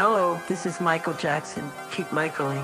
Hello, this is Michael Jackson. Keep Michaeling.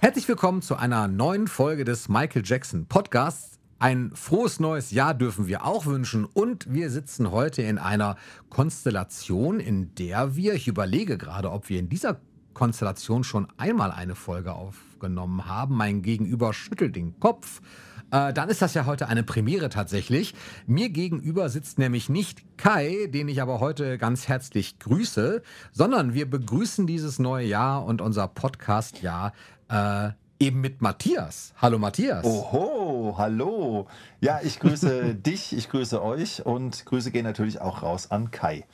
Herzlich willkommen zu einer neuen Folge des Michael Jackson Podcasts. Ein frohes neues Jahr dürfen wir auch wünschen und wir sitzen heute in einer Konstellation, in der wir, ich überlege gerade, ob wir in dieser Konstellation schon einmal eine Folge aufgenommen haben. Mein Gegenüber schüttelt den Kopf. Äh, dann ist das ja heute eine Premiere tatsächlich. Mir gegenüber sitzt nämlich nicht Kai, den ich aber heute ganz herzlich grüße, sondern wir begrüßen dieses neue Jahr und unser Podcast-Jahr äh, eben mit Matthias. Hallo Matthias. Oho, hallo. Ja, ich grüße dich, ich grüße euch und Grüße gehen natürlich auch raus an Kai.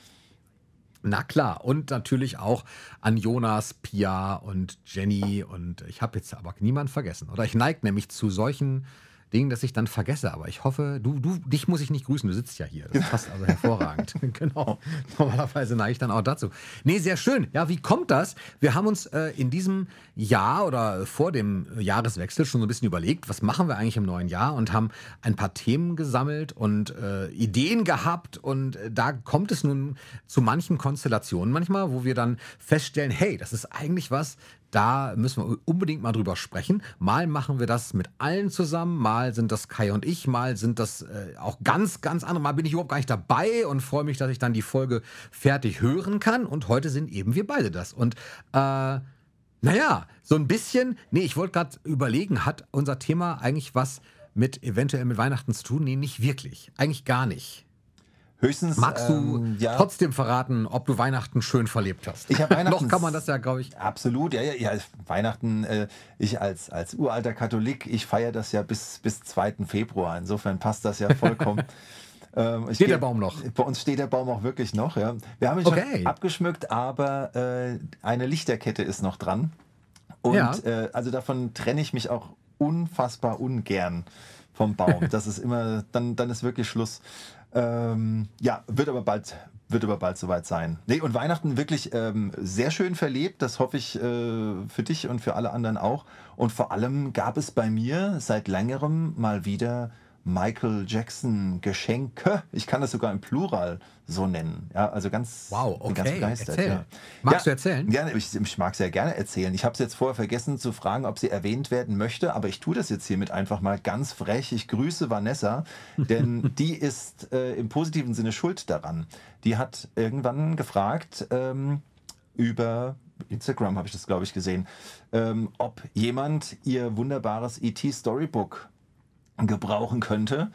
Na klar, und natürlich auch an Jonas, Pia und Jenny und ich habe jetzt aber niemand vergessen. Oder ich neige nämlich zu solchen Ding, das ich dann vergesse. Aber ich hoffe, du, du, dich muss ich nicht grüßen, du sitzt ja hier. Das passt also hervorragend. genau. Normalerweise neige ich dann auch dazu. Nee, sehr schön. Ja, wie kommt das? Wir haben uns äh, in diesem Jahr oder vor dem Jahreswechsel schon so ein bisschen überlegt, was machen wir eigentlich im neuen Jahr und haben ein paar Themen gesammelt und äh, Ideen gehabt. Und äh, da kommt es nun zu manchen Konstellationen manchmal, wo wir dann feststellen, hey, das ist eigentlich was, da müssen wir unbedingt mal drüber sprechen. Mal machen wir das mit allen zusammen, mal sind das Kai und ich, mal sind das äh, auch ganz, ganz andere. Mal bin ich überhaupt gar nicht dabei und freue mich, dass ich dann die Folge fertig hören kann. Und heute sind eben wir beide das. Und äh, naja, so ein bisschen, nee, ich wollte gerade überlegen, hat unser Thema eigentlich was mit eventuell mit Weihnachten zu tun? Nee, nicht wirklich. Eigentlich gar nicht. Höchstens. Magst du ähm, ja. trotzdem verraten, ob du Weihnachten schön verlebt hast? Ich habe Weihnachten. Noch kann man das ja, glaube ich. Absolut, ja, ja, ja. Weihnachten, äh, ich als, als uralter Katholik, ich feiere das ja bis, bis 2. Februar. Insofern passt das ja vollkommen. ähm, steht der Baum noch? Bei uns steht der Baum auch wirklich noch, ja. Wir haben ihn okay. schon abgeschmückt, aber äh, eine Lichterkette ist noch dran. Und ja. äh, also davon trenne ich mich auch unfassbar ungern vom Baum. Das ist immer, dann, dann ist wirklich Schluss. Ähm, ja, wird aber bald, wird aber bald soweit sein. Nee, und Weihnachten wirklich ähm, sehr schön verlebt. Das hoffe ich äh, für dich und für alle anderen auch. Und vor allem gab es bei mir seit längerem mal wieder Michael Jackson Geschenke. Ich kann das sogar im Plural so nennen. Ja, also ganz, wow, okay. ganz begeistert. Erzähl. Ja. Magst ja, du erzählen? Gerne, ich, ich mag sehr gerne erzählen. Ich habe es jetzt vorher vergessen zu fragen, ob sie erwähnt werden möchte, aber ich tue das jetzt hiermit einfach mal ganz frech. Ich grüße Vanessa, denn die ist äh, im positiven Sinne schuld daran. Die hat irgendwann gefragt ähm, über Instagram habe ich das, glaube ich, gesehen, ähm, ob jemand ihr wunderbares ET Storybook gebrauchen könnte.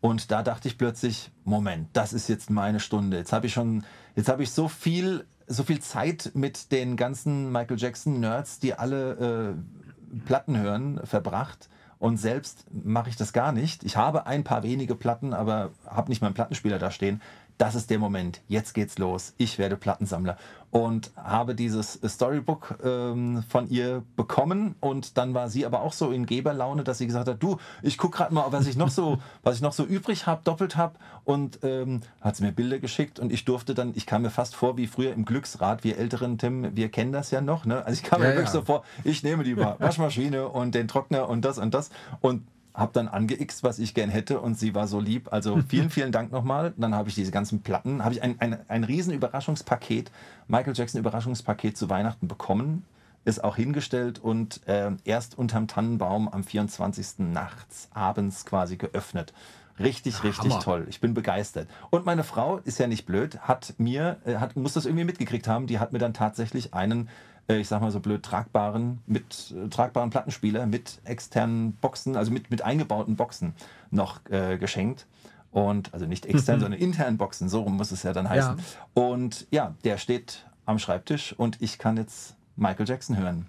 Und da dachte ich plötzlich, Moment, das ist jetzt meine Stunde. Jetzt habe ich schon, jetzt habe ich so viel, so viel Zeit mit den ganzen Michael Jackson Nerds, die alle äh, Platten hören, verbracht. Und selbst mache ich das gar nicht. Ich habe ein paar wenige Platten, aber habe nicht meinen Plattenspieler da stehen das ist der Moment, jetzt geht's los, ich werde Plattensammler. Und habe dieses Storybook ähm, von ihr bekommen und dann war sie aber auch so in Geberlaune, dass sie gesagt hat, du, ich gucke gerade mal, was ich noch so, was ich noch so übrig habe, doppelt habe und ähm, hat sie mir Bilder geschickt und ich durfte dann, ich kam mir fast vor wie früher im Glücksrad, wir älteren Tim, wir kennen das ja noch, ne? Also ich kam ja, mir wirklich ja. so vor, ich nehme die Waschmaschine und den Trockner und das und das und habe dann angeixt, was ich gern hätte und sie war so lieb. Also vielen, vielen Dank nochmal. Dann habe ich diese ganzen Platten, habe ich ein, ein, ein riesen Überraschungspaket, Michael Jackson Überraschungspaket zu Weihnachten bekommen, ist auch hingestellt und äh, erst unterm Tannenbaum am 24. nachts, abends quasi geöffnet. Richtig, richtig Hammer. toll. Ich bin begeistert. Und meine Frau ist ja nicht blöd, hat mir, äh, hat, muss das irgendwie mitgekriegt haben, die hat mir dann tatsächlich einen ich sag mal so blöd, tragbaren, mit äh, tragbaren Plattenspieler mit externen Boxen, also mit, mit eingebauten Boxen noch äh, geschenkt. Und also nicht extern, mhm. sondern internen Boxen, so rum muss es ja dann heißen. Ja. Und ja, der steht am Schreibtisch und ich kann jetzt Michael Jackson hören.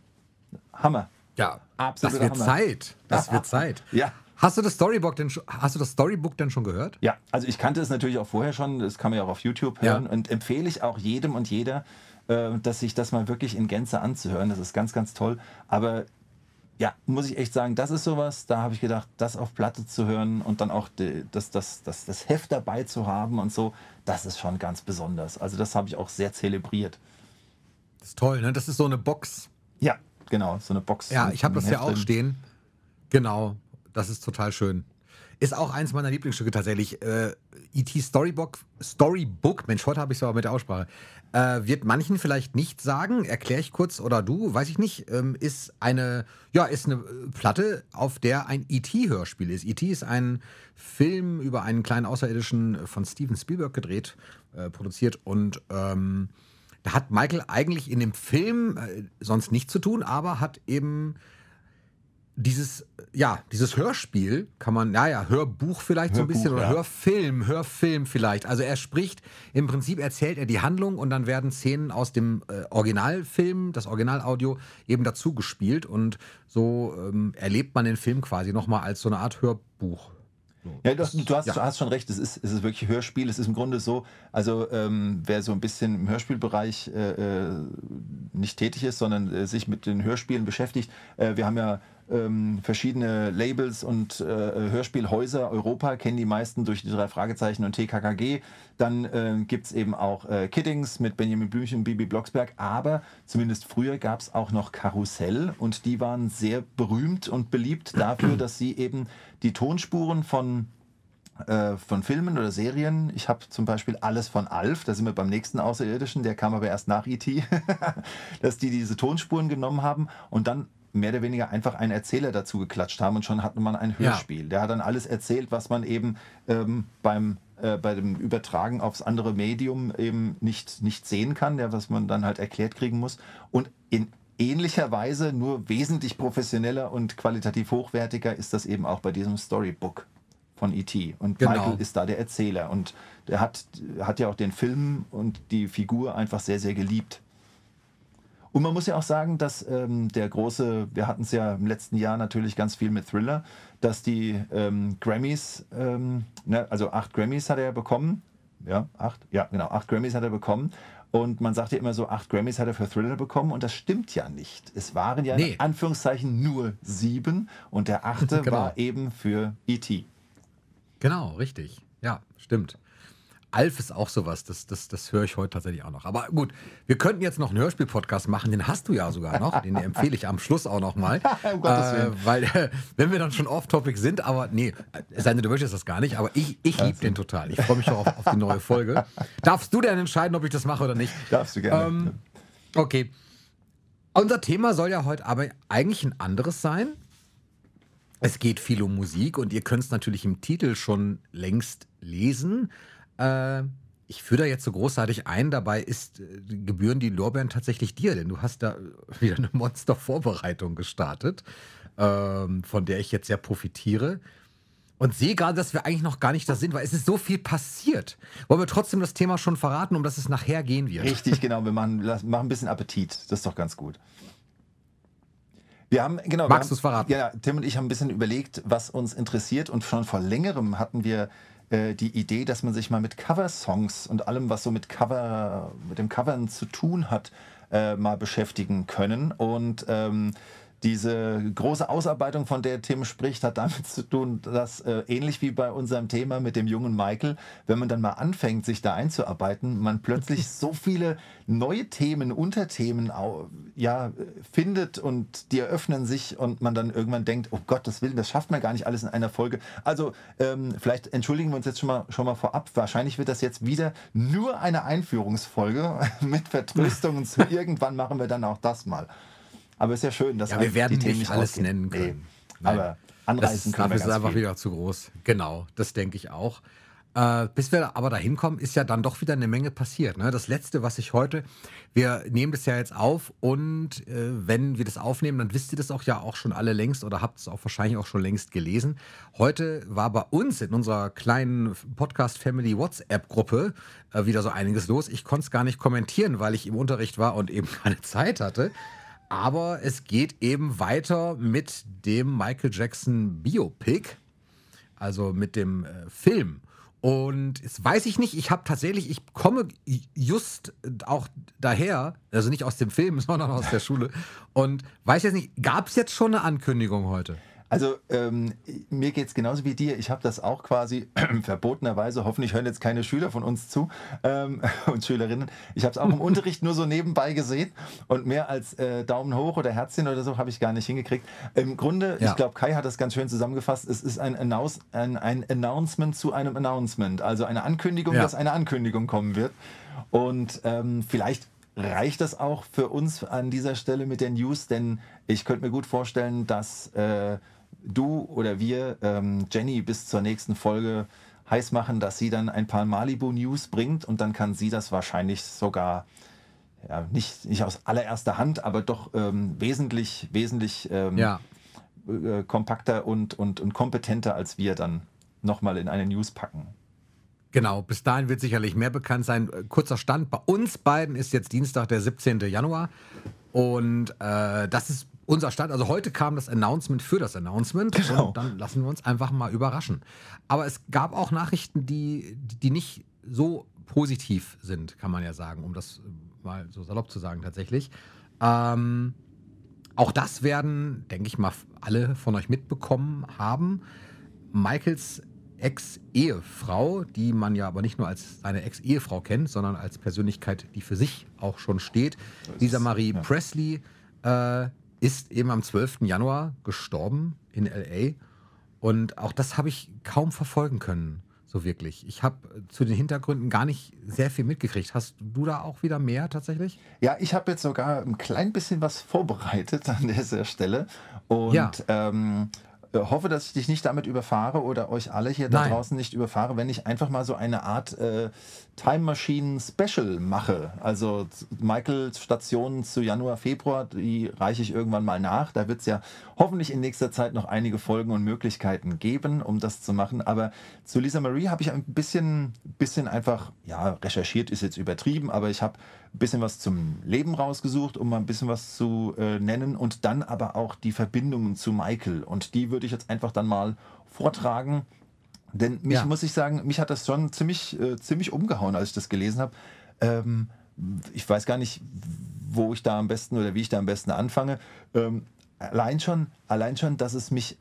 Hammer. Ja, absolut. Das wird Hammer. Zeit. Das wird Zeit. Ja. Hast du das Storybook denn schon, hast du das Storybook denn schon gehört? Ja, also ich kannte es natürlich auch vorher schon, das kann man ja auch auf YouTube hören ja. und empfehle ich auch jedem und jeder, äh, dass sich das mal wirklich in Gänze anzuhören. Das ist ganz, ganz toll. Aber ja, muss ich echt sagen, das ist sowas, da habe ich gedacht, das auf Platte zu hören und dann auch die, das, das, das, das Heft dabei zu haben und so, das ist schon ganz besonders. Also das habe ich auch sehr zelebriert. Das ist toll, ne? Das ist so eine Box. Ja, genau, so eine Box. Ja, ich habe das ja auch stehen. Genau, das ist total schön. Ist auch eins meiner Lieblingsstücke tatsächlich. Äh, E.T. Storybook, Storybook, Mensch, heute habe ich es aber mit der Aussprache, äh, wird manchen vielleicht nicht sagen, erkläre ich kurz oder du, weiß ich nicht, ähm, ist eine, ja, ist eine Platte, auf der ein E.T.-Hörspiel ist. E.T. ist ein Film über einen kleinen Außerirdischen von Steven Spielberg gedreht, äh, produziert und ähm, da hat Michael eigentlich in dem Film äh, sonst nichts zu tun, aber hat eben dieses, ja, dieses Hörspiel kann man, naja, Hörbuch vielleicht so ein bisschen oder ja. Hörfilm, Hörfilm vielleicht. Also er spricht, im Prinzip erzählt er die Handlung und dann werden Szenen aus dem äh, Originalfilm, das Originalaudio eben dazu gespielt und so ähm, erlebt man den Film quasi nochmal als so eine Art Hörbuch. Ja, du du, hast, ja. hast schon recht, es ist, es ist wirklich Hörspiel. Es ist im Grunde so, also ähm, wer so ein bisschen im Hörspielbereich äh, äh, nicht tätig ist, sondern äh, sich mit den Hörspielen beschäftigt, äh, wir haben ja ähm, verschiedene Labels und äh, Hörspielhäuser. Europa kennen die meisten durch die drei Fragezeichen und TKKG. Dann äh, gibt es eben auch äh, Kiddings mit Benjamin Blümchen und Bibi Blocksberg. Aber zumindest früher gab es auch noch Karussell und die waren sehr berühmt und beliebt dafür, dass sie eben die Tonspuren von äh, von Filmen oder Serien. Ich habe zum Beispiel alles von Alf, da sind wir beim nächsten Außerirdischen, der kam aber erst nach E.T., dass die diese Tonspuren genommen haben und dann mehr oder weniger einfach einen Erzähler dazu geklatscht haben und schon hatte man ein Ja. Hörspiel. Der hat dann alles erzählt, was man eben ähm, beim, äh, bei dem Übertragen aufs andere Medium eben nicht, nicht sehen kann, ja, was man dann halt erklärt kriegen muss. Und in ähnlicher Weise, nur wesentlich professioneller und qualitativ hochwertiger, ist das eben auch bei diesem Storybook von E.T. Und Genau. Michael ist da der Erzähler. Und der hat, hat ja auch den Film und die Figur einfach sehr, sehr geliebt. Und man muss ja auch sagen, dass ähm, der große, wir hatten es ja im letzten Jahr natürlich ganz viel mit Thriller, dass die ähm, Grammys, ähm, ne, also acht Grammys hat er bekommen. Ja, acht? Ja, genau, acht Grammys hat er bekommen. Und man sagt ja immer so, acht Grammys hat er für Thriller bekommen und das stimmt ja nicht. Es waren ja Nee. in Anführungszeichen nur sieben und der achte Genau. war eben für E.T. Genau, richtig. Ja, stimmt. Alf ist auch sowas, das, das, das höre ich heute tatsächlich auch noch. Aber gut, wir könnten jetzt noch einen Hörspiel-Podcast machen, den hast du ja sogar noch, den empfehle ich am Schluss auch nochmal. Um äh, weil, äh, wenn wir dann schon off-topic sind, aber nee, es sei denn, du möchtest das gar nicht, aber ich, ich liebe den total. Ich freue mich schon auf, auf die neue Folge. Darfst du denn entscheiden, ob ich das mache oder nicht? Darfst du gerne. Ähm, okay. Unser Thema soll ja heute aber eigentlich ein anderes sein. Es geht viel um Musik und ihr könnt es natürlich im Titel schon längst lesen. Äh, ich führe da jetzt so großartig ein, dabei ist, äh, gebühren die Lorbeeren tatsächlich dir, denn du hast da wieder eine Monster-Vorbereitung gestartet, ähm, von der ich jetzt sehr profitiere. Und sehe gerade, dass wir eigentlich noch gar nicht da sind, weil es ist so viel passiert. Wollen wir trotzdem das Thema schon verraten, um dass es nachher gehen wird? Richtig, genau. Wir machen, machen ein bisschen Appetit. Das ist doch ganz gut. Wir haben, genau. Magst haben- du's verraten? Ja, Tim und ich haben ein bisschen überlegt, was uns interessiert. Und schon vor längerem hatten wir äh, die Idee, dass man sich mal mit Cover-Songs und allem, was so mit Cover, mit dem Covern zu tun hat, äh, mal beschäftigen können. Und ähm, diese große Ausarbeitung, von der Tim spricht, hat damit zu tun, dass äh, ähnlich wie bei unserem Thema mit dem jungen Michael, wenn man dann mal anfängt, sich da einzuarbeiten, man plötzlich so viele neue Themen, Unterthemen ja, findet und die eröffnen sich und man dann irgendwann denkt, oh Gottes Willen, das schafft man gar nicht alles in einer Folge. Also ähm, vielleicht entschuldigen wir uns jetzt schon mal, schon mal vorab. Wahrscheinlich wird das jetzt wieder nur eine Einführungsfolge mit Vertröstungen zu irgendwann machen wir dann auch das mal. Aber ist ja schön, dass Ja, wir einfach werden die Themen nicht alles rausgehen. nennen Nee. können. Nein. Aber anreißen das, können wir dafür ist einfach viel. wieder zu groß. Genau, das denke ich auch. Äh, bis wir aber dahin kommen, ist ja dann doch wieder eine Menge passiert. Ne? Das letzte, was ich heute, wir nehmen das ja jetzt auf und äh, wenn wir das aufnehmen, dann wisst ihr das auch ja auch schon alle längst oder habt es auch wahrscheinlich auch schon längst gelesen. Heute war bei uns in unserer kleinen Podcast-Family WhatsApp-Gruppe äh, wieder so einiges los. Ich konnte es gar nicht kommentieren, weil ich im Unterricht war und eben keine Zeit hatte. Aber es geht eben weiter mit dem Michael Jackson Biopic, also mit dem äh, Film. Und jetzt weiß ich nicht, ich habe tatsächlich, ich komme just auch daher, also nicht aus dem Film, sondern aus der Schule. Und weiß jetzt nicht, gab es jetzt schon eine Ankündigung heute? Also ähm, mir geht es genauso wie dir. Ich habe das auch quasi verbotenerweise, hoffentlich hören jetzt keine Schüler von uns zu ähm, und Schülerinnen. Ich habe es auch im Unterricht nur so nebenbei gesehen und mehr als äh, Daumen hoch oder Herzchen oder so habe ich gar nicht hingekriegt. Im Grunde, ja. ich glaube, Kai hat das ganz schön zusammengefasst, es ist ein, Announce, ein, ein Announcement zu einem Announcement, also eine Ankündigung, ja. dass eine Ankündigung kommen wird. Und ähm, vielleicht reicht das auch für uns an dieser Stelle mit den News, denn ich könnte mir gut vorstellen, dass äh, du oder wir ähm, Jenny bis zur nächsten Folge heiß machen, dass sie dann ein paar Malibu-News bringt und dann kann sie das wahrscheinlich sogar ja, nicht, nicht aus allererster Hand, aber doch ähm, wesentlich, wesentlich ähm, ja. äh, kompakter und, und, und kompetenter als wir dann nochmal in eine News packen. Genau, bis dahin wird sicherlich mehr bekannt sein. Äh, kurzer Stand, bei uns beiden ist jetzt Dienstag, der 17. Januar. Und äh, das ist unser Stand. Also heute kam das Announcement für das Announcement. Genau. Und dann lassen wir uns einfach mal überraschen. Aber es gab auch Nachrichten, die, die nicht so positiv sind, kann man ja sagen, um das mal so salopp zu sagen tatsächlich. Ähm, auch das werden, denke ich mal, alle von euch mitbekommen haben. Michaels Ex-Ehefrau, die man ja aber nicht nur als seine Ex-Ehefrau kennt, sondern als Persönlichkeit, die für sich auch schon steht. Lisa Marie ja. Presley äh, ist eben am 12. Januar gestorben in LA. Und auch das habe ich kaum verfolgen können, so wirklich. Ich habe zu den Hintergründen gar nicht sehr viel mitgekriegt. Hast du da auch wieder mehr tatsächlich? Ja, ich habe jetzt sogar ein klein bisschen was vorbereitet an dieser Stelle. Und ja. ähm, äh, hoffe, dass ich dich nicht damit überfahre oder euch alle hier Nein. da draußen nicht überfahre, wenn ich einfach mal so eine Art äh, Time Machine Special mache. Also Michaels Stationen zu Januar, Februar, die reiche ich irgendwann mal nach. Da wird es ja hoffentlich in nächster Zeit noch einige Folgen und Möglichkeiten geben, um das zu machen. Aber zu Lisa Marie habe ich ein bisschen, bisschen einfach, ja, recherchiert ist jetzt übertrieben, aber ich habe ein bisschen was zum Leben rausgesucht, um mal ein bisschen was zu äh, nennen und dann aber auch die Verbindungen zu Michael. Und die würde ich jetzt einfach dann mal vortragen. Denn mich, ja. muss ich sagen, mich hat das schon ziemlich, äh, ziemlich umgehauen, als ich das gelesen habe. Ähm, ich weiß gar nicht, wo ich da am besten oder wie ich da am besten anfange. Ähm, allein schon, allein schon, dass es mich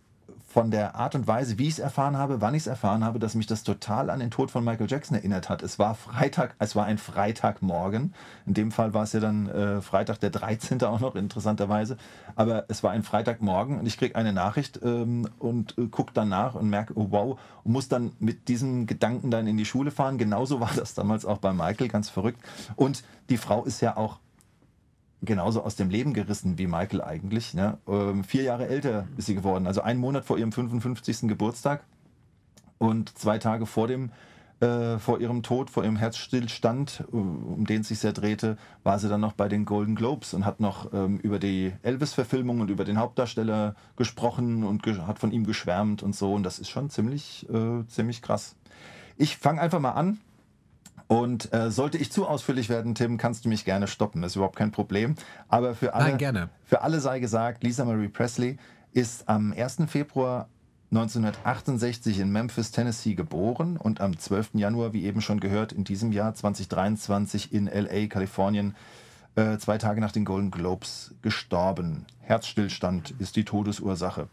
von der Art und Weise, wie ich es erfahren habe, wann ich es erfahren habe, dass mich das total an den Tod von Michael Jackson erinnert hat. Es war Freitag, es war ein Freitagmorgen. In dem Fall war es ja dann äh, Freitag der 13. auch noch, interessanterweise. Aber es war ein Freitagmorgen und ich kriege eine Nachricht ähm, und äh, gucke dann nach und merke, oh wow, und muss dann mit diesem Gedanken dann in die Schule fahren. Genauso war das damals auch bei Michael, ganz verrückt. Und die Frau ist ja auch genauso aus dem Leben gerissen wie Michael eigentlich. Ne? Ähm, vier Jahre älter ist sie geworden, also einen Monat vor ihrem 55. Geburtstag und zwei Tage vor dem äh, vor ihrem Tod, vor ihrem Herzstillstand, äh, um den es sich sehr drehte, war sie dann noch bei den Golden Globes und hat noch ähm, über die Elvis-Verfilmung und über den Hauptdarsteller gesprochen und ge hat von ihm geschwärmt und so. Und das ist schon ziemlich, äh, ziemlich krass. Ich fange einfach mal an und äh, sollte ich zu ausführlich werden, Tim, kannst du mich gerne stoppen. Das ist überhaupt kein Problem. Aber für alle, Nein, für alle sei gesagt, Lisa Marie Presley ist am 1. Februar 1968 in Memphis, Tennessee geboren und am 12. Januar, wie eben schon gehört, in diesem Jahr 2023 in LA, Kalifornien, äh, zwei Tage nach den Golden Globes gestorben. Herzstillstand ist die Todesursache.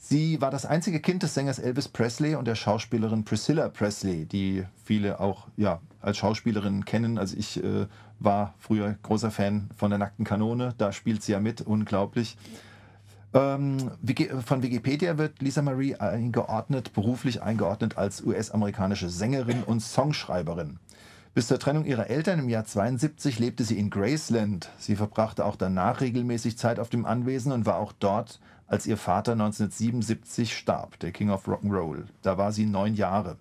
Sie war das einzige Kind des Sängers Elvis Presley und der Schauspielerin Priscilla Presley, die viele auch ja, als Schauspielerin kennen. Also ich äh, war früher großer Fan von der Nackten Kanone, da spielt sie ja mit, unglaublich. Ähm, von Wikipedia wird Lisa Marie eingeordnet, beruflich eingeordnet als US-amerikanische Sängerin und Songschreiberin. Bis zur Trennung ihrer Eltern im Jahr 72 lebte sie in Graceland. Sie verbrachte auch danach regelmäßig Zeit auf dem Anwesen und war auch dort als ihr Vater 1977 starb, der King of Rock'n'Roll. Da war sie neun Jahre.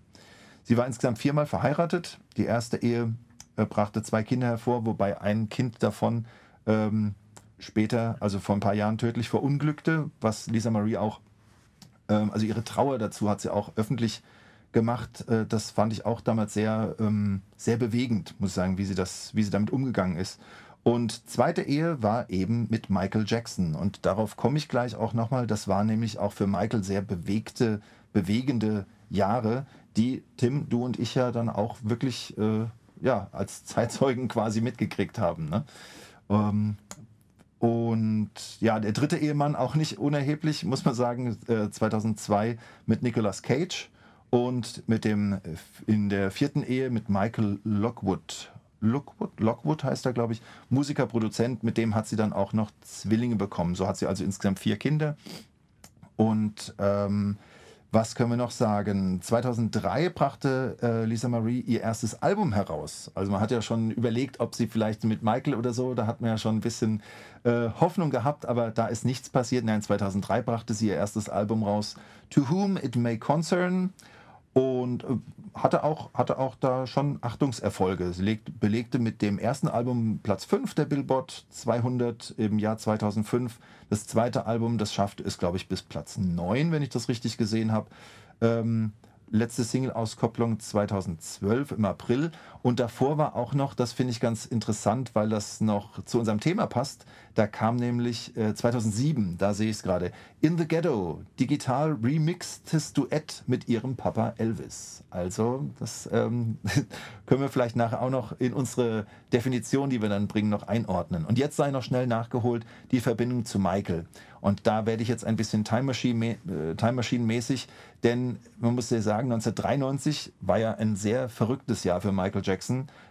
Sie war insgesamt viermal verheiratet. Die erste Ehe äh, brachte zwei Kinder hervor, wobei ein Kind davon ähm, später, also vor ein paar Jahren, tödlich verunglückte, was Lisa Marie auch, ähm, also ihre Trauer dazu hat sie auch öffentlich gemacht. Äh, das fand ich auch damals sehr, ähm, sehr bewegend, muss ich sagen, wie sie, das, wie sie damit umgegangen ist. Und zweite Ehe war eben mit Michael Jackson. Und darauf komme ich gleich auch nochmal. Das war nämlich auch für Michael sehr bewegte, bewegende Jahre, die Tim, du und ich ja dann auch wirklich äh, ja, als Zeitzeugen quasi mitgekriegt haben. Ne? Ähm, und ja, der dritte Ehemann auch nicht unerheblich, muss man sagen, äh, 2002 mit Nicolas Cage und mit dem äh, in der vierten Ehe mit Michael Lockwood. Lockwood, Lockwood heißt er, glaube ich, Musiker, Produzent, mit dem hat sie dann auch noch Zwillinge bekommen. So hat sie also insgesamt vier Kinder. Und ähm, was können wir noch sagen? 2003 brachte äh, Lisa Marie ihr erstes Album heraus. Also man hat ja schon überlegt, ob sie vielleicht mit Michael oder so, da hat man ja schon ein bisschen äh, Hoffnung gehabt, aber da ist nichts passiert. Nein, 2003 brachte sie ihr erstes Album raus, To Whom It May Concern und äh, hatte auch, hatte auch da schon Achtungserfolge. Sie legt, belegte mit dem ersten Album Platz 5 der Billboard 200 im Jahr 2005. Das zweite Album, das schaffte es, glaube ich, bis Platz 9, wenn ich das richtig gesehen habe. Ähm, letzte Single-Auskopplung 2012 im April. Und davor war auch noch, das finde ich ganz interessant, weil das noch zu unserem Thema passt, da kam nämlich äh, 2007, da sehe ich es gerade, In the Ghetto, digital remixtes Duett mit ihrem Papa Elvis. Also das ähm, können wir vielleicht nachher auch noch in unsere Definition, die wir dann bringen, noch einordnen. Und jetzt sei noch schnell nachgeholt die Verbindung zu Michael. Und da werde ich jetzt ein bisschen Time Machine, äh, Time Machine mäßig, denn man muss ja sagen, 1993 war ja ein sehr verrücktes Jahr für Michael Jackson.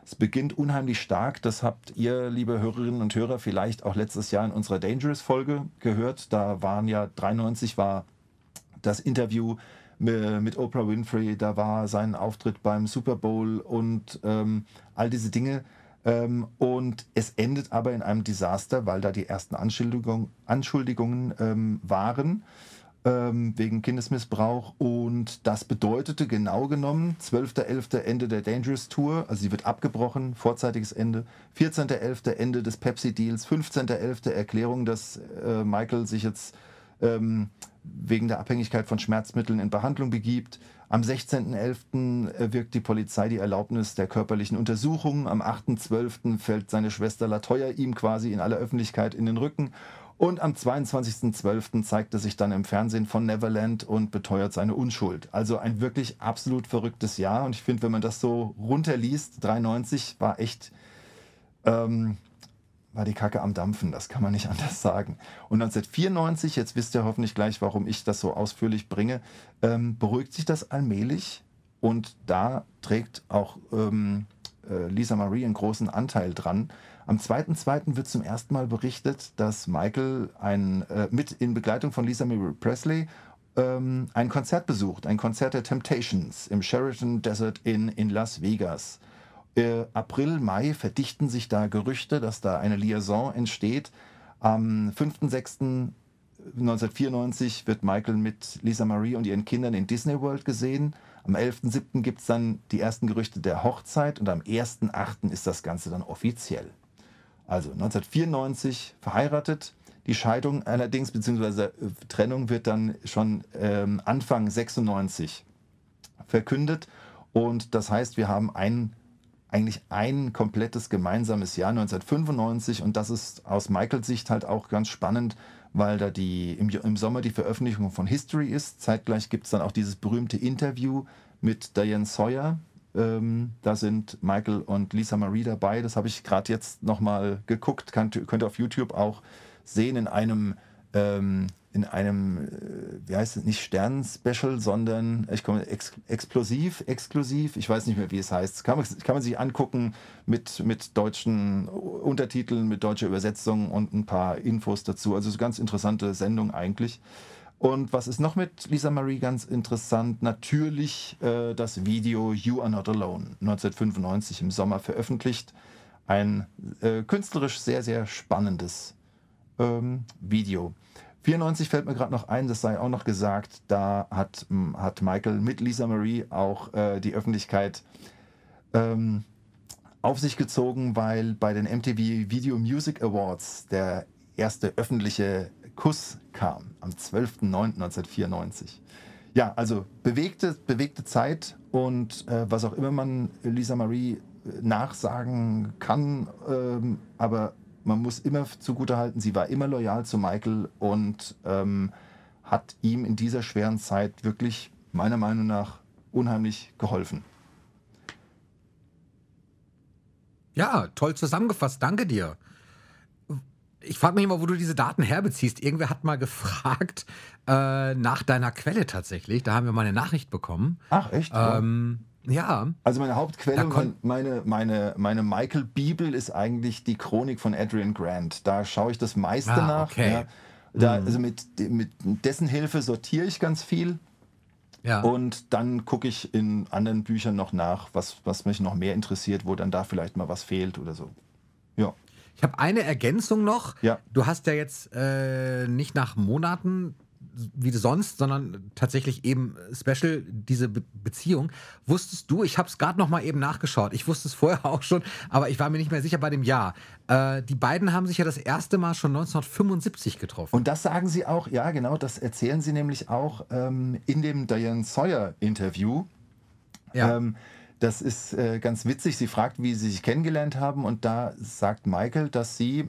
Es beginnt unheimlich stark. Das habt ihr, liebe Hörerinnen und Hörer, vielleicht auch letztes Jahr in unserer Dangerous-Folge gehört. Da waren ja 93 war das Interview mit Oprah Winfrey, da war sein Auftritt beim Super Bowl und ähm, all diese Dinge. Ähm, und es endet aber in einem Desaster, weil da die ersten Anschuldigung, Anschuldigungen ähm, waren wegen Kindesmissbrauch. Und das bedeutete genau genommen 12.11. Ende der Dangerous Tour, also sie wird abgebrochen, vorzeitiges Ende. 14.11. Ende des Pepsi-Deals. 15.11. Erklärung, dass äh, Michael sich jetzt ähm, wegen der Abhängigkeit von Schmerzmitteln in Behandlung begibt. Am 16.11. wirkt die Polizei die Erlaubnis der körperlichen Untersuchung. Am 8.12. fällt seine Schwester Latoya ihm quasi in aller Öffentlichkeit in den Rücken. Und am 22.12. zeigt er sich dann im Fernsehen von Neverland und beteuert seine Unschuld. Also ein wirklich absolut verrücktes Jahr. Und ich finde, wenn man das so runterliest, 93 war echt ähm, war die Kacke am Dampfen, das kann man nicht anders sagen. Und 1994, jetzt wisst ihr hoffentlich gleich, warum ich das so ausführlich bringe, ähm, beruhigt sich das allmählich und da trägt auch ähm, äh, Lisa Marie einen großen Anteil dran. Am 2.2. wird zum ersten Mal berichtet, dass Michael ein, äh, mit in Begleitung von Lisa Marie Presley ähm, ein Konzert besucht, ein Konzert der Temptations im Sheraton Desert Inn in Las Vegas. Äh, April, Mai verdichten sich da Gerüchte, dass da eine Liaison entsteht. Am 5.6.1994 wird Michael mit Lisa Marie und ihren Kindern in Disney World gesehen. Am 11.7. gibt es dann die ersten Gerüchte der Hochzeit und am 1.8. ist das Ganze dann offiziell. Also 1994 verheiratet. Die Scheidung allerdings, beziehungsweise äh, Trennung wird dann schon ähm, Anfang 96 verkündet. Und das heißt, wir haben einen eigentlich ein komplettes gemeinsames Jahr 1995 und das ist aus Michaels Sicht halt auch ganz spannend, weil da die im, im Sommer die Veröffentlichung von History ist. Zeitgleich gibt es dann auch dieses berühmte Interview mit Diane Sawyer. Ähm, da sind Michael und Lisa Marie dabei. Das habe ich gerade jetzt nochmal geguckt. Könnt, könnt ihr auf YouTube auch sehen in einem ähm, in einem, äh, wie heißt es, nicht Stern-Special, sondern ich komme ex explosiv, exklusiv, ich weiß nicht mehr, wie es heißt. Kann man, kann man sich angucken mit, mit deutschen Untertiteln, mit deutscher Übersetzung und ein paar Infos dazu. Also eine ganz interessante Sendung eigentlich. Und was ist noch mit Lisa Marie ganz interessant? Natürlich äh, das Video You Are Not Alone, 1995 im Sommer veröffentlicht. Ein äh, künstlerisch sehr, sehr spannendes ähm, Video. 94 fällt mir gerade noch ein, das sei auch noch gesagt, da hat, hat Michael mit Lisa Marie auch äh, die Öffentlichkeit ähm, auf sich gezogen, weil bei den MTV Video Music Awards der erste öffentliche Kuss kam am 12.09.1994. Ja, also bewegte, bewegte Zeit und äh, was auch immer man Lisa Marie äh, nachsagen kann, ähm, aber man muss immer zugutehalten, sie war immer loyal zu Michael und ähm, hat ihm in dieser schweren Zeit wirklich meiner Meinung nach unheimlich geholfen. Ja, toll zusammengefasst. Danke dir. Ich frage mich immer, wo du diese Daten herbeziehst. Irgendwer hat mal gefragt äh, nach deiner Quelle tatsächlich. Da haben wir mal eine Nachricht bekommen. Ach, echt? Ähm, ja. Also meine Hauptquelle, kon- meine, meine, meine Michael-Bibel ist eigentlich die Chronik von Adrian Grant. Da schaue ich das meiste Ah, nach. okay. Ja. Da, also mit, mit dessen Hilfe sortiere ich ganz viel. ja. Und dann gucke ich in anderen Büchern noch nach, was, was mich noch mehr interessiert, wo dann da vielleicht mal was fehlt oder so. Ich habe eine Ergänzung noch. Ja. Du hast ja jetzt äh, nicht nach Monaten wie sonst, sondern tatsächlich eben special diese Be Beziehung. Wusstest du, ich habe es gerade noch mal eben nachgeschaut, ich wusste es vorher auch schon, aber ich war mir nicht mehr sicher bei dem Jahr. Äh, die beiden haben sich ja das erste Mal schon 1975 getroffen. Und das sagen sie auch, ja genau, das erzählen sie nämlich auch ähm, in dem Diane Sawyer-Interview. ja. Ähm, das ist äh, ganz witzig. Sie fragt, wie sie sich kennengelernt haben und da sagt Michael, dass sie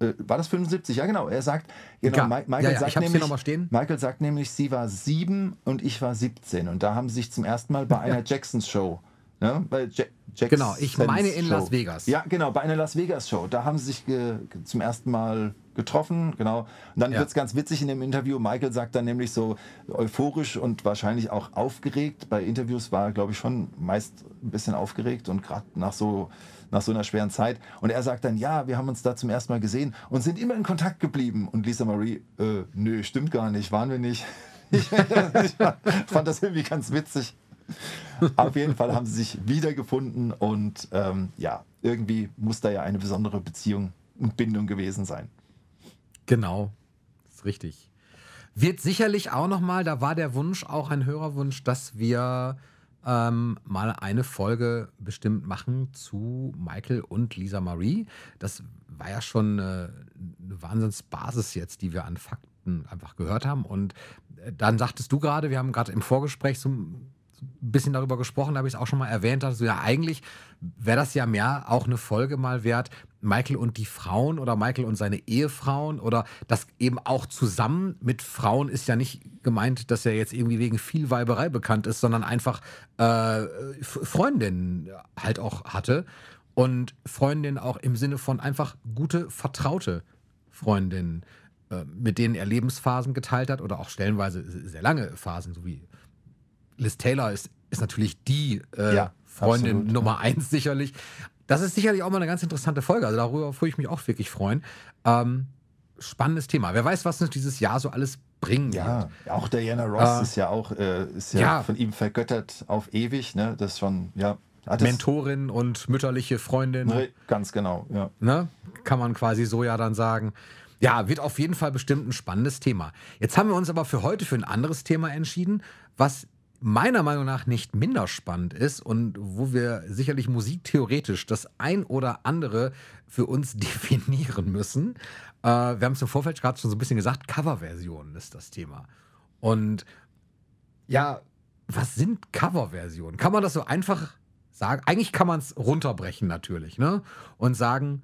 äh, war das 75? Ja, genau. Er sagt, genau, Ja, Mi- Michael ja, ja, sagt nämlich. Michael sagt nämlich, sie war sieben und ich war 17 und da haben sie sich zum ersten Mal bei einer Jacksons Show, ne, bei ja Jacksons Genau, ich meine in Show. Las Vegas. Ja, genau, bei einer Las Vegas Show. Da haben sie sich ge zum ersten Mal getroffen, genau. Und dann Ja. wird es ganz witzig in dem Interview. Michael sagt dann nämlich so euphorisch und wahrscheinlich auch aufgeregt. Bei Interviews war er, glaube ich, schon meist ein bisschen aufgeregt und gerade nach so, nach so einer schweren Zeit. Und er sagt dann, ja, wir haben uns da zum ersten Mal gesehen und sind immer in Kontakt geblieben. Und Lisa Marie, äh, nö, stimmt gar nicht, waren wir nicht. Ich, fand das irgendwie ganz witzig. Auf jeden Fall haben sie sich wiedergefunden und ähm, ja, irgendwie muss da ja eine besondere Beziehung und Bindung gewesen sein. Genau, ist richtig. Wird sicherlich auch noch mal, da war der Wunsch auch ein Hörerwunsch, dass wir ähm, mal eine Folge bestimmt machen zu Michael und Lisa Marie. Das war ja schon äh, eine Wahnsinnsbasis jetzt, die wir an Fakten einfach gehört haben. Und äh, dann sagtest du gerade, wir haben gerade im Vorgespräch so ein bisschen darüber gesprochen, da habe ich es auch schon mal erwähnt, dass du ja eigentlich wäre das ja mehr auch eine Folge mal wert, Michael und die Frauen oder Michael und seine Ehefrauen oder das eben auch zusammen mit Frauen ist ja nicht gemeint, dass er jetzt irgendwie wegen viel Weiberei bekannt ist, sondern einfach äh, Freundinnen halt auch hatte und Freundinnen auch im Sinne von einfach gute, vertraute Freundinnen, äh, mit denen er Lebensphasen geteilt hat oder auch stellenweise sehr lange Phasen, so wie Liz Taylor ist, ist natürlich die äh, Ja, Freundin absolut, Nummer eins sicherlich. Das ist sicherlich auch mal eine ganz interessante Folge. Also darüber würde ich mich auch wirklich freuen. Ähm, spannendes Thema. Wer weiß, was uns dieses Jahr so alles bringen Ja, wird. auch Diana Ross Äh, ist ja auch äh, ist ja, ja. von ihm vergöttert auf ewig. Ne? Das ist schon, ja. Mentorin und mütterliche Freundin. Ne, ganz genau, ja. ne? Kann man quasi so ja dann sagen. Ja, wird auf jeden Fall bestimmt ein spannendes Thema. Jetzt haben wir uns aber für heute für ein anderes Thema entschieden, was meiner Meinung nach nicht minder spannend ist und wo wir sicherlich musiktheoretisch das ein oder andere für uns definieren müssen. Äh, wir haben es im Vorfeld gerade schon so ein bisschen gesagt, Coverversionen ist das Thema. Und ja, was sind Coverversionen? Kann man das so einfach sagen? Eigentlich kann man es runterbrechen natürlich, ne? Und sagen,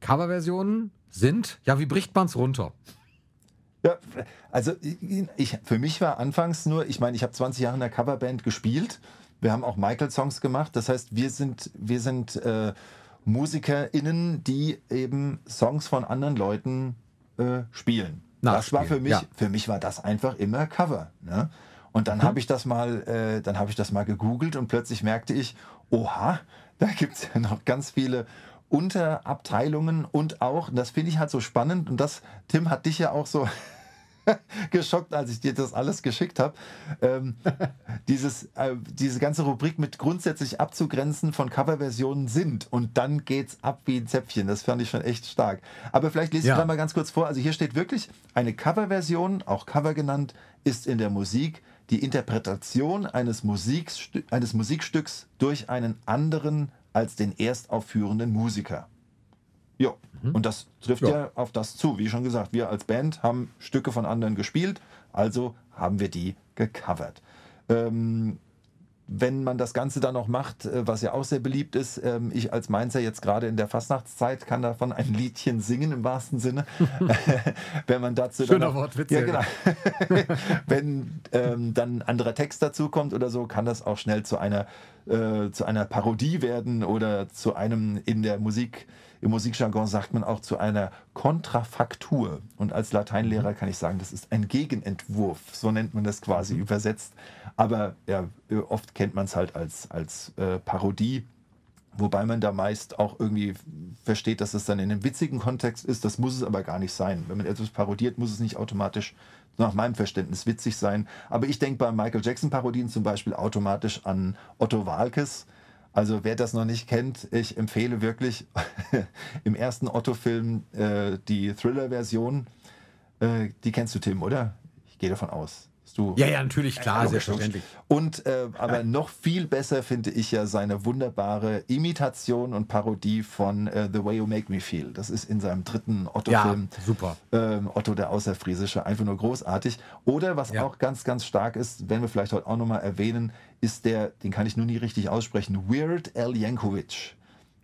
Coverversionen sind, ja, wie bricht man es runter? Ja, also ich, für mich war anfangs nur, ich meine, ich habe 20 Jahre in der Coverband gespielt. Wir haben auch Michael-Songs gemacht. Das heißt, wir sind, wir sind äh, MusikerInnen, die eben Songs von anderen Leuten äh, spielen. Das war für mich, ja. für mich war das einfach immer Cover. Ne? Und dann habe ich das mal, äh, dann habe ich das mal gegoogelt und plötzlich merkte ich, oha, da gibt es ja noch ganz viele Unterabteilungen und auch, das finde ich halt so spannend, und das, Tim, hat dich ja auch so geschockt, als ich dir das alles geschickt habe. Ähm, dieses, äh, diese ganze Rubrik mit grundsätzlich abzugrenzen von Coverversionen sind und dann geht's ab wie ein Zäpfchen. Das fand ich schon echt stark. Aber vielleicht lese ich Ja. da mal ganz kurz vor. Also hier steht wirklich, eine Coverversion, auch Cover genannt, ist in der Musik die Interpretation eines, Musikstü eines Musikstücks durch einen anderen als den erstaufführenden Musiker. Ja, und das trifft ja. Ja. auf das zu. Wie schon gesagt, wir als Band haben Stücke von anderen gespielt, also haben wir die gecovert. Ähm, wenn man das Ganze dann noch macht, äh, was ja auch sehr beliebt ist, ähm, ich als Mainzer jetzt gerade in der Fastnachtszeit kann davon ein Liedchen singen im wahrsten Sinne. wenn man dazu Schöner dann noch, Wortwitz, ja, ja. genau. wenn ähm, dann ein anderer Text dazu kommt oder so, kann das auch schnell zu einer äh, zu einer Parodie werden oder zu einem in der Musik im Musikjargon sagt man auch zu einer Kontrafaktur. Und als Lateinlehrer kann ich sagen, das ist ein Gegenentwurf. So nennt man das quasi übersetzt. Aber ja, oft kennt man es halt als, als äh, Parodie. Wobei man da meist auch irgendwie versteht, dass es dann in einem witzigen Kontext ist. Das muss es aber gar nicht sein. Wenn man etwas parodiert, muss es nicht automatisch, nach meinem Verständnis, witzig sein. Aber ich denke bei Michael Jackson-Parodien zum Beispiel automatisch an Otto Walkes. Also wer das noch nicht kennt, ich empfehle wirklich im ersten Otto-Film äh, die Thriller-Version. Äh, die kennst du, Tim, oder? Ich gehe davon aus. Du Ja, ja, natürlich, klar, Logisch, selbstverständlich. und äh, aber noch viel besser finde ich ja seine wunderbare Imitation und Parodie von äh, The Way You Make Me Feel. Das ist in seinem dritten Ja, Otto-Film. super. Ähm, Otto der Außerfriesische, einfach nur großartig. Oder was Ja. auch ganz, ganz stark ist, wenn wir vielleicht heute auch nochmal erwähnen, ist der, den kann ich nur nie richtig aussprechen, Weird Al Yankovic.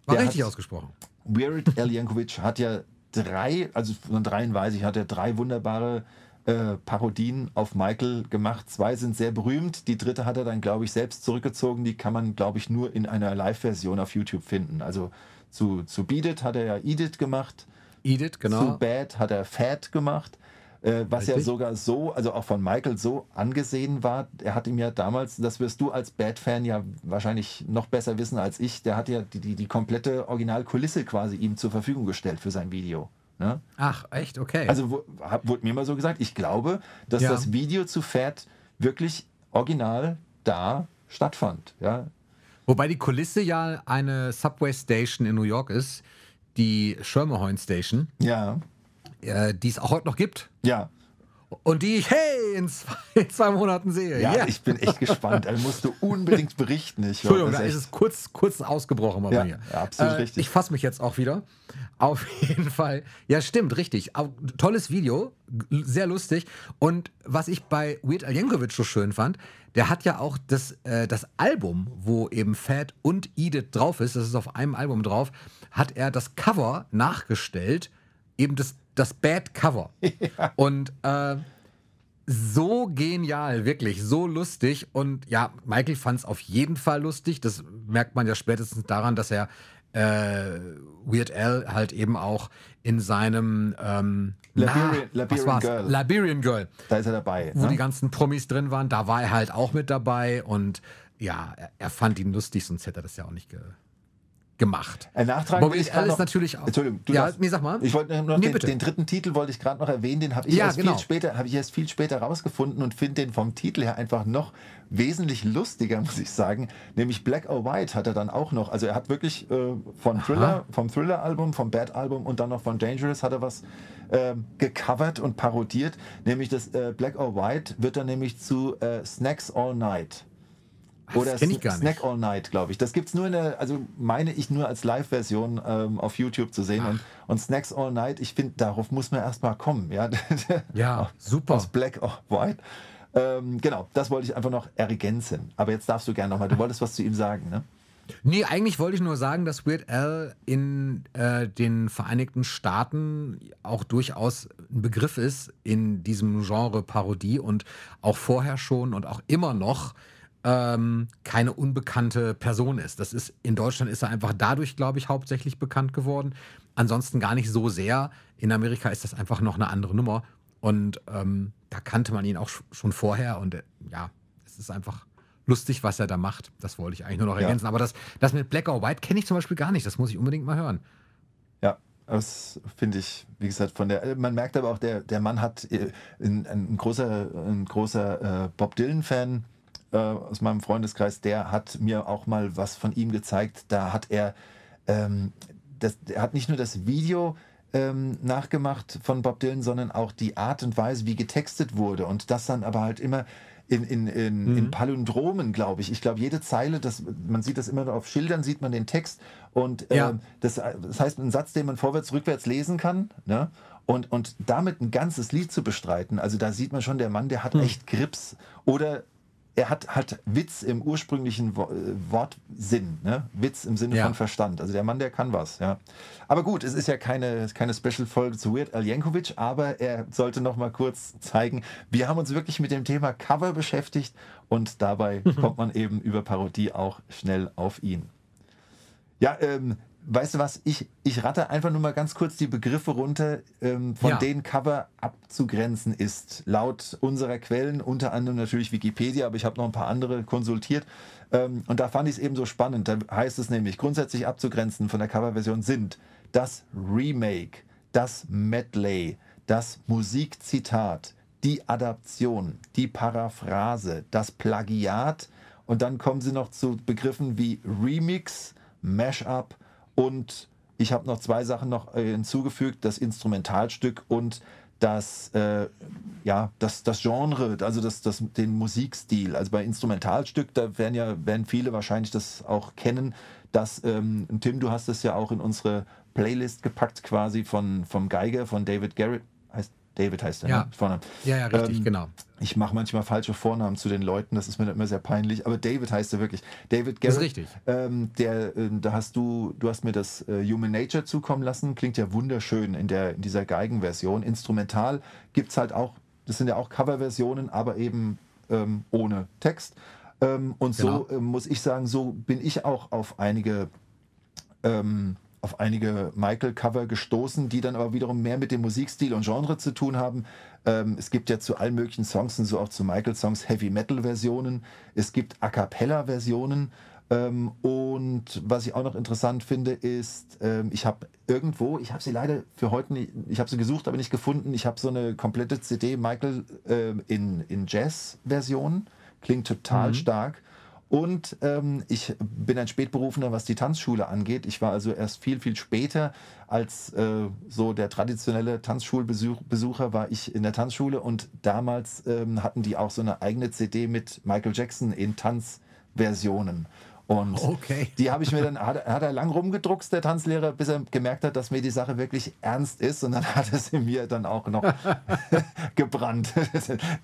War Der richtig hat- ausgesprochen. Weird Al Yankovic hat ja drei, also von dreien weiß ich, hat er drei wunderbare äh, Parodien auf Michael gemacht. Zwei sind sehr berühmt. Die dritte hat er dann, glaube ich, selbst zurückgezogen. Die kann man, glaube ich, nur in einer Live-Version auf YouTube finden. Also zu, zu Beat It hat er ja Edit gemacht. Edith, Zu genau. Bad hat er Fat gemacht. Äh, was ja Richtig. sogar so, also auch von Michael so angesehen war. Er hat ihm ja damals, das wirst du als Bad-Fan ja wahrscheinlich noch besser wissen als ich, der hat ja die, die, die komplette Originalkulisse quasi ihm zur Verfügung gestellt für sein Video. Ne? Ach, echt? Okay. Also wurde mir mal so gesagt, ich glaube, dass Ja. das Video zu Fat wirklich original da stattfand. Ja? Wobei die Kulisse ja eine Subway Station in New York ist, die Schermerhorn Station, Ja, äh, die es auch heute noch gibt. ja. Und die ich, hey, in zwei, in zwei Monaten sehe. Ja, Ja. ich bin echt gespannt. Also musst du unbedingt berichten. Ich Entschuldigung, das da ist es kurz, kurz ausgebrochen mal Ja, bei mir. ja, absolut äh, richtig. Ich fasse mich jetzt auch wieder. Auf jeden Fall. Ja, stimmt, richtig. Tolles Video, sehr lustig. Und was ich bei Weird Al Yankovic so schön fand, der hat ja auch das, äh, das Album, wo eben Fat und Edith drauf ist, das ist auf einem Album drauf, hat er das Cover nachgestellt, eben das, das Bad Cover. Und äh, so genial, wirklich, so lustig. Und ja, Michael fand es auf jeden Fall lustig. Das merkt man ja spätestens daran, dass er äh, Weird Al halt eben auch in seinem ähm, Liberian- na, Liberian? Girl. Liberian Girl, Da ist er dabei. wo ne? die ganzen Promis drin waren, da war er halt auch mit dabei und ja, er, er fand ihn lustig, sonst hätte er das ja auch nicht ge gemacht. Ein Nachtrag will ich ist noch- natürlich auch. Entschuldigung, du ja, darfst- nee, sag mal. Ich wollte noch Nee, den, den dritten Titel wollte ich gerade noch erwähnen, den habe ich Ja, erst genau. viel später, habe ich erst viel später rausgefunden und finde den vom Titel her einfach noch wesentlich lustiger, muss ich sagen. Nämlich Black or White hat er dann auch noch. Also er hat wirklich äh, von Thriller, vom Thriller-Album, vom Bad-Album und dann noch von Dangerous hat er was ähm, gecovert und parodiert. Nämlich das äh, Black or White wird dann nämlich zu äh, Snacks All Night. Oder. Snack All Night, glaube ich. Das gibt es nur in der, also meine ich nur als Live-Version ähm, auf YouTube zu sehen. Und, und Snacks All Night, ich finde, darauf muss man erstmal kommen. Ja, Ja, super. Aus Black or White. Ähm, genau, das wollte ich einfach noch ergänzen. Aber jetzt darfst du gerne nochmal, du wolltest was zu ihm sagen, ne? Nee, eigentlich wollte ich nur sagen, dass Weird Al in äh, den Vereinigten Staaten auch durchaus ein Begriff ist in diesem Genre Parodie und auch vorher schon und auch immer noch ähm, keine unbekannte Person ist. Das ist in Deutschland ist er einfach dadurch, glaube ich, hauptsächlich bekannt geworden. Ansonsten gar nicht so sehr. In Amerika ist das einfach noch eine andere Nummer. Und ähm, da kannte man ihn auch sch- schon vorher. Und äh, ja, es ist einfach lustig, was er da macht. Das wollte ich eigentlich nur noch Ja. ergänzen. Aber das, das mit Black or White kenne ich zum Beispiel gar nicht. Das muss ich unbedingt mal hören. Ja, das finde ich, wie gesagt, von der. Man merkt aber auch, der, der Mann hat äh, ein, ein großer, ein großer äh, Bob Dylan-Fan äh, aus meinem Freundeskreis, der hat mir auch mal was von ihm gezeigt. Da hat er, ähm, das, er hat nicht nur das Video ähm, nachgemacht von Bob Dylan, sondern auch die Art und Weise, wie getextet wurde. Und das dann aber halt immer in, in, in, in Palindromen, glaube ich. Ich glaube, jede Zeile, das, man sieht das immer auf Schildern, sieht man den Text. Und Ja. ähm, das, das heißt, ein Satz, den man vorwärts, rückwärts lesen kann. Ne? Und, und damit ein ganzes Lied zu bestreiten, also da sieht man schon, der Mann, der hat echt Grips. Oder er hat, hat Witz im ursprünglichen äh, Wortsinn, ne? Witz im Sinne Ja. von Verstand. Also der Mann, der kann was, ja. Aber gut, es ist ja keine, keine Special-Folge zu Weird Al Yankovic, aber er sollte noch mal kurz zeigen, wir haben uns wirklich mit dem Thema Cover beschäftigt und dabei kommt man eben über Parodie auch schnell auf ihn. Ja, ähm, weißt du was? Ich, ich ratte einfach nur mal ganz kurz die Begriffe runter, ähm, von Ja. denen Cover abzugrenzen ist. Laut unserer Quellen, unter anderem natürlich Wikipedia, aber ich habe noch ein paar andere konsultiert. Ähm, und da fand ich es eben so spannend. Da heißt es nämlich, grundsätzlich abzugrenzen von der Coverversion sind das Remake, das Medley, das Musikzitat, die Adaption, die Paraphrase, das Plagiat und dann kommen sie noch zu Begriffen wie Remix, Mashup und ich habe noch zwei Sachen noch äh, hinzugefügt, das Instrumentalstück und das, äh, ja, das, das Genre, also das, das, den Musikstil. Also bei Instrumentalstück, da werden ja werden viele wahrscheinlich das auch kennen, dass, ähm, Tim, du hast es ja auch in unsere Playlist gepackt quasi von, vom Geiger, von David Garrett. David heißt er, Ja. ne? Vorname. Ja, ja, richtig, Ähm, genau. Ich mache manchmal falsche Vornamen zu den Leuten, das ist mir immer sehr peinlich, aber David heißt er wirklich. David Ist Garrett. richtig. Ähm, der, äh, da hast du, du hast mir das äh, Human Nature zukommen lassen, klingt ja wunderschön in, der, in dieser Geigenversion. Instrumental gibt es halt auch, das sind ja auch Coverversionen, aber eben ähm, ohne Text. Ähm, und so Genau. äh, muss ich sagen, so bin ich auch auf einige ähm, auf einige Michael-Cover gestoßen, die dann aber wiederum mehr mit dem Musikstil und Genre zu tun haben. Ähm, es gibt ja zu allen möglichen Songs und so auch zu Michael-Songs Heavy-Metal-Versionen. Es gibt A Cappella-Versionen. Ähm, und was ich auch noch interessant finde, ist, ähm, ich habe irgendwo, ich habe sie leider für heute nicht, ich habe sie gesucht, aber nicht gefunden. Ich habe so eine komplette CD Michael ähm, in, in Jazz-Version. Klingt total stark. Und ähm, ich bin ein Spätberufener, was die Tanzschule angeht. Ich war also erst viel, viel später als äh, so der traditionelle Tanzschulbesucher war ich in der Tanzschule und damals ähm, hatten die auch so eine eigene CD mit Michael Jackson in Tanzversionen. Und Okay. die habe ich mir dann, hat, hat er lang rumgedruckst, der Tanzlehrer, bis er gemerkt hat, dass mir die Sache wirklich ernst ist. Und dann hat er sie mir dann auch noch gebrannt.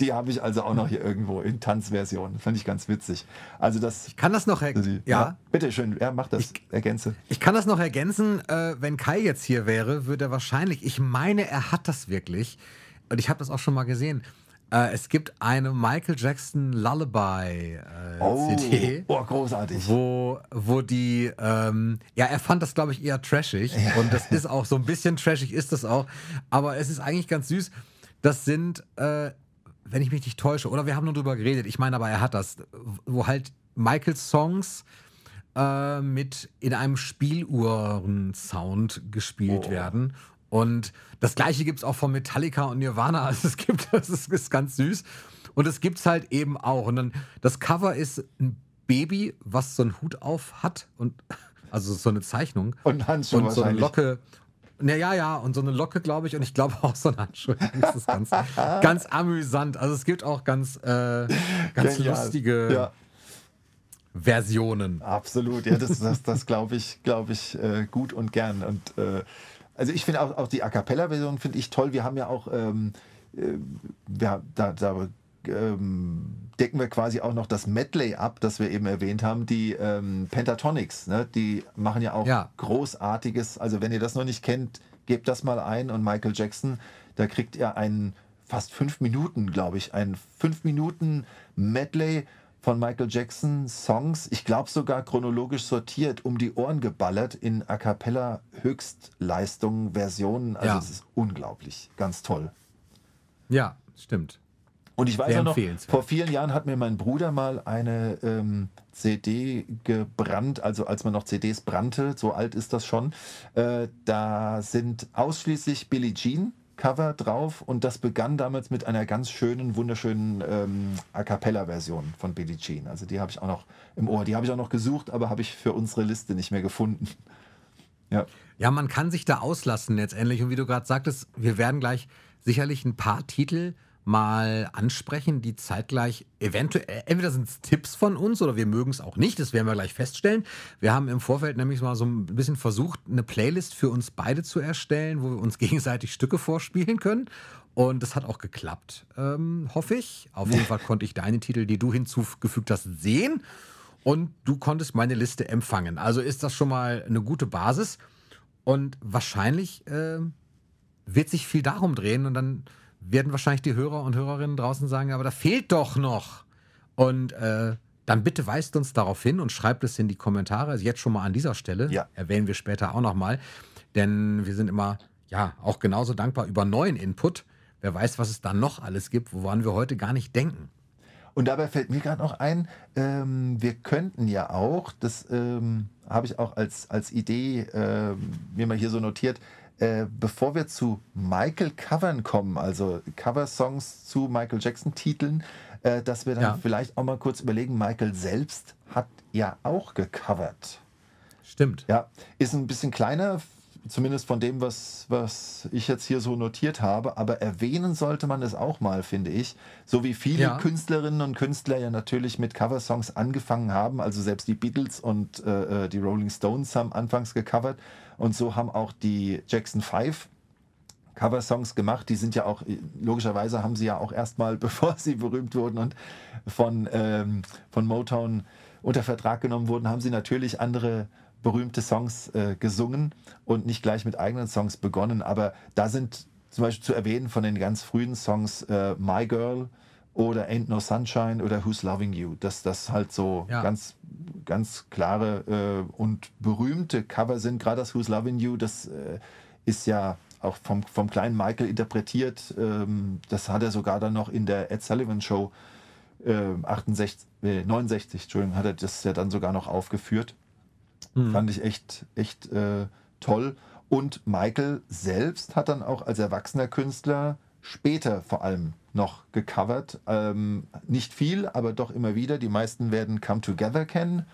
die habe ich also auch noch hier irgendwo in Tanzversion. Fand ich ganz witzig. Also das. Kann das noch, er die- ja, Bitte schön, ja, mach das. Ergänze. Ich kann das noch ergänzen, äh, wenn Kai jetzt hier wäre, würde er wahrscheinlich, ich meine, er hat das wirklich, und ich habe das auch schon mal gesehen. Äh, es gibt eine Michael Jackson Lullaby äh, CD, oh, großartig. wo, wo die, ähm, ja, er fand das, glaube ich, eher trashig. Und das ist auch so ein bisschen trashig, ist das auch. Aber es ist eigentlich ganz süß. Das sind, äh, wenn ich mich nicht täusche, oder wir haben nur drüber geredet, ich meine aber, er hat das, wo halt Michaels Songs äh, mit in einem Spieluhren-Sound gespielt Oh. werden. Und das gleiche gibt es auch von Metallica und Nirvana. Also es gibt, das ist, ist ganz süß. Und es gibt es halt eben auch. Und dann, das Cover ist ein Baby, was so einen Hut auf hat. Und, also so eine Zeichnung. Und Handschuhe Und so eine. Locke. Ja, ja, ja, und so eine Locke, glaube ich, und ich glaube auch so ein Handschuh. Das ist ganz, ganz amüsant. Also es gibt auch ganz, äh, ganz Genial. lustige Ja. Versionen. Absolut, ja, das, das, das glaube ich, glaube ich, äh, gut und gern. Und äh, also ich finde auch, auch die A cappella-Version finde ich toll. Wir haben ja auch, ähm, äh, ja, da, da ähm, decken wir quasi auch noch das Medley ab, das wir eben erwähnt haben, die ähm, Pentatonics, ne? die machen ja auch Ja. großartiges, also wenn ihr das noch nicht kennt, gebt das mal ein und Michael Jackson, da kriegt ihr einen fast fünf Minuten, glaube ich, ein fünf Minuten Medley von Michael Jackson Songs, ich glaube sogar chronologisch sortiert, um die Ohren geballert in A cappella Höchstleistungen, Versionen. Also Ja. es ist unglaublich, ganz toll. Ja, stimmt. Und ich weiß auch noch, vor vielen Jahren hat mir mein Bruder mal eine ähm, CD gebrannt, also als man noch CDs brannte, so alt ist das schon. Äh, da sind ausschließlich Billie Jean Cover drauf und das begann damals mit einer ganz schönen, wunderschönen ähm, A Cappella-Version von Billie Jean. Also die habe ich auch noch im Ohr. Die habe ich auch noch gesucht, aber habe ich für unsere Liste nicht mehr gefunden. Ja. Ja, man kann sich da auslassen letztendlich. Und wie du gerade sagtest, wir werden gleich sicherlich ein paar Titel mal ansprechen, die zeitgleich eventuell, entweder sind es Tipps von uns oder wir mögen es auch nicht, das werden wir gleich feststellen. Wir haben im Vorfeld nämlich mal so ein bisschen versucht, eine Playlist für uns beide zu erstellen, wo wir uns gegenseitig Stücke vorspielen können. Und es hat auch geklappt, ähm, hoffe ich. Auf jeden Fall konnte ich deine Titel, die du hinzugefügt hast, sehen. Und du konntest meine Liste empfangen. Also ist das schon mal eine gute Basis. Und wahrscheinlich äh, wird sich viel darum drehen. Und dann werden wahrscheinlich die Hörer und Hörerinnen draußen sagen, aber da fehlt doch noch. Und äh, dann bitte weist uns darauf hin und schreibt es in die Kommentare. Also jetzt schon mal an dieser Stelle. Ja. Erwähnen wir später auch nochmal. Denn wir sind immer, ja, auch genauso dankbar über neuen Input. Wer weiß, was es da noch alles gibt, woran wir heute gar nicht denken. Und dabei fällt mir gerade noch ein, ähm, wir könnten ja auch, das ähm, habe ich auch als, als Idee äh, mir mal hier so notiert, äh, bevor wir zu Michael Covern kommen, also Cover-Songs zu Michael Jackson-Titeln, äh, dass wir dann Ja. vielleicht auch mal kurz überlegen, Michael selbst hat ja auch gecovert. Stimmt. Ja, ist ein bisschen kleiner, zumindest von dem, was, was ich jetzt hier so notiert habe, aber erwähnen sollte man es auch mal, finde ich. So wie viele Ja. Künstlerinnen und Künstler ja natürlich mit Coversongs angefangen haben, also selbst die Beatles und äh, äh, die Rolling Stones haben anfangs gecovert und so haben auch die Jackson 5 Coversongs gemacht. Die sind ja auch, logischerweise haben sie ja auch erstmal, bevor sie berühmt wurden und von, ähm, von Motown unter Vertrag genommen wurden, haben sie natürlich andere berühmte Songs äh, gesungen und nicht gleich mit eigenen Songs begonnen. Aber da sind zum Beispiel zu erwähnen von den ganz frühen Songs äh, My Girl oder Ain't No Sunshine oder Who's Loving You. Dass das halt so Ja. ganz, ganz klare äh, und berühmte Cover sind. Gerade das Who's Loving You, das äh, ist ja auch vom, vom kleinen Michael interpretiert. Ähm, das hat er sogar dann noch in der Ed Sullivan Show äh, 68, äh, 69, Entschuldigung, hat er das ja dann sogar noch aufgeführt. Fand ich echt, echt äh, toll. Und Michael selbst hat dann auch als erwachsener Künstler später vor allem noch gecovert. Ähm, nicht viel, aber doch immer wieder. Die meisten werden Come Together kennen.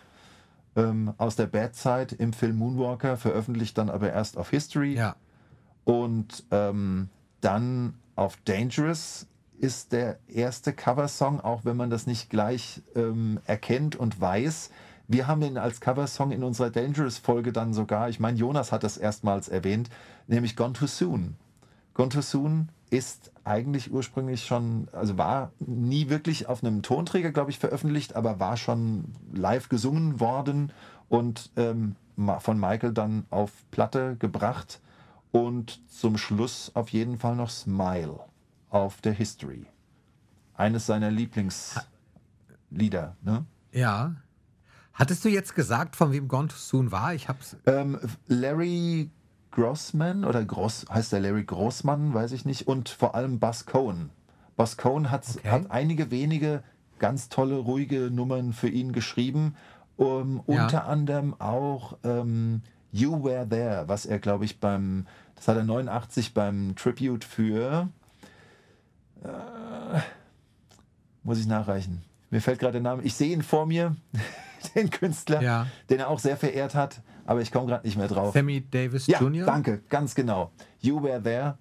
Ähm, aus der Bad Side im Film Moonwalker, veröffentlicht dann aber erst auf History. Ja. Und ähm, dann auf Dangerous ist der erste Coversong, auch wenn man das nicht gleich ähm, erkennt und weiß. Wir haben ihn als Coversong in unserer Dangerous-Folge dann sogar, ich meine, Jonas hat das erstmals erwähnt, nämlich Gone Too Soon. Gone Too Soon ist eigentlich ursprünglich schon, also war nie wirklich auf einem Tonträger, glaube ich, veröffentlicht, aber war schon live gesungen worden und ähm, von Michael dann auf Platte gebracht und zum Schluss auf jeden Fall noch Smile auf der History. Eines seiner Lieblingslieder. Ne? Ja. Hattest du jetzt gesagt, von wem Gone Too Soon war? Ich hab's. Ähm, Larry Grossman oder Gross, heißt der Larry Grossmann, weiß ich nicht. Und vor allem Buzz Cohen. Buzz Cohen hat, Okay. hat einige wenige ganz tolle, ruhige Nummern für ihn geschrieben. Um, Ja. Unter anderem auch ähm, You Were There, was er, glaube ich, beim, das hat er 89 beim Tribute für, äh, muss ich nachreichen. Mir fällt gerade der Name, ich sehe ihn vor mir, den Künstler, Ja. den er auch sehr verehrt hat, aber ich komme gerade nicht mehr drauf. Sammy Davis Ja, Jr.? danke, ganz genau. You Were There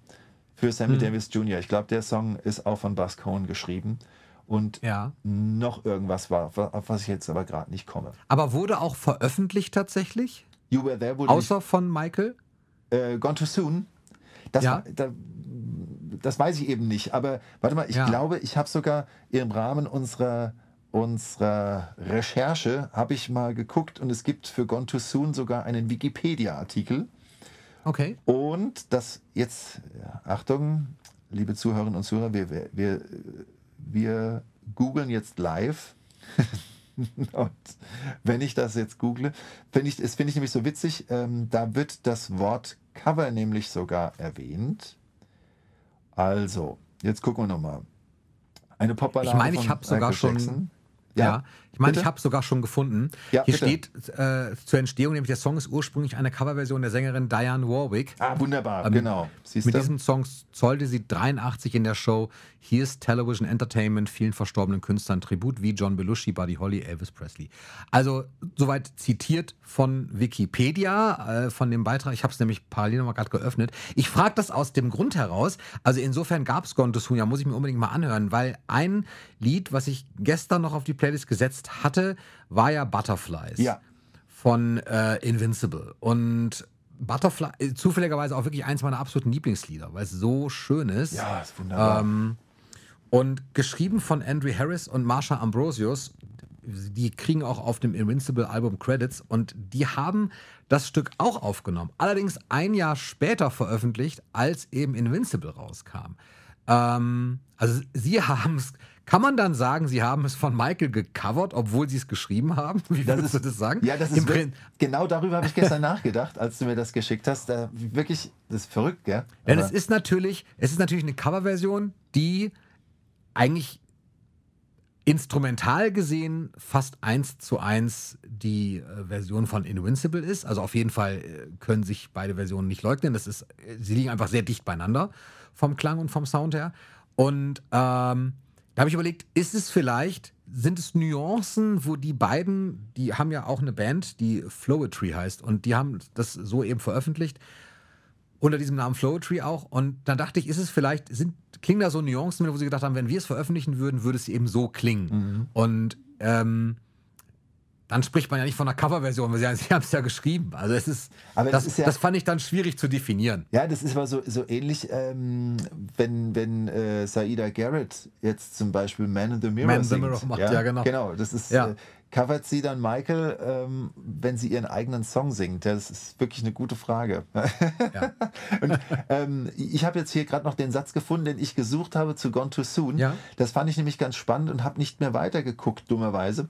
für Sammy Hm. Davis Jr. Ich glaube, der Song ist auch von Buzz Cohen geschrieben. Und Ja. noch irgendwas war, auf was ich jetzt aber gerade nicht komme. Aber wurde auch veröffentlicht tatsächlich? You Were There wurde Außer von Michael? nicht, äh, Gone Too Soon. Das, Ja. da, das weiß ich eben nicht. Aber warte mal, ich Ja. glaube, ich habe sogar im Rahmen unserer, unserer Recherche habe ich mal geguckt und es gibt für Gone Too Soon sogar einen Wikipedia-Artikel. Okay. Und das jetzt, Achtung, liebe Zuhörerinnen und Zuhörer, wir, wir, wir, googeln jetzt live. und wenn ich das jetzt google, finde ich, das finde ich nämlich so witzig, ähm, da wird das Wort Cover nämlich sogar erwähnt. Also, jetzt gucken wir nochmal. Eine Popballade Ich meine, ich habe sogar Michael schon. Jackson. Ja, ich meine, bitte? ich habe sogar schon gefunden. Ja, Hier bitte. steht äh, zur Entstehung, nämlich der Song ist ursprünglich eine Coverversion der Sängerin Diane Warwick. Ah, wunderbar, Ähm, genau. Siehst Mit du? diesem Song zollte sie 83 in der Show Here's Television Entertainment vielen verstorbenen Künstlern Tribut wie John Belushi, Buddy Holly, Elvis Presley. Also soweit zitiert von Wikipedia, äh, von dem Beitrag. Ich habe es nämlich parallel nochmal gerade geöffnet. Ich frage das aus dem Grund heraus. Also insofern gab es Gone to Soon, ja, muss ich mir unbedingt mal anhören, weil ein Lied, was ich gestern noch auf die Playlist gesetzt hatte, war ja Butterflies Ja. von äh, Invincible. Und Butterfly, äh, zufälligerweise auch wirklich eins meiner absoluten Lieblingslieder, weil es so schön ist. Ja, ist wunderbar. Ähm, und geschrieben von Andrew Harris und Marsha Ambrosius. Die kriegen auch auf dem Invincible Album Credits und die haben das Stück auch aufgenommen. Allerdings ein Jahr später veröffentlicht, als eben Invincible rauskam. Ähm, also sie haben es, kann man dann sagen, sie haben es von Michael gecovert, obwohl sie es geschrieben haben? Wie Das würdest ist- du das sagen? Ja, das ist wirklich, genau darüber habe ich gestern nachgedacht, als du mir das geschickt hast. Da, wirklich, das ist verrückt, gell? Denn Aber- es ist natürlich, es ist natürlich eine Coverversion, die eigentlich instrumental gesehen fast eins zu eins die äh, Version von Invincible ist. Also auf jeden Fall äh, können sich beide Versionen nicht leugnen. Das ist, äh, sie liegen einfach sehr dicht beieinander vom Klang und vom Sound her. Und ähm, da habe ich überlegt, ist es vielleicht, sind es Nuancen, wo die beiden, die haben ja auch eine Band, die Flowetry heißt und die haben das so eben veröffentlicht unter diesem Namen Flowetry auch. Und dann dachte ich, ist es vielleicht, sind, klingen da so Nuancen, mit, wo sie gedacht haben, wenn wir es veröffentlichen würden, würde es eben so klingen. Mhm. Und ähm, dann spricht man ja nicht von einer Coverversion, weil sie, sie haben es ja geschrieben. Also es ist, Aber das, ist ja- das fand ich dann schwierig zu definieren. Ja, das ist aber so, so ähnlich, ähm, wenn, wenn äh, Saida Garrett jetzt zum Beispiel Man in the Mirror Man in the singt. Mirror macht, ja, genau. Genau, das ist, Ja. äh, covert sie dann Michael, ähm, wenn sie ihren eigenen Song singt? Das ist wirklich eine gute Frage. Ja. Und, ähm, ich habe jetzt hier gerade noch den Satz gefunden, den ich gesucht habe zu Gone Too Soon. Ja. Das fand ich nämlich ganz spannend und habe nicht mehr weitergeguckt, dummerweise.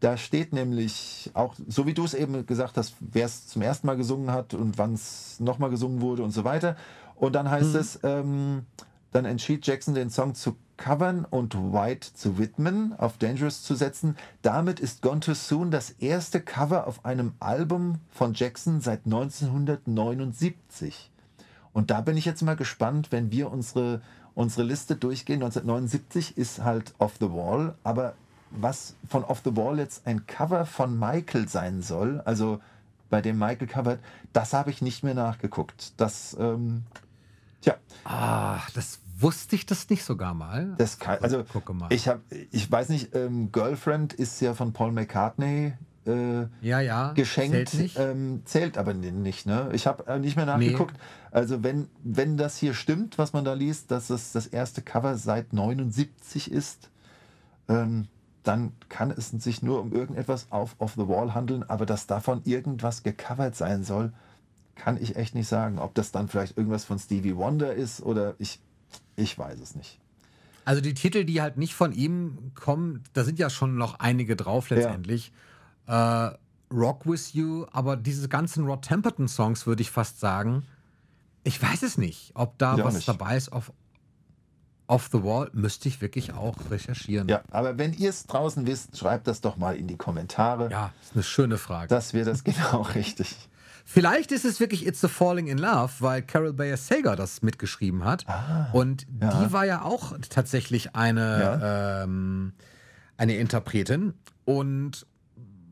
Da steht nämlich auch, so wie du es eben gesagt hast, wer es zum ersten Mal gesungen hat und wann es nochmal gesungen wurde und so weiter. Und dann heißt es, ähm, dann entschied Jackson den Song zu covern und White zu widmen, auf Dangerous zu setzen. Damit ist Gone Too Soon das erste Cover auf einem Album von Jackson seit 1979. Und da bin ich jetzt mal gespannt, wenn wir unsere, unsere Liste durchgehen. 1979 ist halt Off the Wall, aber was von Off the Wall jetzt ein Cover von Michael sein soll, also bei dem Michael covert, das habe ich nicht mehr nachgeguckt. Das, ähm, tja, Ah, das wusste ich das nicht sogar mal. das kann, also Gucke mal. ich habe, ich weiß nicht, ähm, Girlfriend ist ja von Paul McCartney äh, ja, ja. geschenkt, Zählt nicht. Ähm, zählt aber nicht. Ne? Ich habe äh, nicht mehr nachgeguckt. Also wenn, wenn das hier stimmt, was man da liest, dass es das erste Cover seit 79 ist, ähm, dann kann es sich nur um irgendetwas auf Off the Wall handeln, aber dass davon irgendwas gecovert sein soll, kann ich echt nicht sagen. Ob das dann vielleicht irgendwas von Stevie Wonder ist oder ich, ich weiß es nicht. Also die Titel, die halt nicht von ihm kommen, da sind ja schon noch einige drauf letztendlich. Äh, Rock With You, aber diese ganzen Rod Temperton Songs würde ich fast sagen, ich weiß es nicht, ob da auch was nicht. dabei ist auf Off the Wall, müsste ich wirklich auch recherchieren. Ja, aber wenn ihr es draußen wisst, schreibt das doch mal in die Kommentare. Ja, ist eine schöne Frage. dass wir das genau richtig. Vielleicht ist es wirklich It's a Falling in Love, weil Carol Bayer Sager das mitgeschrieben hat. Und ja. die war ja auch tatsächlich eine, ähm, eine Interpretin und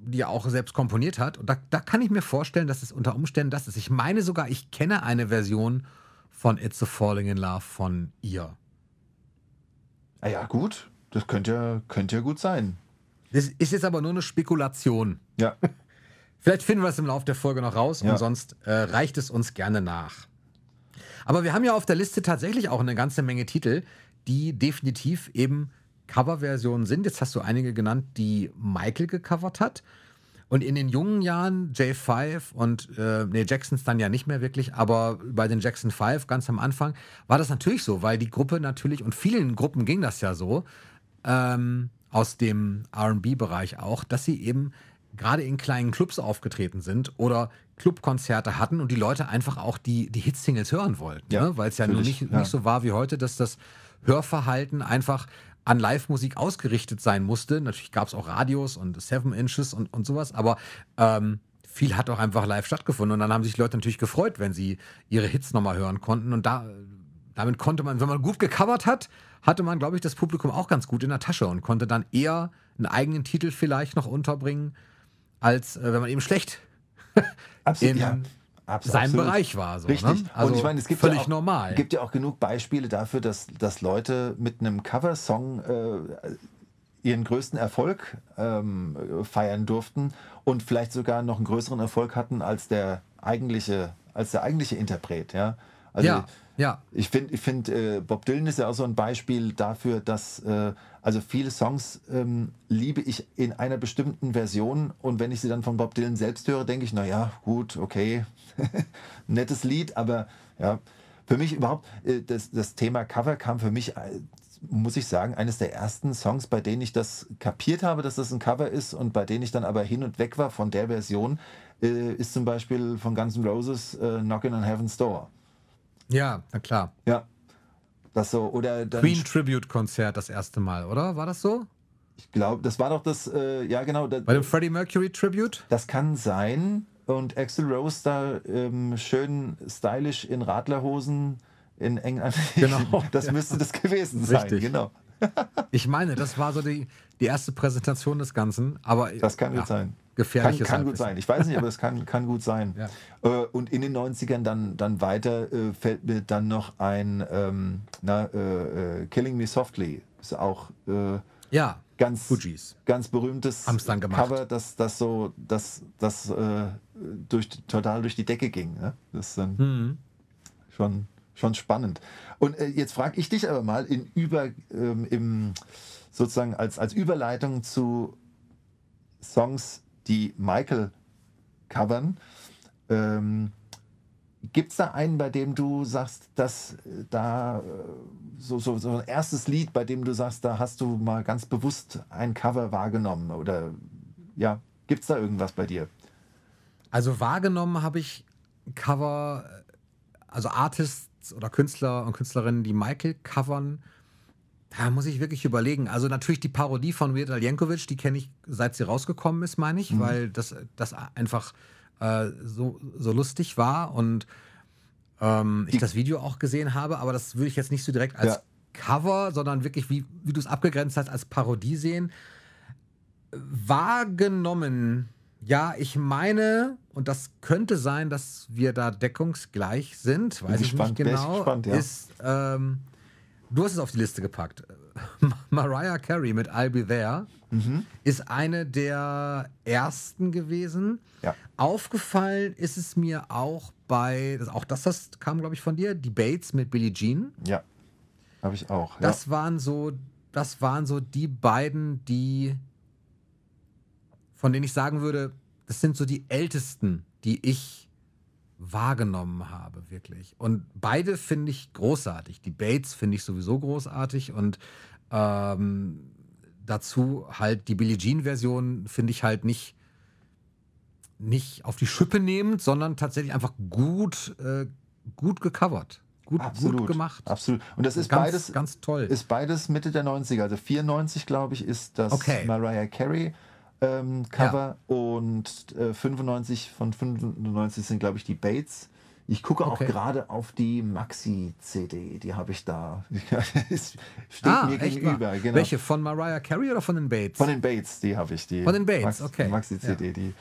die ja auch selbst komponiert hat. Und da, da kann ich mir vorstellen, dass es unter Umständen das ist. Ich meine sogar, ich kenne eine Version von It's a Falling in Love von ihr. Ah ja, gut. Das könnte ja, könnte ja gut sein. Das ist jetzt aber nur eine Spekulation. Ja. Vielleicht finden wir es im Laufe der Folge noch raus Ja. und sonst äh, reicht es uns gerne nach. Aber wir haben ja auf der Liste tatsächlich auch eine ganze Menge Titel, die definitiv eben Coverversionen sind. Jetzt hast du einige genannt, die Michael gecovert hat. Und in den jungen Jahren J5 und äh, nee, Jacksons dann ja nicht mehr wirklich, aber bei den Jackson 5 ganz am Anfang war das natürlich so, weil die Gruppe natürlich, und vielen Gruppen ging das ja so, ähm, aus dem RB-Bereich auch, dass sie eben gerade in kleinen Clubs aufgetreten sind oder Clubkonzerte hatten und die Leute einfach auch die, die Hitsingles hören wollten. Ja, ne? Weil es ja nur natürlich, nicht, ja. nicht so war wie heute, dass das Hörverhalten einfach an Live-Musik ausgerichtet sein musste. Natürlich gab es auch Radios und Seven Inches und, und sowas, aber ähm, viel hat auch einfach live stattgefunden. Und dann haben sich Leute natürlich gefreut, wenn sie ihre Hits nochmal hören konnten. Und da, damit konnte man, wenn man gut gecovert hat, hatte man, glaube ich, das Publikum auch ganz gut in der Tasche und konnte dann eher einen eigenen Titel vielleicht noch unterbringen, als äh, wenn man eben schlecht Absolut. in ja, abs- absolut. Bereich war. So, Richtig. Ne? Also und ich meine, es gibt völlig ja auch, normal. gibt ja auch genug Beispiele dafür, dass, dass Leute mit einem Coversong äh, ihren größten Erfolg ähm, feiern durften und vielleicht sogar noch einen größeren Erfolg hatten als der eigentliche als der eigentliche Interpret. Ja, also ja, ja. Ich finde, ich find, äh, Bob Dylan ist ja auch so ein Beispiel dafür, dass äh, also viele Songs ähm, liebe ich in einer bestimmten Version und wenn ich sie dann von Bob Dylan selbst höre, denke ich, naja, gut, okay, nettes Lied, aber ja, für mich überhaupt, äh, das, das Thema Cover kam für mich, äh, muss ich sagen, eines der ersten Songs, bei denen ich das kapiert habe, dass das ein Cover ist und bei denen ich dann aber hin und weg war von der Version, äh, ist zum Beispiel von Guns N' Roses äh, Knockin' on Heaven's Door. Ja, na klar. Ja. Das so, oder dann. Queen Tribute Konzert das erste Mal, oder? War das so? Ich glaube, das war doch das, äh, ja genau. Das, Bei dem Freddie Mercury Tribute? Das kann sein. Und Axel Rose da ähm, schön stylisch in Radlerhosen in eng Genau. Das müsste das gewesen sein, Richtig. genau. Ich meine, das war so die, die erste Präsentation des Ganzen, aber Das kann ja, sein. Gefährliches Kann, kann gut sein. Ich weiß nicht, aber es kann, kann gut sein. Ja. Äh, und in den 90ern dann, dann weiter äh, fällt mir dann noch ein ähm, na, äh, äh, Killing Me Softly. Ist auch äh, Ja, ganz, ganz berühmtes. Cover, das, das so, das, das äh, durch, total durch die Decke ging. Ne? Das ist dann Mhm. schon, schon spannend. Und jetzt frage ich dich aber mal in über, ähm, im, sozusagen als, als Überleitung zu Songs, die Michael covern. Ähm, Gibt es da einen, bei dem du sagst, dass äh, da äh, so, so, so ein erstes Lied, bei dem du sagst, da hast du mal ganz bewusst ein Cover wahrgenommen? Oder ja, gibt es da irgendwas bei dir? Also wahrgenommen habe ich Cover, also Artists oder Künstler und Künstlerinnen, die Michael covern. Da muss ich wirklich überlegen. Also natürlich die Parodie von Weird Al Yankovic, die kenne ich, seit sie rausgekommen ist, meine ich, weil das, das einfach äh, so, so lustig war und ähm, ich das Video auch gesehen habe, aber das würde ich jetzt nicht so direkt als Ja. Cover, sondern wirklich, wie, wie du es abgegrenzt hast, als Parodie sehen. Wahrgenommen, ja, ich meine, und das könnte sein, dass wir da deckungsgleich sind, weiß ich gespannt, nicht ich genau, gespannt, ja. ist, ähm, du hast es auf die Liste gepackt. Mariah Carey mit I'll Be There Mhm. ist eine der ersten gewesen. Ja. Aufgefallen ist es mir auch bei, auch das, das kam, glaube ich, von dir, Debates mit Billie Jean. Ja, habe ich auch. Das waren so, das waren so die beiden, die, von denen ich sagen würde, das sind so die ältesten, die ich wahrgenommen habe, wirklich. Und beide finde ich großartig. Die Bates finde ich sowieso großartig und ähm, dazu halt die Billie Jean-Version finde ich halt nicht, nicht auf die Schippe nehmend, sondern tatsächlich einfach gut, äh, gut gecovert. Gut, Absolut. gut gemacht. Absolut. Und das ist ganz, beides, ganz toll. ist beides Mitte der 90er. Also 94, glaube ich, ist das Okay. Mariah Carey ähm, Cover und äh, 95 von 95 sind, glaube ich, die Bates. Ich gucke Okay. auch gerade auf die Maxi-CD, die habe ich da. Steht ah, mir echt gegenüber. Genau. Welche? Von Mariah Carey oder von den Bates? Von den Bates, die habe ich. Die Von den Bates, Max, okay. Maxi-CD, die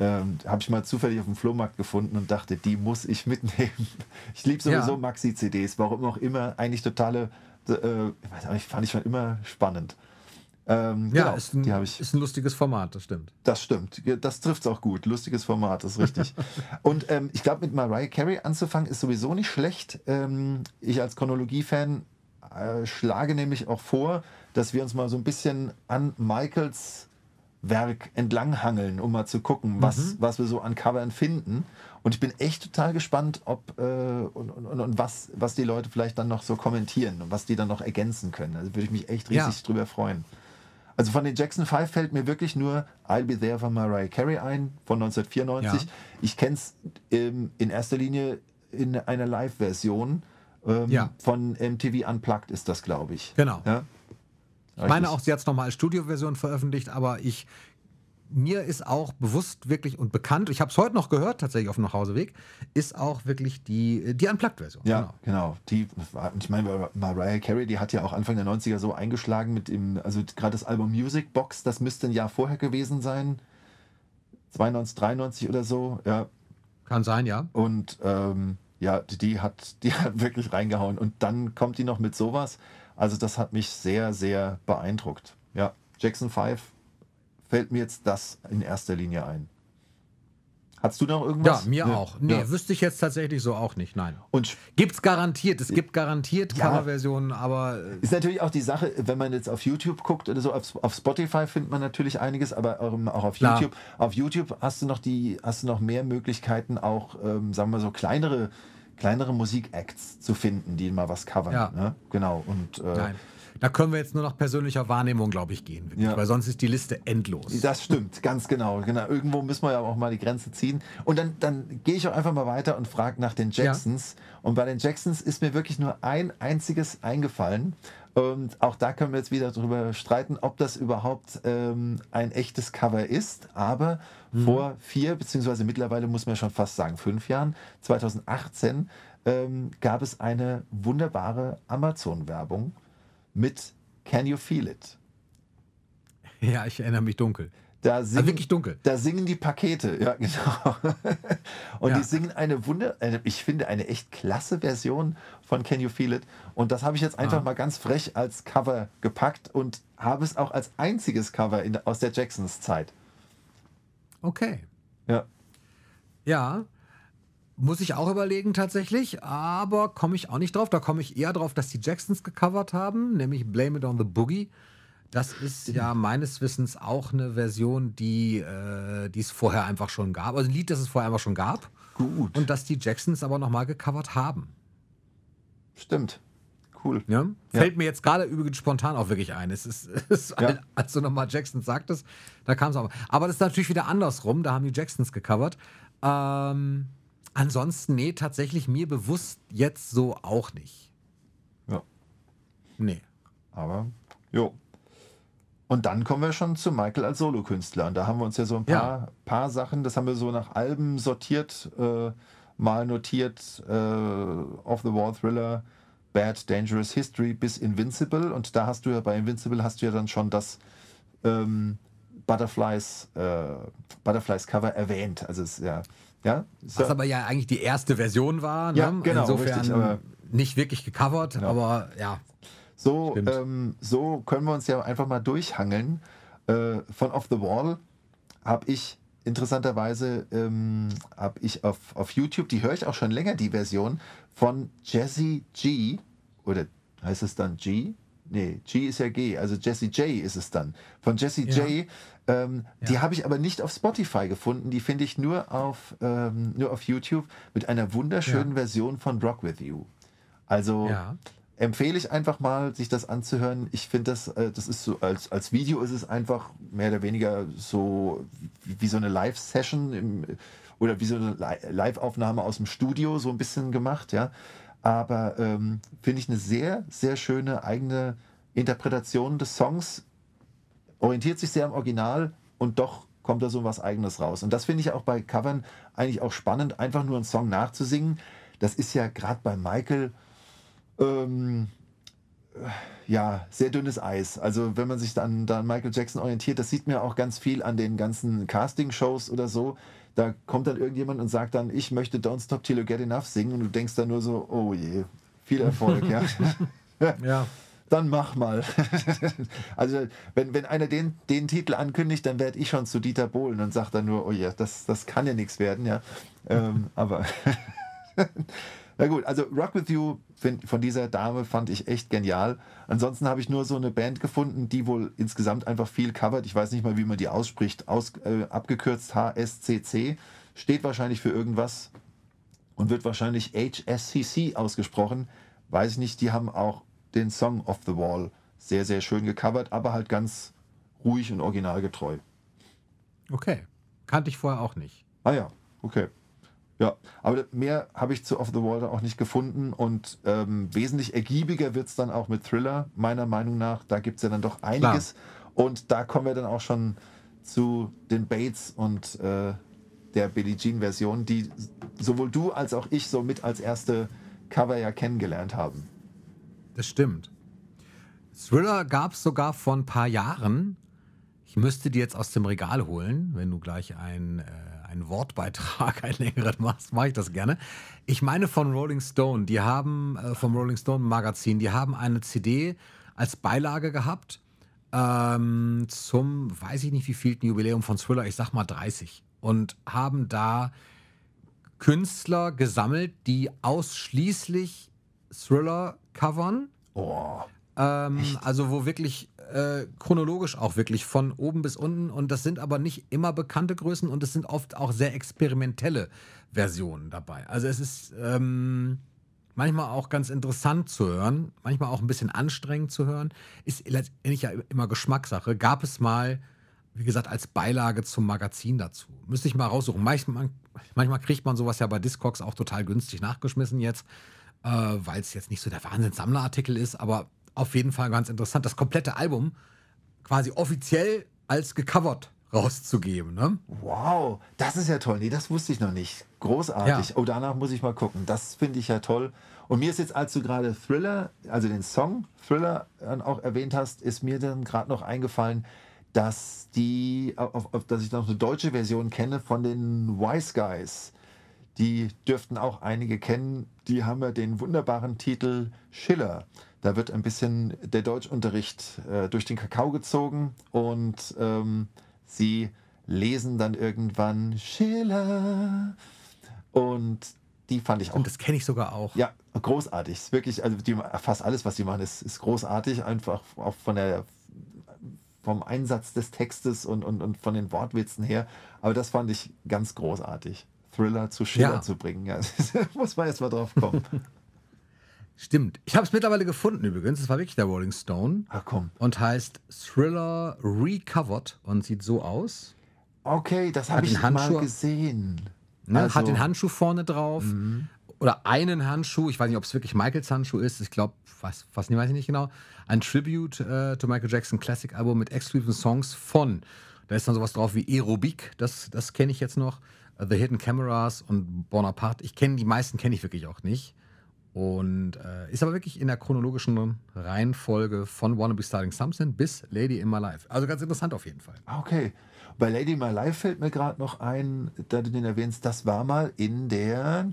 ähm, habe ich mal zufällig auf dem Flohmarkt gefunden und dachte, die muss ich mitnehmen. Ich liebe sowieso Ja. Maxi-CDs, warum auch immer. Eigentlich totale, äh, ich weiß nicht, fand ich schon immer spannend. Ähm, ja, genau, ist, ein, die ich. ist ein lustiges Format, das stimmt. Das stimmt. Das trifft es auch gut. Lustiges Format, das ist richtig. Und ähm, ich glaube, mit Mariah Carey anzufangen ist sowieso nicht schlecht. Ähm, ich als Chronologie-Fan äh, schlage nämlich auch vor, dass wir uns mal so ein bisschen an Michaels Werk entlanghangeln, um mal zu gucken, was, was wir so an Covern finden. Und ich bin echt total gespannt, ob äh, und, und, und- und was, was die Leute vielleicht dann noch so kommentieren und was die dann noch ergänzen können. Also würde ich mich echt riesig Ja. drüber freuen. Also von den Jackson 5 fällt mir wirklich nur I'll Be There von Mariah Carey ein, von 1994. Ja. Ich kenne es ähm, in erster Linie in einer Live-Version. Ähm, Ja. Von MTV Unplugged ist das, glaube ich. Genau. Ja? Ich meine auch, sie hat es nochmal als Studioversion veröffentlicht, aber ich mir ist auch bewusst wirklich und bekannt, ich habe es heute noch gehört, tatsächlich auf dem Nachhauseweg, ist auch wirklich die, die Unplugged-Version. Ja, Genau. genau. Die, ich meine, Mariah Carey, die hat ja auch Anfang der 90er so eingeschlagen mit dem, also gerade das Album Music Box, das müsste ein Jahr vorher gewesen sein. 92, 93 oder so, ja. Kann sein, ja. Und ähm, ja, die, die hat, die hat wirklich reingehauen. Und dann kommt die noch mit sowas. Also das hat mich sehr, sehr beeindruckt. Ja, Jackson 5 fällt mir jetzt das in erster Linie ein. Hast du noch irgendwas? Ja, mir Ja. auch. Nee, Ja. wüsste ich jetzt tatsächlich so auch nicht, nein. Und Gibt's garantiert, es gibt garantiert Ja. Coverversionen, aber äh, Ist natürlich auch die Sache, wenn man jetzt auf YouTube guckt oder so, auf, auf Spotify findet man natürlich einiges, aber auch auf Klar. YouTube. Auf YouTube hast du noch die, hast du noch mehr Möglichkeiten, auch, ähm, sagen wir so, kleinere, kleinere Musikacts zu finden, die mal was covern. Ja. Ne? Genau. Und äh, nein. Da können wir jetzt nur nach persönlicher Wahrnehmung, glaube ich, gehen, wirklich, Ja. weil sonst ist die Liste endlos. Das stimmt, ganz genau. genau. Irgendwo müssen wir ja auch mal die Grenze ziehen. Und dann, dann gehe ich auch einfach mal weiter und frage nach den Jacksons. Und bei den Jacksons ist mir wirklich nur ein einziges eingefallen. Und auch da können wir jetzt wieder darüber streiten, ob das überhaupt ähm, ein echtes Cover ist. Aber vor vier, beziehungsweise mittlerweile muss man schon fast sagen, fünf Jahren, 2018, ähm, gab es eine wunderbare Amazon-Werbung mit Can You Feel It? Ja, ich erinnere mich dunkel. Da Ah, singen, wirklich dunkel. Da singen die Pakete, ja, genau. Und Ja. die singen eine Wunder, ich finde, eine echt klasse Version von Can You Feel It? Und das habe ich jetzt einfach Ah. mal ganz frech als Cover gepackt und habe es auch als einziges Cover in, aus der Jacksons Zeit. Okay. Ja. Ja, muss ich auch überlegen tatsächlich, aber komme ich auch nicht drauf. Da komme ich eher drauf, dass die Jacksons gecovert haben, nämlich Blame It on the Boogie. Das ist ja meines Wissens auch eine Version, die äh, es vorher einfach schon gab. Also ein Lied, das es vorher einfach schon gab. Gut. Und das die Jacksons aber nochmal gecovert haben. Stimmt. Cool. Ja? Ja. Fällt mir jetzt gerade übrigens spontan auch wirklich ein. Es ist, es ist Ja. als du nochmal Jacksons sagtest, da kam es aber. Aber das ist natürlich wieder andersrum. Da haben die Jacksons gecovert. Ähm, ansonsten, nee, tatsächlich mir bewusst jetzt so auch nicht. Ja. Nee. Aber, jo. Und dann kommen wir schon zu Michael als Solokünstler. Und da haben wir uns ja so ein paar, Ja. paar Sachen, das haben wir so nach Alben sortiert, äh, mal notiert, äh, Off the Wall Thriller, Bad, Dangerous History bis Invincible. Und da hast du ja, bei Invincible hast du ja dann schon das ähm, Butterflies, äh, Butterflies Cover erwähnt. Also es ist ja, ja, Was aber ja eigentlich die erste Version war. Ne? Ja, genau, Insofern richtig, nicht wirklich gecovert, Ja. aber ja. So, ähm, so können wir uns ja einfach mal durchhangeln. Äh, von Off the Wall habe ich interessanterweise ähm, habe ich auf, auf YouTube, die höre ich auch schon länger, die Version von Jesse G. Oder heißt es dann G? Nee, G ist ja G, also Jesse J ist es dann. Von Jesse Ja. J. Ähm, Die Ja. habe ich aber nicht auf Spotify gefunden. Die finde ich nur auf, ähm, nur auf YouTube mit einer wunderschönen Ja. Version von Rock With You. Also empfehle ich einfach mal, sich das anzuhören. Ich finde das, äh, das ist so, als, als Video ist es einfach mehr oder weniger so wie, wie so eine Live-Session oder wie so eine Li- Live-Aufnahme aus dem Studio, so ein bisschen gemacht, ja. Aber ähm, finde ich eine sehr, sehr schöne eigene Interpretation des Songs. Orientiert sich sehr am Original und doch kommt da so was Eigenes raus. Und das finde ich auch bei Covern eigentlich auch spannend, einfach nur einen Song nachzusingen. Das ist ja gerade bei Michael ähm, ja, sehr dünnes Eis. Also wenn man sich dann an Michael Jackson orientiert, das sieht man auch ganz viel an den ganzen Casting-Shows oder so. Da kommt dann irgendjemand und sagt dann, ich möchte Don't Stop Till You Get Enough singen und du denkst dann nur so, oh je, viel Erfolg, ja. Ja. Dann mach mal. also wenn, wenn einer den, den Titel ankündigt, dann werde ich schon zu Dieter Bohlen und sage dann nur, oh ja, das, das kann ja nichts werden, ja. ähm, aber na gut, also Rock With You find, von dieser Dame fand ich echt genial. Ansonsten habe ich nur so eine Band gefunden, die wohl insgesamt einfach viel covert. Ich weiß nicht mal, wie man die ausspricht. Aus, äh, abgekürzt HSCC. Steht wahrscheinlich für irgendwas und wird wahrscheinlich HSCC ausgesprochen. Weiß ich nicht, die haben auch den Song Off the Wall sehr, sehr schön gecovert, aber halt ganz ruhig und originalgetreu. Okay. Kannte ich vorher auch nicht. Ah ja, okay. Ja, aber mehr habe ich zu Off the Wall dann auch nicht gefunden und ähm, wesentlich ergiebiger wird es dann auch mit Thriller, meiner Meinung nach. Da gibt es ja dann doch einiges und da kommen wir dann auch schon zu den Bates und äh, der Billie Jean Version, die sowohl du als auch ich so mit als erste Cover ja kennengelernt haben. Das stimmt. Thriller gab es sogar vor ein paar Jahren. Ich müsste die jetzt aus dem Regal holen, wenn du gleich ein, äh, einen Wortbeitrag, einen längeren machst, mache ich das gerne. Ich meine von Rolling Stone, die haben, äh, vom Rolling Stone Magazin, die haben eine CD als Beilage gehabt ähm, zum, weiß ich nicht wie vielten Jubiläum von Thriller, ich sag mal 30. und haben da Künstler gesammelt, die ausschließlich Thriller covern. Oh, Ähm, also wo wirklich äh, chronologisch auch wirklich von oben bis unten und das sind aber nicht immer bekannte Größen und es sind oft auch sehr experimentelle Versionen dabei. Also es ist ähm, manchmal auch ganz interessant zu hören, manchmal auch ein bisschen anstrengend zu hören. Ist letztendlich ja immer Geschmackssache. Gab es mal, wie gesagt, als Beilage zum Magazin dazu. Müsste ich mal raussuchen. Manchmal, manchmal kriegt man sowas ja bei Discogs auch total günstig nachgeschmissen jetzt, äh, weil es jetzt nicht so der Wahnsinn-Sammlerartikel ist, aber auf jeden Fall ganz interessant, das komplette Album quasi offiziell als gecovert rauszugeben. Ne? wow, das ist ja toll. Nee, das wusste ich noch nicht. Großartig. Ja. Oh, danach muss ich mal gucken. Das finde ich ja toll. Und mir ist jetzt, als du gerade Thriller, also den Song Thriller auch erwähnt hast, ist mir dann gerade noch eingefallen, dass die, auf, auf, dass ich noch eine deutsche Version kenne von den Wise Guys. Die dürften auch einige kennen. Die haben ja den wunderbaren Titel Schiller. Da wird ein bisschen der Deutschunterricht äh, durch den Kakao gezogen und ähm, sie lesen dann irgendwann Schiller. Und die fand ich auch Und das kenne ich sogar auch. ja, großartig. Ist wirklich, also die, fast alles, was sie machen, ist, ist großartig. Einfach auch von der, vom Einsatz des Textes und, und, und von den Wortwitzen her. Aber das fand ich ganz großartig. Thriller zu Schiller Ja. zu bringen. Ja, muss man erst mal drauf kommen. Stimmt. Ich habe es mittlerweile gefunden übrigens. Es war wirklich der Rolling Stone Ach komm. und heißt Thriller Recovered und sieht so aus. Okay, das habe ich Handschuh- mal gesehen. Ne? Also- Hat den Handschuh vorne drauf. Oder einen Handschuh. Ich weiß nicht, ob es wirklich Michaels Handschuh ist. Ich glaube, was, was weiß ich nicht genau. Ein Tribute äh, to Michael Jackson Classic Album mit exklusiven Songs von. Da ist dann sowas drauf wie Aerobic. Das, das kenne ich jetzt noch. Äh, The Hidden Cameras und Bonaparte. Ich kenne die meisten, kenne ich wirklich auch nicht. Und äh, ist aber wirklich in der chronologischen Reihenfolge von Wanna Be Starting Something bis Lady in My Life. Also ganz interessant auf jeden Fall. Ah, Okay. Bei Lady My Life fällt mir gerade noch ein, da du den erwähnst, das war mal in der,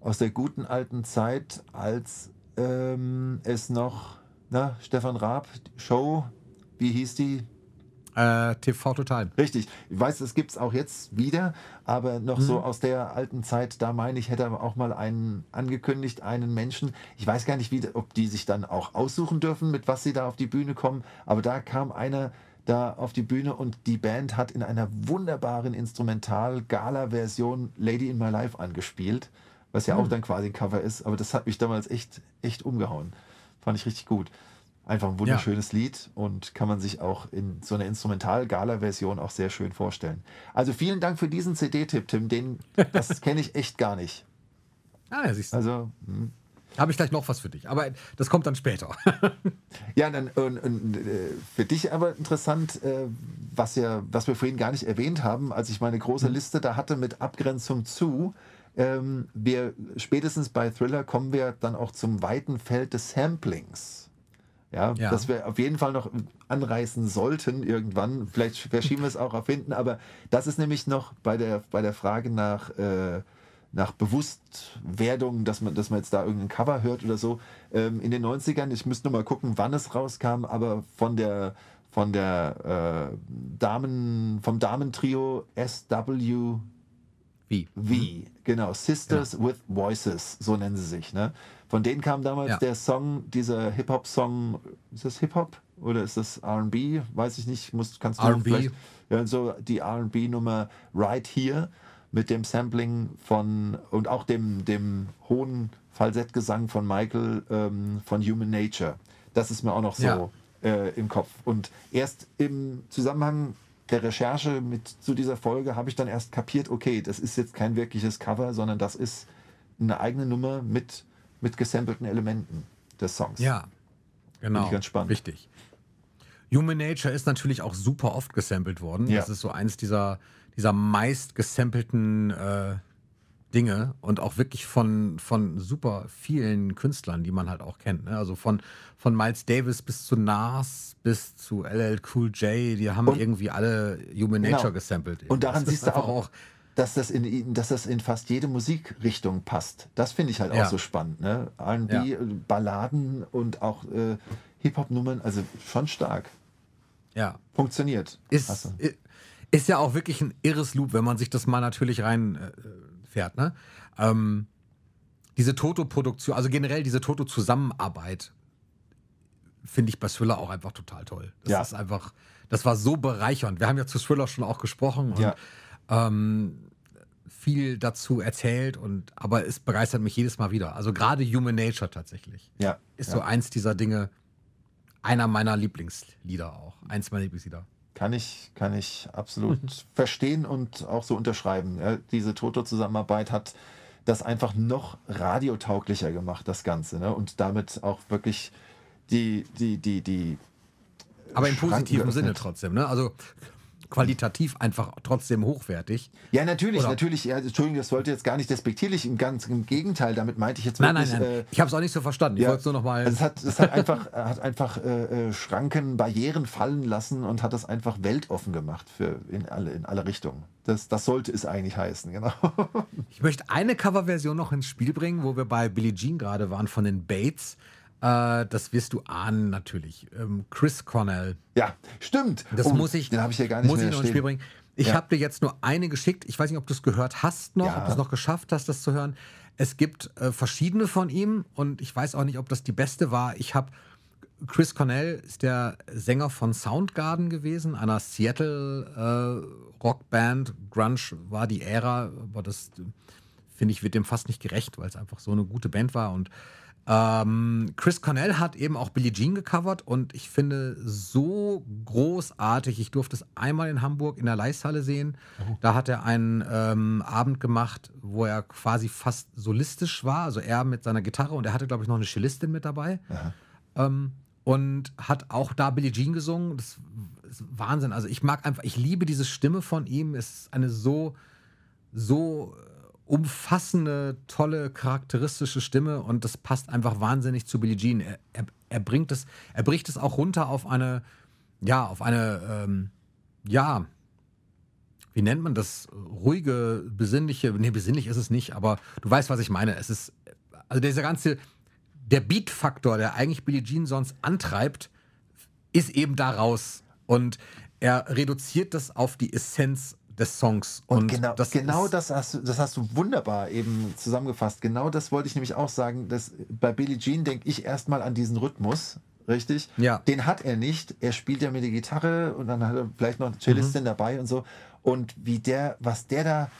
aus der guten alten Zeit, als ähm, es noch, na, Stefan Raab, Show, wie hieß die? Äh, TV Total. Richtig. Ich weiß, das gibt es auch jetzt wieder, aber noch so aus der alten Zeit, da meine ich, hätte er auch mal einen angekündigt, einen Menschen. Ich weiß gar nicht, wie, ob die sich dann auch aussuchen dürfen, mit was sie da auf die Bühne kommen, aber da kam einer da auf die Bühne und die Band hat in einer wunderbaren Instrumental-Gala-Version Lady in My Life angespielt, was ja auch dann quasi ein Cover ist, aber das hat mich damals echt, echt umgehauen. Fand ich richtig gut. Einfach ein wunderschönes Lied und kann man sich auch in so einer Instrumental-Gala-Version auch sehr schön vorstellen. Also vielen Dank für diesen CD-Tipp, Tim. Den, das kenne ich echt gar nicht. Ah, ja, siehst du. Also, hm. Habe ich gleich noch was für dich. Aber das kommt dann später. ja, dann und, und, äh, für dich aber interessant, äh, was, ja, was wir vorhin gar nicht erwähnt haben, als ich meine große Liste da hatte mit Abgrenzung zu. Ähm, wir spätestens bei Thriller kommen wir dann auch zum weiten Feld des Samplings. Ja, Ja. das wir auf jeden Fall noch anreißen sollten irgendwann. Vielleicht verschieben wir es auch auf hinten, aber das ist nämlich noch bei der, bei der Frage nach, äh, nach Bewusstwerdung, dass man, dass man jetzt da irgendein Cover hört oder so. Ähm, in den 90ern, ich müsste noch mal gucken, wann es rauskam, aber von der von der äh, Damen, vom Damentrio SW Wie? V, genau, Sisters with Voices, so nennen sie sich. Ne? Von denen kam damals Ja. der Song, dieser Hip-Hop-Song, ist das Hip-Hop oder ist das RB? Weiß ich nicht, muss, kannst du R&B. vielleicht- Ja, so die RB-Nummer Right Here mit dem Sampling von und auch dem, dem hohen Falsettgesang von Michael ähm, von Human Nature. Das ist mir auch noch so Ja. äh, im Kopf. Und erst im Zusammenhang der Recherche mit zu dieser Folge habe ich dann erst kapiert, okay, das ist jetzt kein wirkliches Cover, sondern das ist eine eigene Nummer mit, mit gesampelten Elementen des Songs. Ja, genau. ich ganz spannend. Richtig. Human Nature ist natürlich auch super oft gesampelt worden. Ja. Das ist so eins dieser, dieser meist gesampelten äh, Dinge und auch wirklich von, von super vielen Künstlern, die man halt auch kennt. Ne? Also von, von Miles Davis bis zu Nas bis zu LL Cool J, die haben Und- irgendwie alle Human Genau. Nature gesampelt. Und daran siehst du einfach auch, dass das in, dass das in fast jede Musikrichtung passt. Das finde ich halt Ja. auch so spannend. Ne? R&B, Ja. Balladen und auch äh, Hip-Hop-Nummern, also schon stark. ja, Funktioniert. ist, i- Ist ja auch wirklich ein irres Loop, wenn man sich das mal natürlich reinfährt. Äh, ne? Ähm, diese Toto-Produktion, also generell diese Toto-Zusammenarbeit, finde ich bei Thriller auch einfach total toll. Das Ja. ist einfach, das war so bereichernd. Wir haben ja zu Thriller schon auch gesprochen und Ja. ähm, viel dazu erzählt und aber es begeistert mich jedes Mal wieder. Also gerade Human Nature tatsächlich. Ja. Ist ja. so eins dieser Dinge, einer meiner Lieblingslieder auch. Eins meiner Lieblingslieder. Kann ich, kann ich absolut verstehen und auch so unterschreiben. Ja, diese Toto-Zusammenarbeit hat das einfach noch radiotauglicher gemacht, das Ganze. Ne? Und damit auch wirklich die, die, die, die. Aber im positiven Sinne trotzdem, ne? Also qualitativ einfach trotzdem hochwertig. Ja, natürlich, Oder- natürlich. Ja, Entschuldigung, das sollte jetzt gar nicht despektierlich, im ganz im Gegenteil. Damit meinte ich jetzt Nein, nein, wirklich. nein. äh, ich habe es auch nicht so verstanden. Ich Ja, wollte es nur noch mal. Also es hat, es hat einfach, hat einfach äh, äh, Schranken, Barrieren fallen lassen und hat das einfach weltoffen gemacht für in alle, in alle Richtungen. Das, das sollte es eigentlich heißen, genau. Ich möchte eine Coverversion noch ins Spiel bringen, wo wir bei Billie Jean gerade waren von den Bates. Äh, das wirst du ahnen natürlich. Ähm, Chris Cornell. Ja, stimmt. Das Oh, muss ich, Den habe ich ja gar nicht muss ich noch ins. Spiel bringen. Ich Ja. habe dir jetzt nur eine geschickt. Ich weiß nicht, ob du es gehört hast noch, Ja. ob du es noch geschafft hast, das zu hören. Es gibt äh, verschiedene von ihm und ich weiß auch nicht, ob das die beste war. Ich habe Chris Cornell ist der Sänger von Soundgarden gewesen, einer Seattle äh, Rockband. Grunge war die Ära, aber das äh, finde ich wird dem fast nicht gerecht, weil es einfach so eine gute Band war und ähm, Chris Cornell hat eben auch Billie Jean gecovert und ich finde so großartig. Ich durfte es einmal in Hamburg in der Leisthalle sehen. Da hat er einen ähm, Abend gemacht, wo er quasi fast solistisch war. Also er mit seiner Gitarre und er hatte, glaube ich, noch eine Cellistin mit dabei. Ähm, und hat auch da Billie Jean gesungen. Das ist Wahnsinn. Also ich mag einfach, ich liebe diese Stimme von ihm. Es ist eine so, so umfassende, tolle, charakteristische Stimme und das passt einfach wahnsinnig zu Billie Jean. Er, er, er bringt es, er bricht es auch runter auf eine, ja, auf eine, ähm, ja, wie nennt man das? Ruhige, besinnliche, nee, besinnlich ist es nicht, aber du weißt, was ich meine. Es ist, also dieser ganze, der Beat-Faktor, der eigentlich Billie Jean sonst antreibt, ist eben daraus und er reduziert das auf die Essenz des Songs. Und, genau, das genau das, hast, du- das hast du wunderbar eben zusammengefasst. Genau das wollte ich nämlich auch sagen. Dass bei Billie Jean denke ich erstmal an diesen Rhythmus, richtig? Ja. Den hat er nicht. Er spielt ja mit der Gitarre und dann hat er vielleicht noch eine Mhm. Cellistin dabei und so. Und wie der, was der da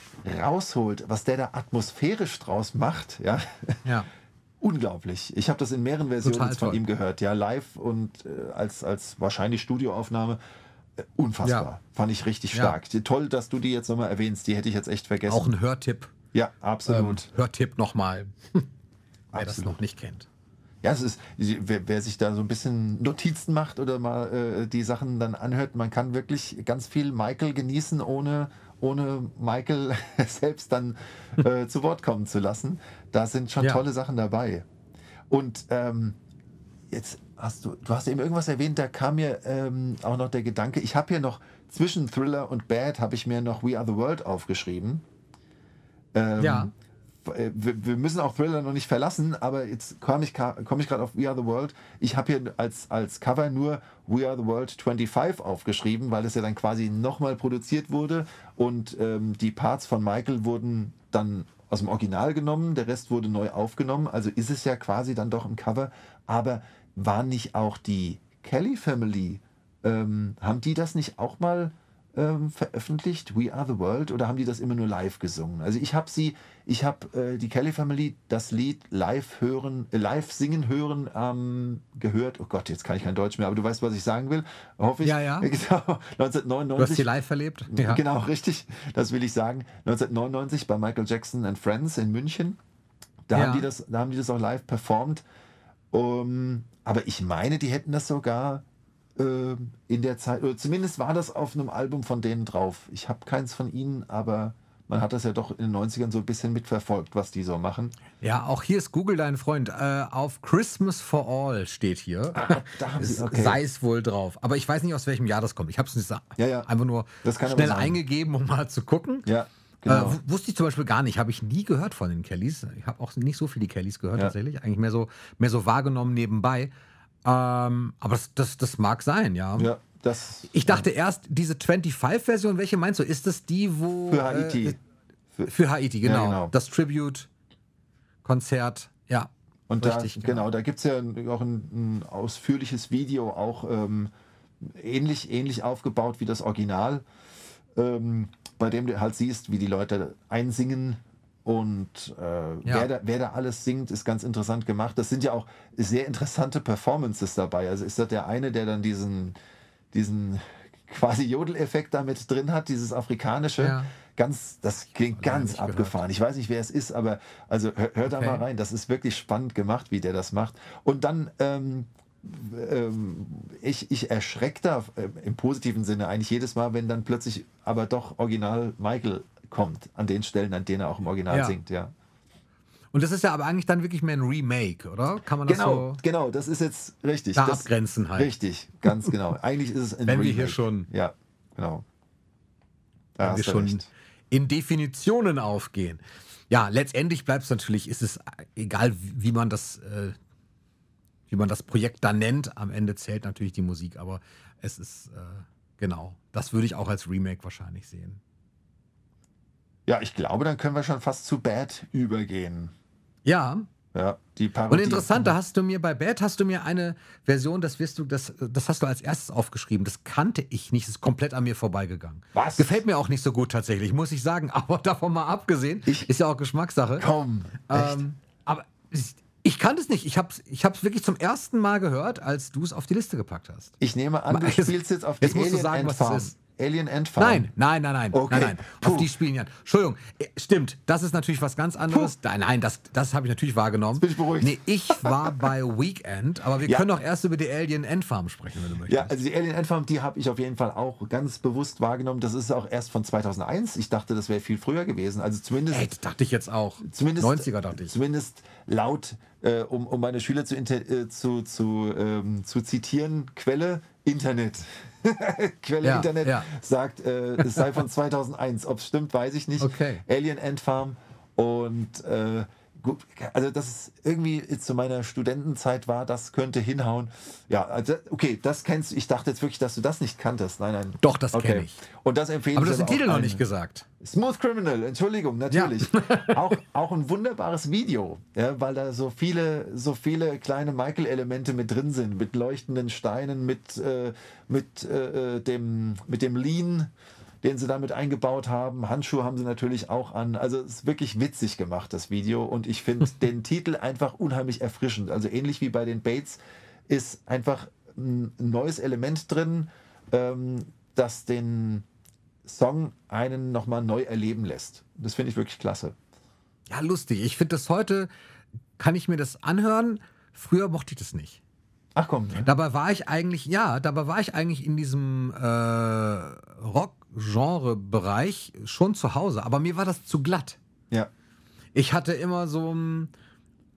rausholt, was der da atmosphärisch draus macht, ja, Ja. unglaublich. Ich habe das in mehreren Versionen von ihm gehört, ja, live und äh, als, als wahrscheinlich Studioaufnahme. Äh, unfassbar. Ja. Fand ich richtig Ja. stark. Toll, dass du die jetzt nochmal erwähnst. Die hätte ich jetzt echt vergessen. Auch ein Hörtipp. ja, Ähm, absolut. Hörtipp nochmal. Wer das Absolut. noch nicht kennt. Ja, es ist, wer, wer sich da so ein bisschen Notizen macht oder mal äh, die Sachen dann anhört, man kann wirklich ganz viel Michael genießen, ohne, ohne Michael selbst dann äh, zu Wort kommen zu lassen. Da sind schon Ja. tolle Sachen dabei. Und ähm, jetzt hast du, du hast eben irgendwas erwähnt, da kam mir ähm, auch noch der Gedanke, ich habe hier noch zwischen Thriller und Bad habe ich mir noch We Are the World aufgeschrieben. Ähm, Ja. äh, wir, wir müssen auch Thriller noch nicht verlassen, aber jetzt komme ich, komm ich gerade auf We Are the World. Ich habe hier als, als Cover nur We Are the World 25 aufgeschrieben, weil es ja dann quasi nochmal produziert wurde und ähm, die Parts von Michael wurden dann aus dem Original genommen, der Rest wurde neu aufgenommen, also ist es ja quasi dann doch ein Cover, aber war nicht auch die Kelly Family, ähm, haben die das nicht auch mal ähm, veröffentlicht, We Are the World, oder haben die das immer nur live gesungen? Also ich habe sie, ich habe äh, die Kelly Family das Lied live hören, äh, live singen hören ähm, gehört. Oh Gott, jetzt kann ich kein Deutsch mehr, aber du weißt, was ich sagen will, hoffe ich. Ja, ja. Genau, Du hast 1999. sie live erlebt? Ja. Genau, richtig. Das will ich sagen. 1999 bei Michael Jackson and Friends in München. Da, Ja. haben, die das, da haben die das auch live performt. Um, aber ich meine, die hätten das sogar ähm, in der Zeit, oder zumindest war das auf einem Album von denen drauf. Ich habe keins von ihnen, aber man hat das ja doch in den 90ern so ein bisschen mitverfolgt, was die so machen. Ja, auch hier ist Google dein Freund. Äh, auf Christmas for All steht hier. da haben sie- Es okay. Sei es wohl drauf. Aber ich weiß nicht, aus welchem Jahr das kommt. Ich habe es nicht Ja, ja. einfach nur Das kann aber schnell eingegeben, um mal zu gucken. Ja, Äh, genau. wu- wusste ich zum Beispiel gar nicht. Habe ich nie gehört von den Kellys. Ich habe auch nicht so viele Kellys gehört Ja. tatsächlich. Eigentlich mehr so, mehr so wahrgenommen nebenbei. Ähm, aber das, das, das mag sein, ja. Ja, das. Ich dachte erst, diese 25-Version, welche meinst du? Ist das die, wo. Für Haiti. Äh, für Haiti, genau. Ja, genau. Das Tribute-Konzert, ja. Und da, Richtig, genau. da gibt es ja auch ein, ein ausführliches Video, auch ähm, ähnlich, ähnlich aufgebaut wie das Original, ähm, bei dem du halt siehst, wie die Leute einsingen und äh, Ja. wer, da, wer da alles singt, ist ganz interessant gemacht. Das sind ja auch sehr interessante Performances dabei. Also ist das der eine, der dann diesen, diesen quasi Jodeleffekt damit drin hat, dieses afrikanische. Ja. Ganz, das klingt ganz nicht gehört. abgefahren. Ich weiß nicht, wer es ist, aber also hör, hör da Okay. mal rein. Das ist wirklich spannend gemacht, wie der das macht. Und dann ähm, ich, ich erschrecke da äh, im positiven Sinne eigentlich jedes Mal, wenn dann plötzlich aber doch Original Michael kommt, an den Stellen, an denen er auch im Original Ja. singt, ja. Und das ist ja aber eigentlich dann wirklich mehr ein Remake, oder? Kann man das Genau, so genau, das ist jetzt richtig. da das, abgrenzen halt? Richtig, ganz genau. Eigentlich ist es ein Wenn wir hier Remake. schon- Ja, genau. Da wenn wir schon recht. in Definitionen aufgehen. Ja, letztendlich bleibt es natürlich, ist es egal, wie wie man das, äh, wie man das Projekt da nennt. Am Ende zählt natürlich die Musik, aber es ist äh, genau. Das würde ich auch als Remake wahrscheinlich sehen. Ja, ich glaube, dann können wir schon fast zu Bad übergehen. Ja, Ja, die Parodie. und interessant, da hast du mir bei Bad hast du mir eine Version, das wirst du, das, das hast du als erstes aufgeschrieben. Das kannte ich nicht, das ist komplett an mir vorbeigegangen. Was? Gefällt mir auch nicht so gut tatsächlich, muss ich sagen. Aber davon mal abgesehen, Ich- ist ja auch Geschmackssache. Komm, echt. Ähm, aber ich, kann es nicht. Ich habe es ich hab's wirklich zum ersten Mal gehört, als du es auf die Liste gepackt hast. Ich nehme an, du Jetzt- spielst jetzt auf die jetzt musst du Alien sagen, Ant was es ist. Alien Farm. Nein, nein, nein, nein, Okay. nein, nein. Auf Puh. die spielen ja. Entschuldigung, äh, stimmt. Das ist natürlich was ganz anderes. Nein, nein, das, das habe ich natürlich wahrgenommen. bin ich beruhigt. Nee, ich war bei Weekend, aber wir Ja. können auch erst über die Alien Endfarm sprechen, wenn du möchtest. Ja, also die Alien Ant Farm, die habe ich auf jeden Fall auch ganz bewusst wahrgenommen. Das ist auch erst von 2001. Ich dachte, das wäre viel früher gewesen. Also zumindest Ey, dachte ich jetzt auch. zumindest 90er dachte ich. Zumindest laut, äh, um, um meine Schüler zu, äh, zu, zu, ähm, zu zitieren, Quelle Internet. Quelle Ja, Internet ja. sagt, äh, es sei von 2001. Ob es stimmt, weiß ich nicht. Okay. Alien Ant Farm und äh, gut, also das ist irgendwie jetzt zu meiner Studentenzeit war, das könnte hinhauen. Ja, also okay, das kennst du. Ich dachte jetzt wirklich, dass du das nicht kanntest. Nein, nein. Doch, das Okay. kenn ich. Und das empfehle Aber du ich hast den aber Titel noch nicht gesagt. Smooth Criminal, Entschuldigung, natürlich. auch, auch ein wunderbares Video, ja, weil da so viele, so viele kleine Michael-Elemente mit drin sind, mit leuchtenden Steinen, mit, äh, mit, äh, dem, mit dem Lean, den sie damit eingebaut haben. Handschuhe haben sie natürlich auch an. Also es ist wirklich witzig gemacht, das Video. Und ich finde den Titel einfach unheimlich erfrischend. Also ähnlich wie bei den Bates ist einfach ein neues Element drin, ähm, das den Song einen nochmal neu erleben lässt. Das finde ich wirklich klasse. Ja, lustig. Ich finde das heute, kann ich mir das anhören. Früher mochte ich das nicht. Ach komm, Dabei war ich eigentlich, ja, dabei war ich eigentlich in diesem äh, Rock-Genre-Bereich schon zu Hause, aber mir war das zu glatt. ja. Ich hatte immer so ein,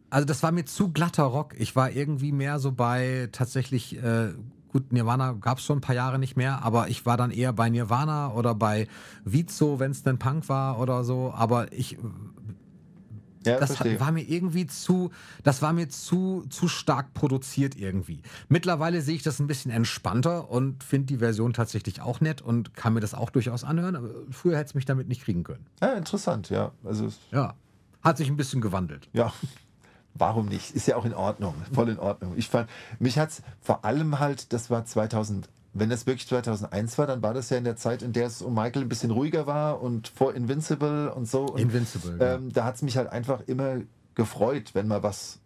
also das war mir zu glatter Rock. Ich war irgendwie mehr so bei tatsächlich, äh, gut, Nirvana gab es schon ein paar Jahre nicht mehr, aber ich war dann eher bei Nirvana oder bei Vizo, wenn es denn Punk war oder so. Aber ich, Ja, das hat, war mir irgendwie zu, das war mir zu, zu stark produziert irgendwie. Mittlerweile sehe ich das ein bisschen entspannter und finde die Version tatsächlich auch nett und kann mir das auch durchaus anhören. Aber früher hätte es mich damit nicht kriegen können. ja, interessant, ja. Also, Ja, hat sich ein bisschen gewandelt. ja. Warum nicht? Ist ja auch in Ordnung. Voll in Ordnung. Ich fand, mich hat es vor allem halt, das war 2000, wenn das wirklich 2001 war, dann war das ja in der Zeit, in der es um Michael ein bisschen ruhiger war und vor Invincible und so. Und, Invincible, ja. Ähm, da hat es mich halt einfach immer gefreut, wenn man was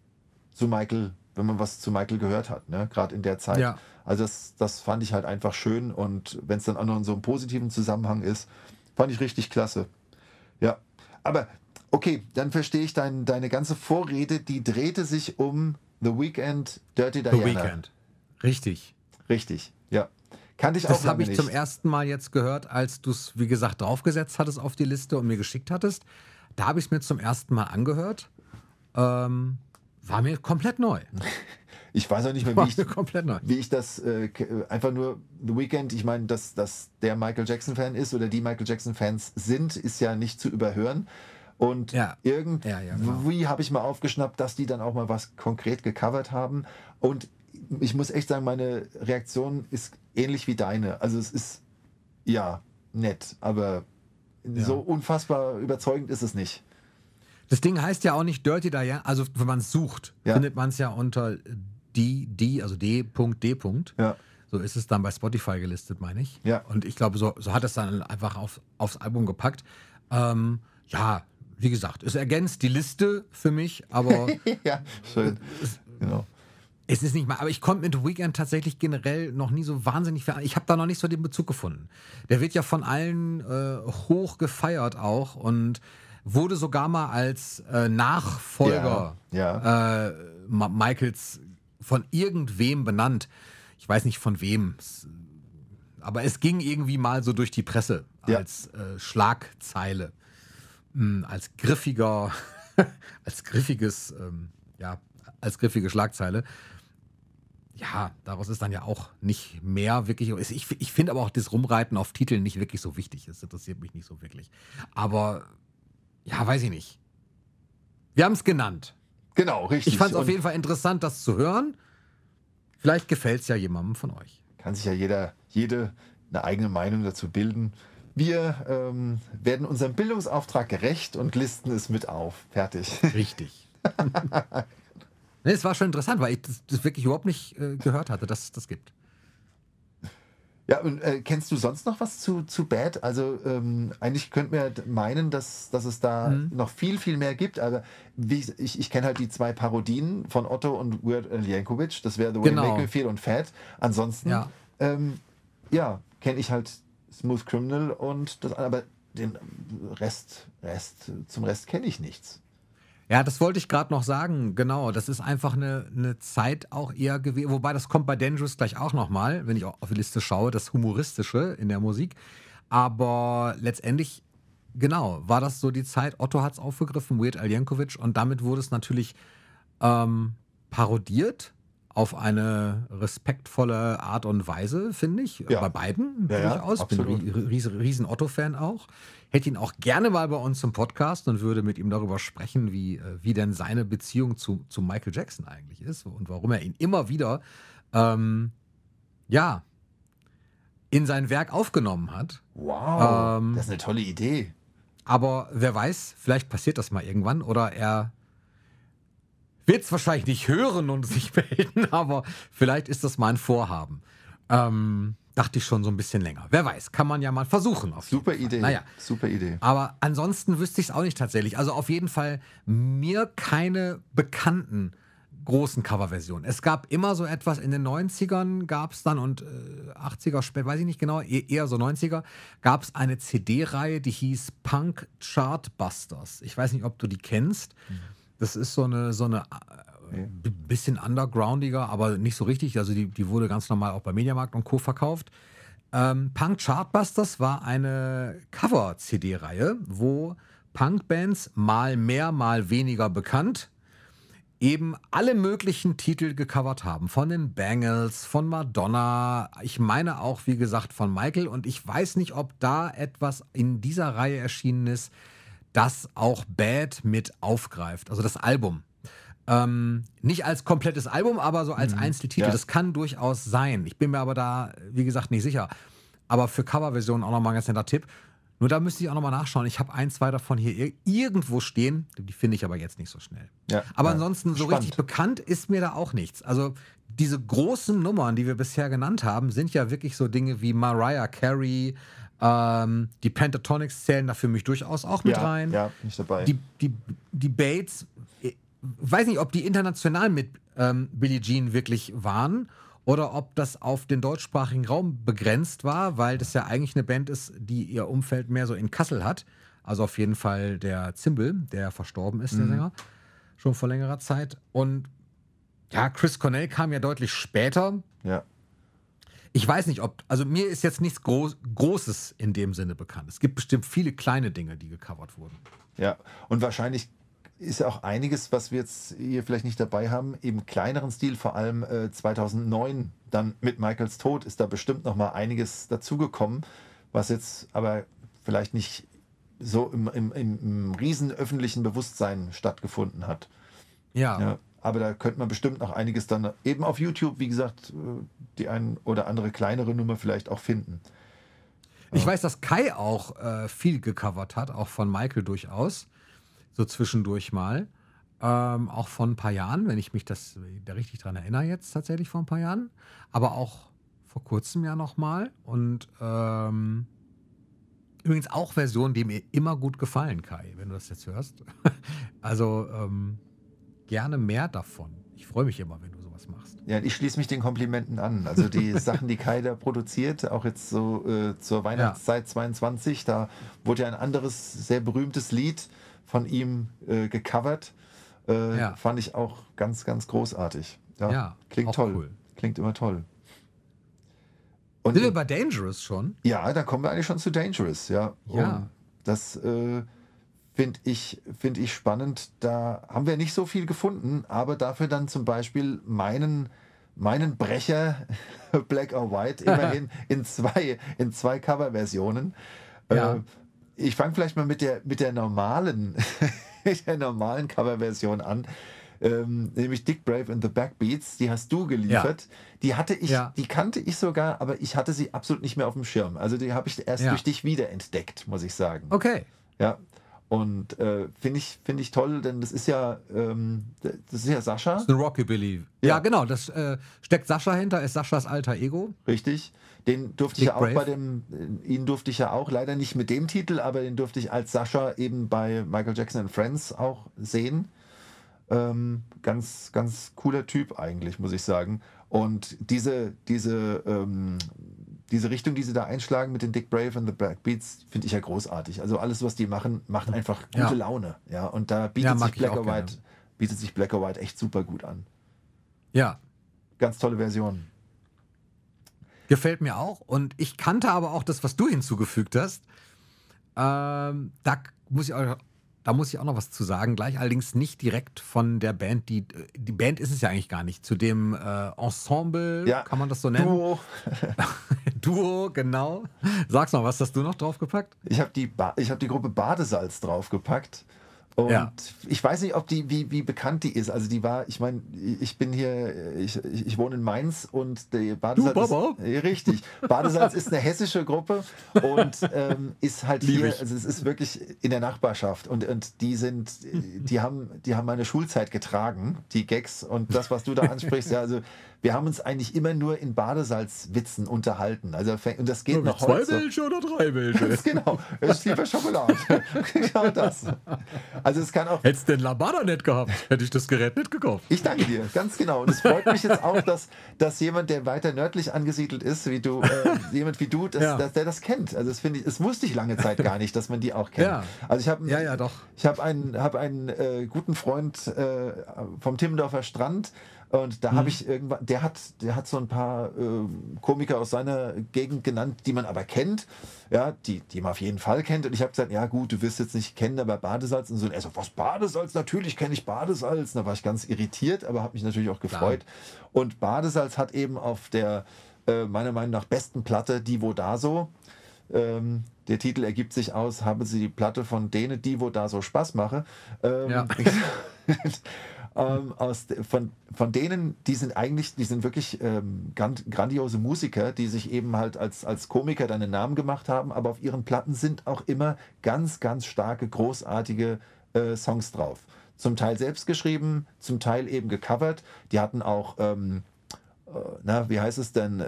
zu Michael, wenn man was zu Michael gehört hat, ne? gerade in der Zeit. Ja. Also das, das fand ich halt einfach schön und wenn es dann auch noch in so einem positiven Zusammenhang ist, fand ich richtig klasse. Ja, aber okay, dann verstehe ich dein, deine ganze Vorrede, die drehte sich um The Weeknd, Dirty Diana. The Weekend. Richtig. Richtig, ja. Kannte ich auch Das habe ich nicht. zum ersten Mal jetzt gehört, als du es, wie gesagt, draufgesetzt hattest auf die Liste und mir geschickt hattest. Da habe ich es mir zum ersten Mal angehört. Ähm, war mir komplett neu. Ich weiß auch nicht mehr, wie ich, wie ich das äh, äh, einfach nur The Weeknd, ich meine, dass, dass der Michael Jackson-Fan ist oder die Michael Jackson-Fans sind, ist ja nicht zu überhören. Und Ja. irgendwie Ja, ja, genau. habe ich mal aufgeschnappt, dass die dann auch mal was konkret gecovert haben. Und ich muss echt sagen, meine Reaktion ist ähnlich wie deine. Also es ist ja nett, aber Ja. so unfassbar überzeugend ist es nicht. Das Ding heißt ja auch nicht Dirty Diana, also wenn man es sucht, Ja. findet man es ja unter D, D, also D.D. Ja. So ist es dann bei Spotify gelistet, meine ich. Ja. Und ich glaube, so, so hat es dann einfach auf, aufs Album gepackt. Ähm, ja, wie gesagt, es ergänzt die Liste für mich, aber ja, schön. Genau. Es ist nicht mal. Aber ich konnte mit The Weeknd tatsächlich generell noch nie so wahnsinnig viel. Ich habe da noch nicht so den Bezug gefunden. Der wird ja von allen äh, hoch gefeiert auch und wurde sogar mal als äh, Nachfolger Ja, äh, Ma- Michaels von irgendwem benannt. Ich weiß nicht von wem. Aber es ging irgendwie mal so durch die Presse Ja. als äh, Schlagzeile. Mm, als griffiger, als griffiges, ähm, ja, als griffige Schlagzeile. Ja, daraus ist dann ja auch nicht mehr wirklich. Ich, ich finde aber auch das Rumreiten auf Titeln nicht wirklich so wichtig. Das interessiert mich nicht so wirklich. Aber ja, weiß ich nicht. Wir haben es genannt. Genau, richtig. Ich fand es auf jeden Fall interessant, das zu hören. Vielleicht gefällt es ja jemandem von euch. Kann sich ja jeder, jede eine eigene Meinung dazu bilden. Wir ähm, werden unserem Bildungsauftrag gerecht und listen es mit auf. Fertig. Richtig. nee, es war schon interessant, weil ich das, das wirklich überhaupt nicht äh, gehört hatte, dass es das gibt. Ja, und äh, kennst du sonst noch was zu, zu Bad? Also ähm, eigentlich könnte man meinen, dass, dass es da Mhm. noch viel, viel mehr gibt, aber wie, ich, ich kenne halt die zwei Parodien von Otto und Weird Al Yankovic. Das wäre The Way Genau. You Make Me Feel und Fat. Ansonsten, Ja. ähm, ja, kenne ich halt Smooth Criminal und das, aber den Rest, Rest, zum Rest kenne ich nichts. Ja, das wollte ich gerade noch sagen. Genau, das ist einfach eine, eine Zeit auch eher gewesen. Wobei das kommt bei Dangerous gleich auch nochmal, wenn ich auch auf die Liste schaue, das Humoristische in der Musik. Aber letztendlich, genau, war das so die Zeit. Otto hat es aufgegriffen, Weird Al Yankovic, und damit wurde es natürlich ähm, parodiert auf eine respektvolle Art und Weise, finde ich. Ja. Bei beiden Ja, ja, durchaus. Bin absolut. ein riesen, riesen Otto-Fan auch. Hätte ihn auch gerne mal bei uns im Podcast und würde mit ihm darüber sprechen, wie, äh, wie denn seine Beziehung zu, zu Michael Jackson eigentlich ist und warum er ihn immer wieder, ähm, ja, in sein Werk aufgenommen hat. Wow, Ähm, das ist eine tolle Idee. Aber wer weiß, vielleicht passiert das mal irgendwann oder er wird es wahrscheinlich nicht hören und sich melden, aber vielleicht ist das mal ein Vorhaben. Ähm, dachte ich schon so ein bisschen länger. Wer weiß, kann man ja mal versuchen. Super. Idee. Naja, Super Idee. aber ansonsten wüsste ich es auch nicht tatsächlich. Also auf jeden Fall mir keine bekannten großen Coverversionen. Es gab immer so etwas in den 90ern gab es dann und äh, 80er, spät, weiß ich nicht genau, e- eher so 90er, gab es eine CD-Reihe, die hieß Punk Chartbusters. Ich weiß nicht, ob du die kennst. Das ist so eine, so eine äh, bisschen undergroundiger, aber nicht so richtig. Also die, die wurde ganz normal auch bei Mediamarkt und Co. verkauft. Ähm, Punk Chartbusters war eine Cover-CD-Reihe, wo Punkbands mal mehr, mal weniger bekannt eben alle möglichen Titel gecovert haben. Von den Bangles, von Madonna, ich meine auch, wie gesagt, von Michael. Und ich weiß nicht, ob da etwas in dieser Reihe erschienen ist, das auch Bad mit aufgreift. Also das Album. Ähm, nicht als komplettes Album, aber so als Einzeltitel. ja. Das kann durchaus sein. Ich bin mir aber da, wie gesagt, nicht sicher. Aber für Coverversionen auch nochmal ein ganz netter Tipp. Nur da müsste ich auch nochmal nachschauen. Ich habe ein, zwei davon hier ir- irgendwo stehen. Die finde ich aber jetzt nicht so schnell. Ja, aber ja. ansonsten so Spannend. richtig bekannt ist mir da auch nichts. Also diese großen Nummern, die wir bisher genannt haben, sind ja wirklich so Dinge wie Mariah Carey, ähm, die Pentatonics zählen da für mich durchaus auch mit ja, rein. Ja, nicht dabei. Die, die, die Bates, ich weiß nicht, ob die international mit ähm, Billie Jean wirklich waren oder ob das auf den deutschsprachigen Raum begrenzt war, weil das ja eigentlich eine Band ist, die ihr Umfeld mehr so in Kassel hat. Also auf jeden Fall der Zimbel, der verstorben ist, der Sänger, schon vor längerer Zeit. Und ja, Chris Cornell kam ja deutlich später. ja. Ich weiß nicht, ob, also mir ist jetzt nichts Groß, Großes in dem Sinne bekannt. Es gibt bestimmt viele kleine Dinge, die gecovert wurden. Ja, und wahrscheinlich ist ja auch einiges, was wir jetzt hier vielleicht nicht dabei haben, im kleineren Stil, vor allem äh, 2009, dann mit Michaels Tod, ist da bestimmt noch mal einiges dazugekommen, was jetzt aber vielleicht nicht so im, im, im, im riesen öffentlichen Bewusstsein stattgefunden hat. Ja. Ja. Aber da könnte man bestimmt noch einiges dann eben auf YouTube, wie gesagt, äh, die ein oder andere kleinere Nummer vielleicht auch finden. Ich weiß, dass Kai auch äh, viel gecovert hat, auch von Michael durchaus. So zwischendurch mal. Ähm, auch vor ein paar Jahren, wenn ich mich das da richtig dran erinnere, jetzt tatsächlich vor ein paar Jahren. Aber auch vor kurzem ja nochmal. Und ähm, übrigens auch Versionen, die mir immer gut gefallen, Kai, wenn du das jetzt hörst. also ähm, gerne mehr davon. Ich freue mich immer, wenn du sowas machst. Ja, ich schließe mich den Komplimenten an. Also die Sachen, die Kai da produziert, auch jetzt so äh, zur Weihnachtszeit ja. 22, da wurde ja ein anderes, sehr berühmtes Lied von ihm äh, gecovert. Äh, ja. Fand ich auch ganz, ganz großartig. Ja, ja klingt toll. Cool. Klingt immer toll. Und Sind wir bei Dangerous schon? Ja, da kommen wir eigentlich schon zu Dangerous, ja. Ja. Und das äh, finde ich, find ich spannend. Da haben wir nicht so viel gefunden, aber dafür dann zum Beispiel meinen, meinen Brecher Black or White immerhin in zwei, in zwei Coverversionen. Ja. Äh, ich fange vielleicht mal mit der, mit der normalen, der normalen Coverversion an. Ähm, nämlich Dick Brave and the Backbeats, die hast du geliefert. Ja. Die hatte ich, ja. die kannte ich sogar, aber ich hatte sie absolut nicht mehr auf dem Schirm. Also die habe ich erst durch dich wiederentdeckt, muss ich sagen. Okay. Ja, und äh, finde ich, find ich toll, denn das ist ja, ähm, das ist ja Sascha. Das ist eine Rockabilly. Ja, ja genau, das äh, steckt Sascha hinter, ist Saschas alter Ego. Richtig. Den durfte Dick ich ja auch Brave. bei dem, ihn durfte ich ja auch, leider nicht mit dem Titel, aber den durfte ich als Sascha eben bei Michael Jackson and Friends auch sehen. Ähm, ganz, ganz cooler Typ eigentlich, muss ich sagen. Und diese, diese ähm, diese Richtung, die sie da einschlagen mit den Dick Brave und the Backbeats, finde ich ja großartig. Also alles, was die machen, macht einfach gute ja. Laune. Ja, und da bietet, ja, sich Black or White, bietet sich Black or White echt super gut an. Ja. Ganz tolle Version. Gefällt mir auch. Und ich kannte aber auch das, was du hinzugefügt hast. Ähm, da muss ich auch da muss ich auch noch was zu sagen, gleich allerdings nicht direkt von der Band, die die Band ist es ja eigentlich gar nicht, zu dem äh, Ensemble, ja. kann man das so nennen? Duo. Duo, genau. Sag's mal, was hast du noch draufgepackt? Ich habe die, hab die Gruppe Badesalz draufgepackt. Und ja. ich weiß nicht, ob die, wie, wie bekannt die ist. Also die war, ich meine, ich bin hier, ich, ich wohne in Mainz und der Badesalz du, Baba. ist, richtig. Badesalz ist eine hessische Gruppe und ähm, ist halt Lieb hier, ich. also es ist wirklich in der Nachbarschaft und, und die sind, die haben, die haben meine Schulzeit getragen, die Gags und das, was du da ansprichst, ja, also wir haben uns eigentlich immer nur in Badesalzwitzen unterhalten. Also, und das geht ja, noch zwei heute. Zwei Milch oder drei Milch? genau. Es ist lieber Schokolade. genau das. Also es kann auch. Hättest du den Lambada nicht gehabt, hätte ich das Gerät nicht gekauft. Ich danke dir, ganz genau. Und es freut mich jetzt auch, dass, dass jemand, der weiter nördlich angesiedelt ist, wie du, äh, jemand wie du, das, ja. dass der das kennt. Also das finde ich, das wusste ich lange Zeit gar nicht, dass man die auch kennt. Ja. Also ich habe ja, ja, doch. Ich habe einen, hab einen äh, guten Freund äh, vom Timmendorfer Strand und da mhm. habe ich irgendwann, der hat, der hat so ein paar äh, Komiker aus seiner Gegend genannt, die man aber kennt, ja, die, die man auf jeden Fall kennt. Und ich habe gesagt, ja gut, du wirst jetzt nicht kennen, aber Badesalz und so. Und er so, was Badesalz? Natürlich kenne ich Badesalz. Und da war ich ganz irritiert, aber habe mich natürlich auch gefreut. Klar. Und Badesalz hat eben auf der äh, meiner Meinung nach besten Platte, die wo da so. Ähm, der Titel ergibt sich aus, haben Sie die Platte von denen, die wo da so Spaß mache. Ähm, ja. ähm, aus, von, von denen, die sind eigentlich, die sind wirklich ähm, grandiose Musiker, die sich eben halt als, als Komiker dann einen Namen gemacht haben, aber auf ihren Platten sind auch immer ganz, ganz starke, großartige äh, Songs drauf. Zum Teil selbst geschrieben, zum Teil eben gecovert. Die hatten auch ähm, äh, na, wie heißt es denn? Äh,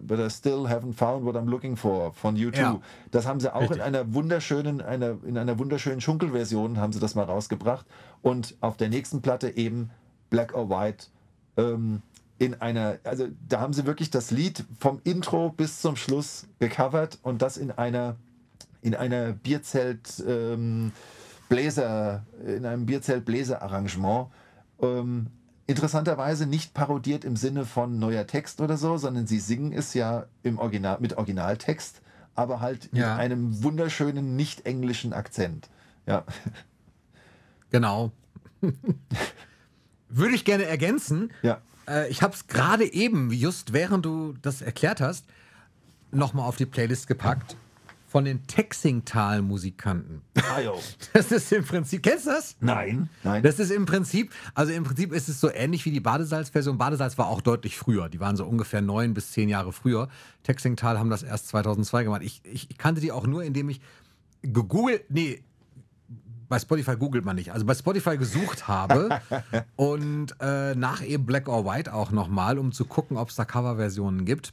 But I still haven't found what I'm looking for von U2. Ja, das haben sie auch richtig. in einer wunderschönen, einer, in einer wunderschönen Schunkelversion haben sie das mal rausgebracht. Und auf der nächsten Platte eben Black or White ähm, in einer, also da haben sie wirklich das Lied vom Intro bis zum Schluss gecovert und das in einer, in einer Bierzelt ähm, Bläser, in einem Bierzelt Bläser Arrangement. Ähm, interessanterweise nicht parodiert im Sinne von neuer Text oder so, sondern sie singen es ja im Original, mit Originaltext, aber halt ja. mit einem wunderschönen nicht-englischen Akzent. Ja. Genau. Würde ich gerne ergänzen. Ja. Äh, ich habe es gerade eben, just während du das erklärt hast, nochmal auf die Playlist gepackt. Von den Texingtal-Musikanten. Ah, jo. Das ist im Prinzip, kennst du das? Nein, nein. Das ist im Prinzip, also im Prinzip ist es so ähnlich wie die Badesalz-Version. Badesalz war auch deutlich früher. Die waren so ungefähr neun bis zehn Jahre früher. Texingtal haben das erst 2002 gemacht. Ich, ich, ich kannte die auch nur, indem ich gegoogelt, nee, bei Spotify googelt man nicht. Also bei Spotify gesucht habe und äh, nach eben Black or White auch nochmal, um zu gucken, ob es da Coverversionen gibt,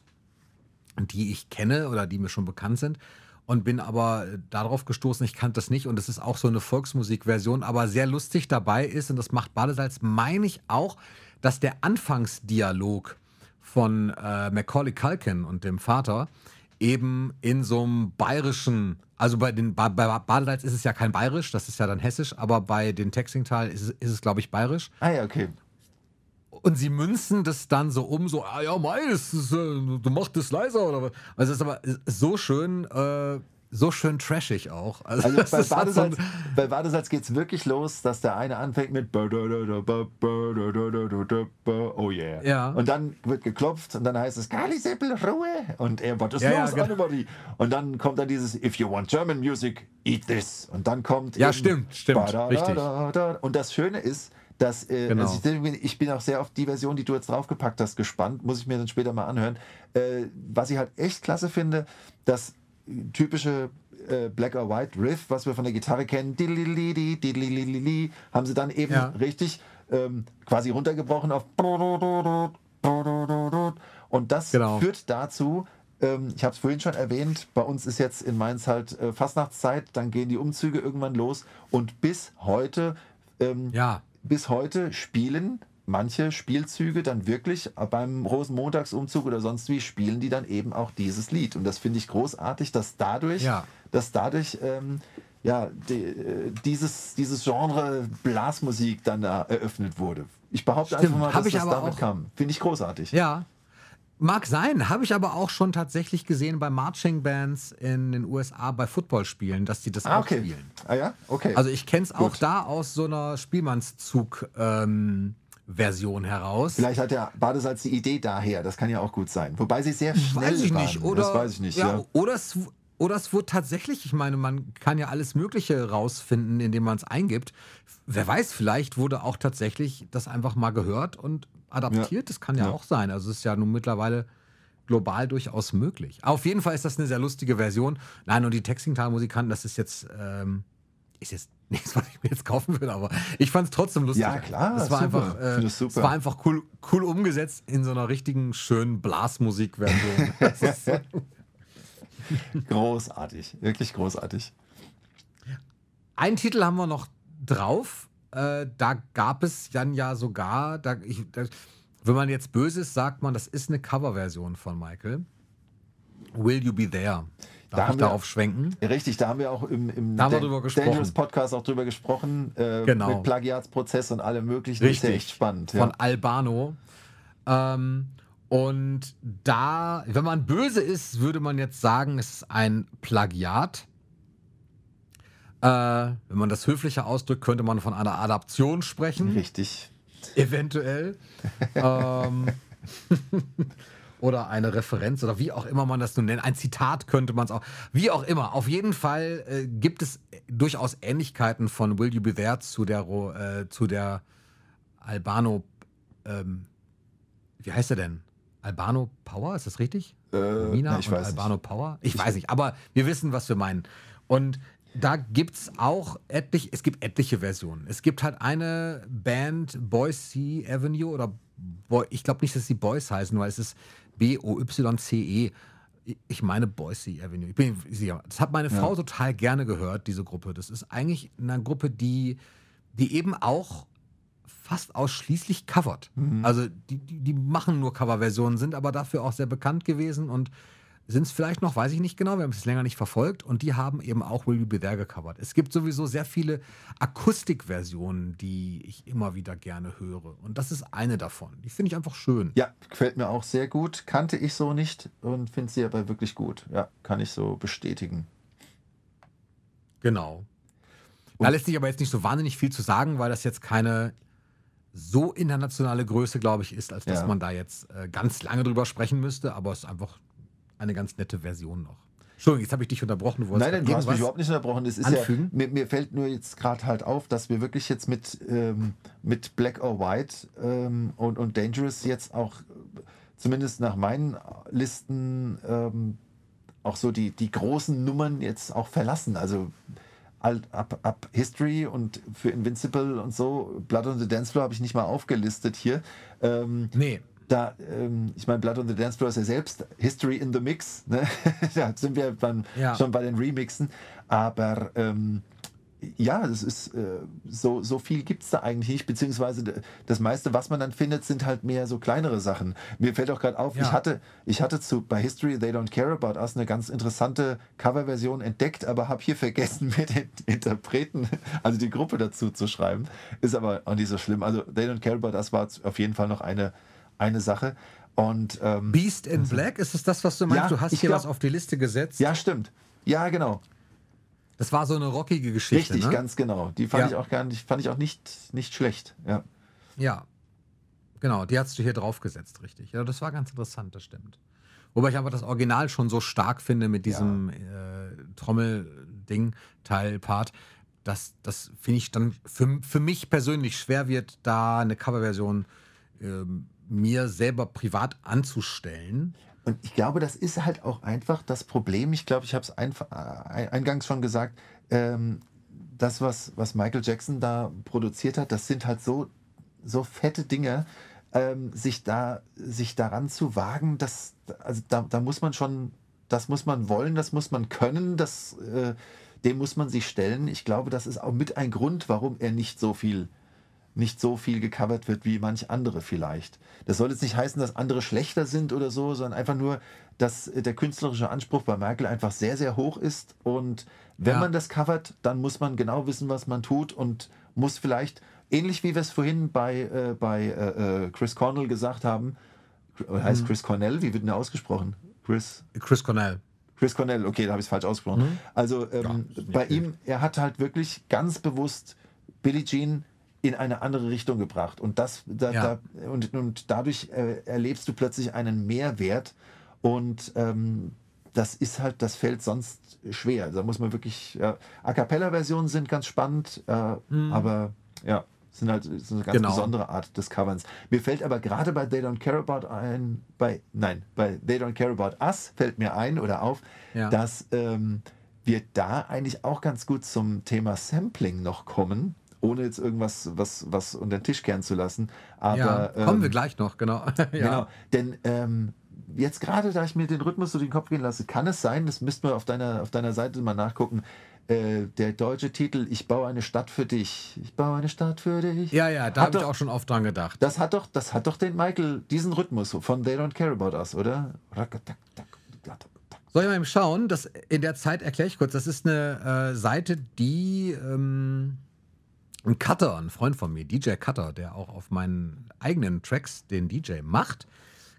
die ich kenne oder die mir schon bekannt sind. Und bin aber darauf gestoßen, ich kannte das nicht. Und es ist auch so eine Volksmusikversion, aber sehr lustig dabei ist, und das macht Badesalz, meine ich auch, dass der Anfangsdialog von äh, Macaulay Culkin und dem Vater eben in so einem bayerischen, also bei den bei, bei Badesalz ist es ja kein bayerisch, das ist ja dann hessisch, aber bei den Texingtal ist ist es glaube ich, bayerisch. ah ja, okay. Und sie münzen das dann so um, so, ah ja, das ist, äh, du machst das leiser oder was. Also es ist aber so schön, äh, so schön trashig auch. Also das bei halt so Badesalz, bei Badesalz geht es wirklich los, dass der eine anfängt mit Oh yeah. Ja. Und dann wird geklopft und dann heißt es Kali Seppel, Ruhe. Und er, was ist Ja, ja, los, genau. anybody? Und dann kommt dann dieses If you want German music, eat this. Und dann kommt Ja, stimmt, stimmt, richtig. Und das Schöne ist, dass äh, Genau. also ich, bin, ich bin auch sehr auf die Version, die du jetzt draufgepackt hast, gespannt. Muss ich mir dann später mal anhören. Äh, was ich halt echt klasse finde, das typische äh, Black or White Riff, was wir von der Gitarre kennen, haben sie dann eben Ja. richtig ähm, quasi runtergebrochen auf und das Genau. führt dazu, ähm, ich habe es vorhin schon erwähnt, bei uns ist jetzt in Mainz halt äh, Fastnachtszeit, dann gehen die Umzüge irgendwann los und bis heute ähm, Ja, bis heute spielen manche Spielzüge dann wirklich beim Rosenmontagsumzug oder sonst wie spielen die dann eben auch dieses Lied. Und das finde ich großartig, dass dadurch, Ja. dass dadurch ähm, ja, die, äh, dieses, dieses Genre Blasmusik dann da eröffnet wurde. Ich behaupte Stimmt. einfach mal, Hab dass ich das damit auch- kam. Finde ich großartig. ja. Mag sein, habe ich aber auch schon tatsächlich gesehen bei Marching Bands in den USA bei Footballspielen, dass die das Ah, auch okay. spielen. Ah ja? Okay. Also ich kenne es auch da aus so einer Spielmannszug-Version heraus. Vielleicht hat der Badesalz die Idee daher. Das kann ja auch gut sein. Wobei sie sehr schnell weiß ich waren. nicht. Oder, das weiß ich nicht. Ja, Ja, Oder, es, oder es wurde tatsächlich, ich meine, man kann ja alles Mögliche rausfinden, indem man es eingibt. Wer weiß, vielleicht wurde auch tatsächlich das einfach mal gehört und adaptiert. Das kann ja, Ja. auch sein. Also es ist ja nun mittlerweile global durchaus möglich. Auf jeden Fall ist das eine sehr lustige Version. Nein, und die Textingtal-Musikanten, das ist jetzt, ähm, ist jetzt nichts, was ich mir jetzt kaufen würde, aber ich fand es trotzdem lustig. Ja, klar, Es war super. einfach, äh, super. war einfach cool, cool umgesetzt in so einer richtigen schönen Blasmusik-Version. Großartig. Wirklich großartig. Einen Titel haben wir noch drauf. Äh, da gab es dann ja sogar, da, ich, da, wenn man jetzt böse ist, sagt man, das ist eine Coverversion von Michael. Will You Be There? Da Darf haben ich wir- darauf schwenken? Richtig, da haben wir auch im, im Da. Dangerous Podcast auch drüber gesprochen. Äh, Genau. Mit Plagiatsprozess und allem möglichen. Das Ist ja echt spannend. Von Ja. Albano. Ähm, und da, wenn man böse ist, würde man jetzt sagen, es ist ein Plagiat. Äh, wenn man das höflicher ausdrückt, könnte man von einer Adaption sprechen. Richtig. Eventuell. ähm, oder eine Referenz oder wie auch immer man das nun nennt. Ein Zitat könnte man es auch. Wie auch immer. Auf jeden Fall äh, gibt es durchaus Ähnlichkeiten von Will You Be There zu der, äh, zu der Albano. Ähm, wie heißt er denn? Albano Power, ist das richtig? Äh, Mina na, ich und Albano Power? Ich weiß nicht, aber wir wissen, was wir meinen. Und da gibt es auch etliche, es gibt etliche Versionen. Es gibt halt eine Band, Boise Avenue, oder Boy, ich glaube nicht, dass sie Boys heißen, weil es ist B-O-Y-C-E. Ich meine Boise Avenue. Ich bin sicher. Das hat meine Frau total gerne gehört, diese Gruppe. Das ist eigentlich eine Gruppe, die, die eben auch fast ausschließlich covert. Also die, die, die machen nur Coverversionen, sind aber dafür auch sehr bekannt gewesen und sind es vielleicht noch, weiß ich nicht genau, wir haben es länger nicht verfolgt und die haben eben auch Will You Be There gecovert. Es gibt sowieso sehr viele Akustikversionen, die ich immer wieder gerne höre und das ist eine davon. Die finde ich einfach schön. Ja, gefällt mir auch sehr gut. Kannte ich so nicht und finde sie aber wirklich gut. Ja, kann ich so bestätigen. Genau. Da lässt sich aber jetzt nicht so wahnsinnig viel zu sagen, weil das jetzt keine so internationale Größe, glaube ich, ist, als dass Ja. man da jetzt äh, ganz lange drüber sprechen müsste, aber es ist einfach eine ganz nette Version noch. Entschuldigung, jetzt habe ich dich unterbrochen. Nein, nein, du hast mich überhaupt nicht unterbrochen. Es ist anfügen? ja, mir, mir, fällt nur jetzt gerade halt auf, dass wir wirklich jetzt mit, ähm, mit Black or White ähm, und, und Dangerous jetzt auch, zumindest nach meinen Listen, ähm, auch so die, die großen Nummern jetzt auch verlassen. Also ab, ab History und für Invincible und so, Blood on the Dance Floor habe ich nicht mal aufgelistet hier. Ähm, nee da, ähm, ich meine, Blood on the Dance Floor ist ja selbst History in the Mix. Ne? da sind wir dann ja. schon bei den Remixen. Aber ähm, ja, das ist äh, so, so viel gibt es da eigentlich nicht, beziehungsweise das meiste, was man dann findet, sind halt mehr so kleinere Sachen. Mir fällt auch gerade auf, ja. ich hatte, ich hatte zu, bei History They Don't Care About Us eine ganz interessante Coverversion entdeckt, aber habe hier vergessen, mir den Interpreten, also die Gruppe dazu zu schreiben. Ist aber auch nicht so schlimm. Also They Don't Care About Us war auf jeden Fall noch eine eine Sache. Und, ähm, Beast in also, Black, ist es das, was du meinst? Ja, du hast hier glaub, was auf die Liste gesetzt. Ja, stimmt. Ja, genau. Das war so eine rockige Geschichte. Richtig, ne? ganz genau. Die fand ja. ich auch gar nicht, fand ich auch nicht, nicht schlecht. Ja. Ja. Genau, die hast du hier draufgesetzt, richtig. Ja, das war ganz interessant, das stimmt. Wobei ich aber das Original schon so stark finde mit diesem ja. äh, Trommelding, Teil, Part, dass das finde ich dann für, für mich persönlich schwer wird, da eine Coverversion ähm, mir selber privat anzustellen. Und ich glaube, das ist halt auch einfach das Problem. Ich glaube, ich habe es äh, eingangs schon gesagt. Ähm, das, was, was Michael Jackson da produziert hat, das sind halt so, so fette Dinge. Ähm, sich, da, sich daran zu wagen, das, also da, da muss man schon, das muss man wollen, das muss man können, das, äh, dem muss man sich stellen. Ich glaube, das ist auch mit ein Grund, warum er nicht so viel nicht so viel gecovert wird wie manch andere vielleicht. Das soll jetzt nicht heißen, dass andere schlechter sind oder so, sondern einfach nur, dass der künstlerische Anspruch bei Merkel einfach sehr, sehr hoch ist. Und wenn ja. man das covert, dann muss man genau wissen, was man tut und muss vielleicht, ähnlich wie wir es vorhin bei, äh, bei äh, äh Chris Cornell gesagt haben, heißt mhm. Chris Cornell, wie wird denn der ausgesprochen? Chris? Chris Cornell. Chris Cornell, okay, da habe ich es falsch ausgesprochen. Mhm. Also ähm, ja, bei ihm, er hat halt wirklich ganz bewusst Billie Jean in eine andere Richtung gebracht. Und, das, da, ja. da, und, und dadurch äh, erlebst du plötzlich einen Mehrwert. Und ähm, das ist halt, das fällt sonst schwer. Da muss man wirklich, ja, A Cappella-Versionen sind ganz spannend, äh, mhm. aber ja, sind halt ist eine ganz genau. besondere Art des Coverns. Mir fällt aber gerade bei They Don't Care About ein, bei, nein, bei They Don't Care About Us fällt mir ein oder auf, ja. dass ähm, wir da eigentlich auch ganz gut zum Thema Sampling noch kommen ohne jetzt irgendwas was, was unter den Tisch kehren zu lassen. Aber, ja, kommen ähm, wir gleich noch, genau. ja. Genau, denn ähm, jetzt gerade, da ich mir den Rhythmus durch den Kopf gehen lasse, kann es sein, das müssten wir auf deiner, auf deiner Seite mal nachgucken, äh, der deutsche Titel Ich baue eine Stadt für dich. Ich baue eine Stadt für dich. Ja, ja, da habe ich auch schon oft dran gedacht. Das hat doch, das hat doch den Michael, diesen Rhythmus von They Don't Care About Us, oder? Soll ich mal eben schauen? Das, in der Zeit erkläre ich kurz. Das ist eine äh, Seite, die ähm, ein Cutter, ein Freund von mir, DJ Cutter, der auch auf meinen eigenen Tracks den DJ macht,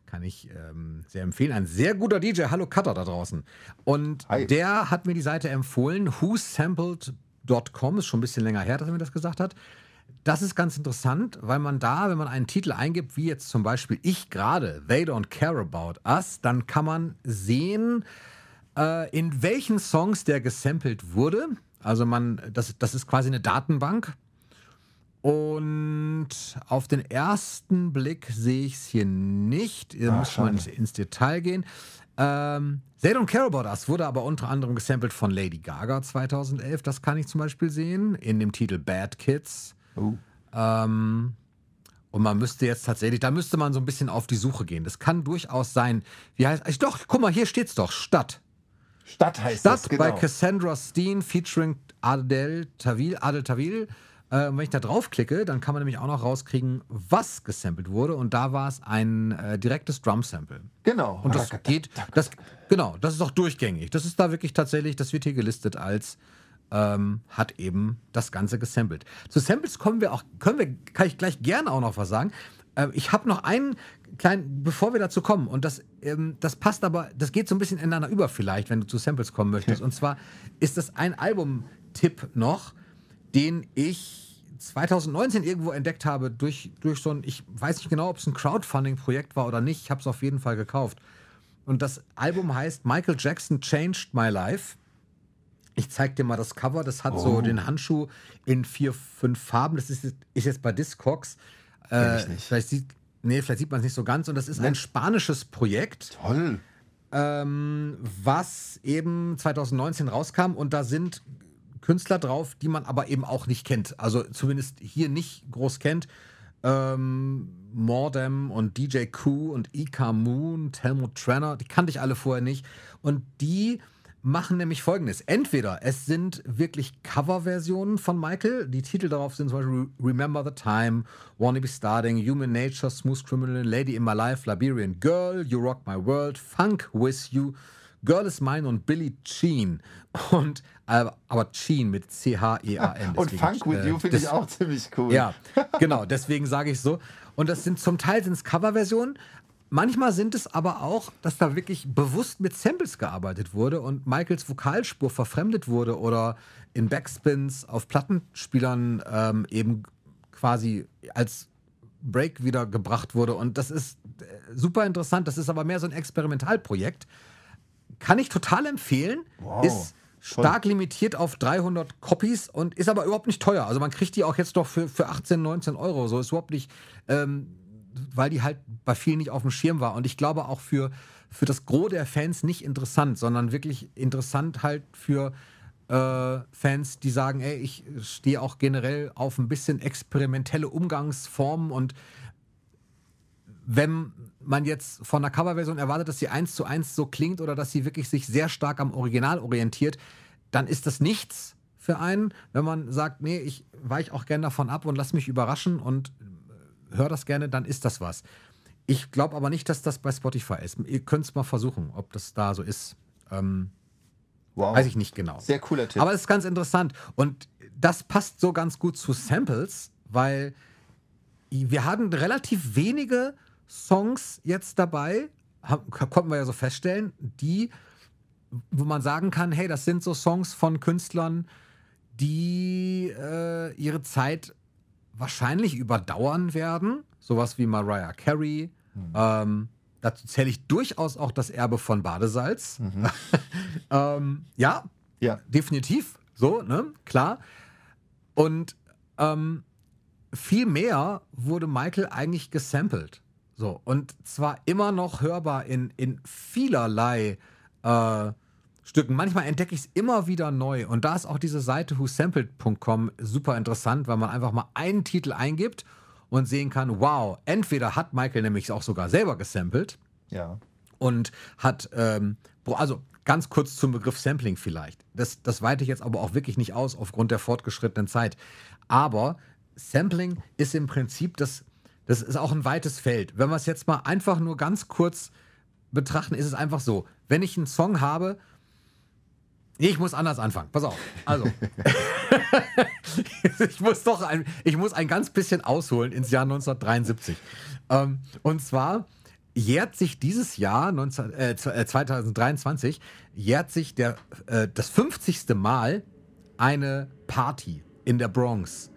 kann ich ähm, sehr empfehlen. Ein sehr guter DJ. Hallo Cutter da draußen. Und Hi. der hat mir die Seite empfohlen, whosampled.com, ist schon ein bisschen länger her, dass er mir das gesagt hat. Das ist ganz interessant, weil man da, wenn man einen Titel eingibt, wie jetzt zum Beispiel ich gerade, They Don't Care About Us, dann kann man sehen, äh, in welchen Songs der gesampelt wurde. Also man, das, das ist quasi eine Datenbank und auf den ersten Blick sehe ich es hier nicht. Hier Ach, muss man ins Detail gehen. Ähm, They Don't Care About Us wurde aber unter anderem gesampelt von Lady Gaga 2011. Das kann ich zum Beispiel sehen. In dem Titel Bad Kids. Oh. Ähm, und man müsste jetzt tatsächlich, da müsste man so ein bisschen auf die Suche gehen. Das kann durchaus sein. Wie heißt Doch, guck mal, hier steht's doch. Stadt. Stadt heißt Stadt das, genau. bei Cassandra Steen featuring Adel Tawil. Adel Tawil äh, und wenn ich da draufklicke, dann kann man nämlich auch noch rauskriegen, was gesampelt wurde. Und da war es ein äh, direktes Drum-Sample. Genau. Und das geht, das, genau, das ist auch durchgängig. Das ist da wirklich tatsächlich, das wird hier gelistet als ähm, hat eben das Ganze gesampelt. Zu Samples kommen wir auch, können wir, kann ich gleich gerne auch noch was sagen. Äh, ich habe noch einen kleinen, bevor wir dazu kommen, und das, ähm, das passt aber, das geht so ein bisschen ineinander über vielleicht, wenn du zu Samples kommen möchtest. Und zwar ist das ein Album-Tipp noch, den ich 2019 irgendwo entdeckt habe durch, durch so ein, ich weiß nicht genau, ob es ein Crowdfunding-Projekt war oder nicht, ich habe es auf jeden Fall gekauft. Und das Album heißt Michael Jackson Changed My Life. Ich zeig dir mal das Cover. Das hat oh. so den Handschuh in vier, fünf Farben. Das ist, ist jetzt bei Discogs. Äh, vielleicht sieht, nee, vielleicht sieht man es nicht so ganz. Und das ist nee. ein spanisches Projekt. Toll. Ähm, was eben 2019 rauskam. Und da sind Künstler drauf, die man aber eben auch nicht kennt. Also zumindest hier nicht groß kennt. Ähm, Mordem und DJ Q und Ika Moon, Helmut Trenner, die kannte ich alle vorher nicht. Und die machen nämlich folgendes. Entweder es sind wirklich Coverversionen von Michael, die Titel darauf sind zum Beispiel Remember the Time, Wanna Be Starting, Human Nature, Smooth Criminal, Lady in My Life, Liberian Girl, You Rock My World, Funk With You, Girl is Mine und Billie Jean. Und, äh, aber Jean mit C-H-E-A-N. Und Funk With äh, You finde ich auch ziemlich cool. Ja, genau, deswegen sage ich so. Und das sind zum Teil sind Coverversionen, Manchmal sind es aber auch, dass da wirklich bewusst mit Samples gearbeitet wurde und Michaels Vokalspur verfremdet wurde oder in Backspins auf Plattenspielern ähm, eben quasi als Break wieder gebracht wurde. Und das ist äh, super interessant. Das ist aber mehr so ein Experimentalprojekt. Kann ich total empfehlen. Wow. Ist stark limitiert auf 300 Copies und ist aber überhaupt nicht teuer. Also man kriegt die auch jetzt doch für, für 18, 19 Euro. So ist überhaupt nicht. Ähm, weil die halt bei vielen nicht auf dem Schirm war. Und ich glaube auch für, für das Gros der Fans nicht interessant, sondern wirklich interessant halt für äh, Fans, die sagen, ey, ich stehe auch generell auf ein bisschen experimentelle Umgangsformen und wenn man jetzt von einer Coverversion erwartet, dass sie eins zu eins so klingt oder dass sie wirklich sich sehr stark am Original orientiert, dann ist das nichts für einen. Wenn man sagt, nee, ich weiche auch gerne davon ab und lass mich überraschen und hör das gerne, dann ist das was. Ich glaube aber nicht, dass das bei Spotify ist. Ihr könnt es mal versuchen, ob das da so ist. Ähm, wow. Weiß ich nicht genau. Sehr cooler Tipp. Aber es ist ganz interessant. Und das passt so ganz gut zu Samples, weil wir hatten relativ wenige Songs jetzt dabei, haben, konnten wir ja so feststellen, die, wo man sagen kann, hey, das sind so Songs von Künstlern, die äh, ihre Zeit wahrscheinlich überdauern werden. Sowas wie Mariah Carey. Mhm. Ähm, dazu zähle ich durchaus auch das Erbe von Badesalz. Mhm. ähm, ja, ja, definitiv. So, ne? Klar. Und ähm, viel mehr wurde Michael eigentlich gesampelt. So, und zwar immer noch hörbar in, in vielerlei äh, Stücken. Manchmal entdecke ich es immer wieder neu. Und da ist auch diese Seite whosampled.com super interessant, weil man einfach mal einen Titel eingibt und sehen kann, wow, entweder hat Michael nämlich auch sogar selber gesampelt. Ja. Und hat, ähm, also ganz kurz zum Begriff Sampling vielleicht. Das, das weite ich jetzt aber auch wirklich nicht aus aufgrund der fortgeschrittenen Zeit. Aber Sampling ist im Prinzip das, das ist auch ein weites Feld. Wenn wir es jetzt mal einfach nur ganz kurz betrachten, ist es einfach so, wenn ich einen Song habe ich muss anders anfangen. Pass auf. Also. ich muss doch ein, ich muss ein ganz bisschen ausholen ins Jahr 1973. Ähm, und zwar jährt sich dieses Jahr 19, äh, 2023 äh, jährt sich der, äh, das 50. Mal eine Party in der Bronx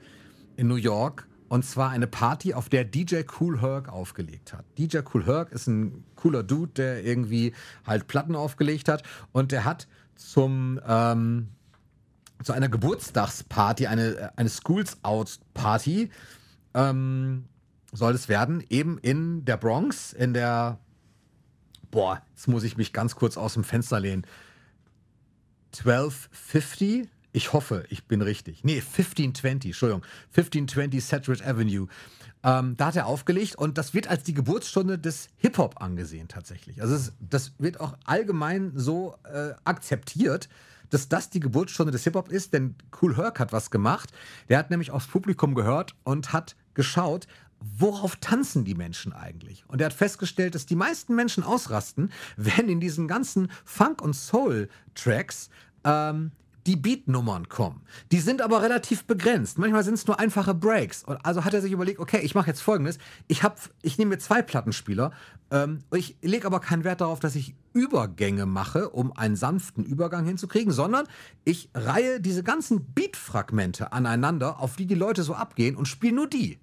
in New York. Und zwar eine Party, auf der DJ Cool Herc aufgelegt hat. DJ Cool Herc ist ein cooler Dude, der irgendwie halt Platten aufgelegt hat. Und der hat zum ähm, zu einer Geburtstagsparty, eine, eine Schools Out Party ähm, soll es werden, eben in der Bronx, in der boah, jetzt muss ich mich ganz kurz aus dem Fenster lehnen. 1250? Ich hoffe, ich bin richtig. Nee, 1520, Entschuldigung. 1520 Sedgwick Avenue. Ähm, da hat er aufgelegt und das wird als die Geburtsstunde des Hip-Hop angesehen tatsächlich. Also es, das wird auch allgemein so äh, akzeptiert, dass das die Geburtsstunde des Hip-Hop ist, denn Cool Herc hat was gemacht. Der hat nämlich aufs Publikum gehört und hat geschaut, worauf tanzen die Menschen eigentlich? Und er hat festgestellt, dass die meisten Menschen ausrasten, wenn in diesen ganzen Funk- und Soul-Tracks ähm, die Beatnummern kommen. Die sind aber relativ begrenzt. Manchmal sind es nur einfache Breaks. Und also hat er sich überlegt, okay, ich mache jetzt folgendes. Ich, ich nehme mir zwei Plattenspieler. Ähm, ich lege aber keinen Wert darauf, dass ich Übergänge mache, um einen sanften Übergang hinzukriegen, sondern ich reihe diese ganzen Beatfragmente aneinander, auf die die Leute so abgehen und spiele nur die.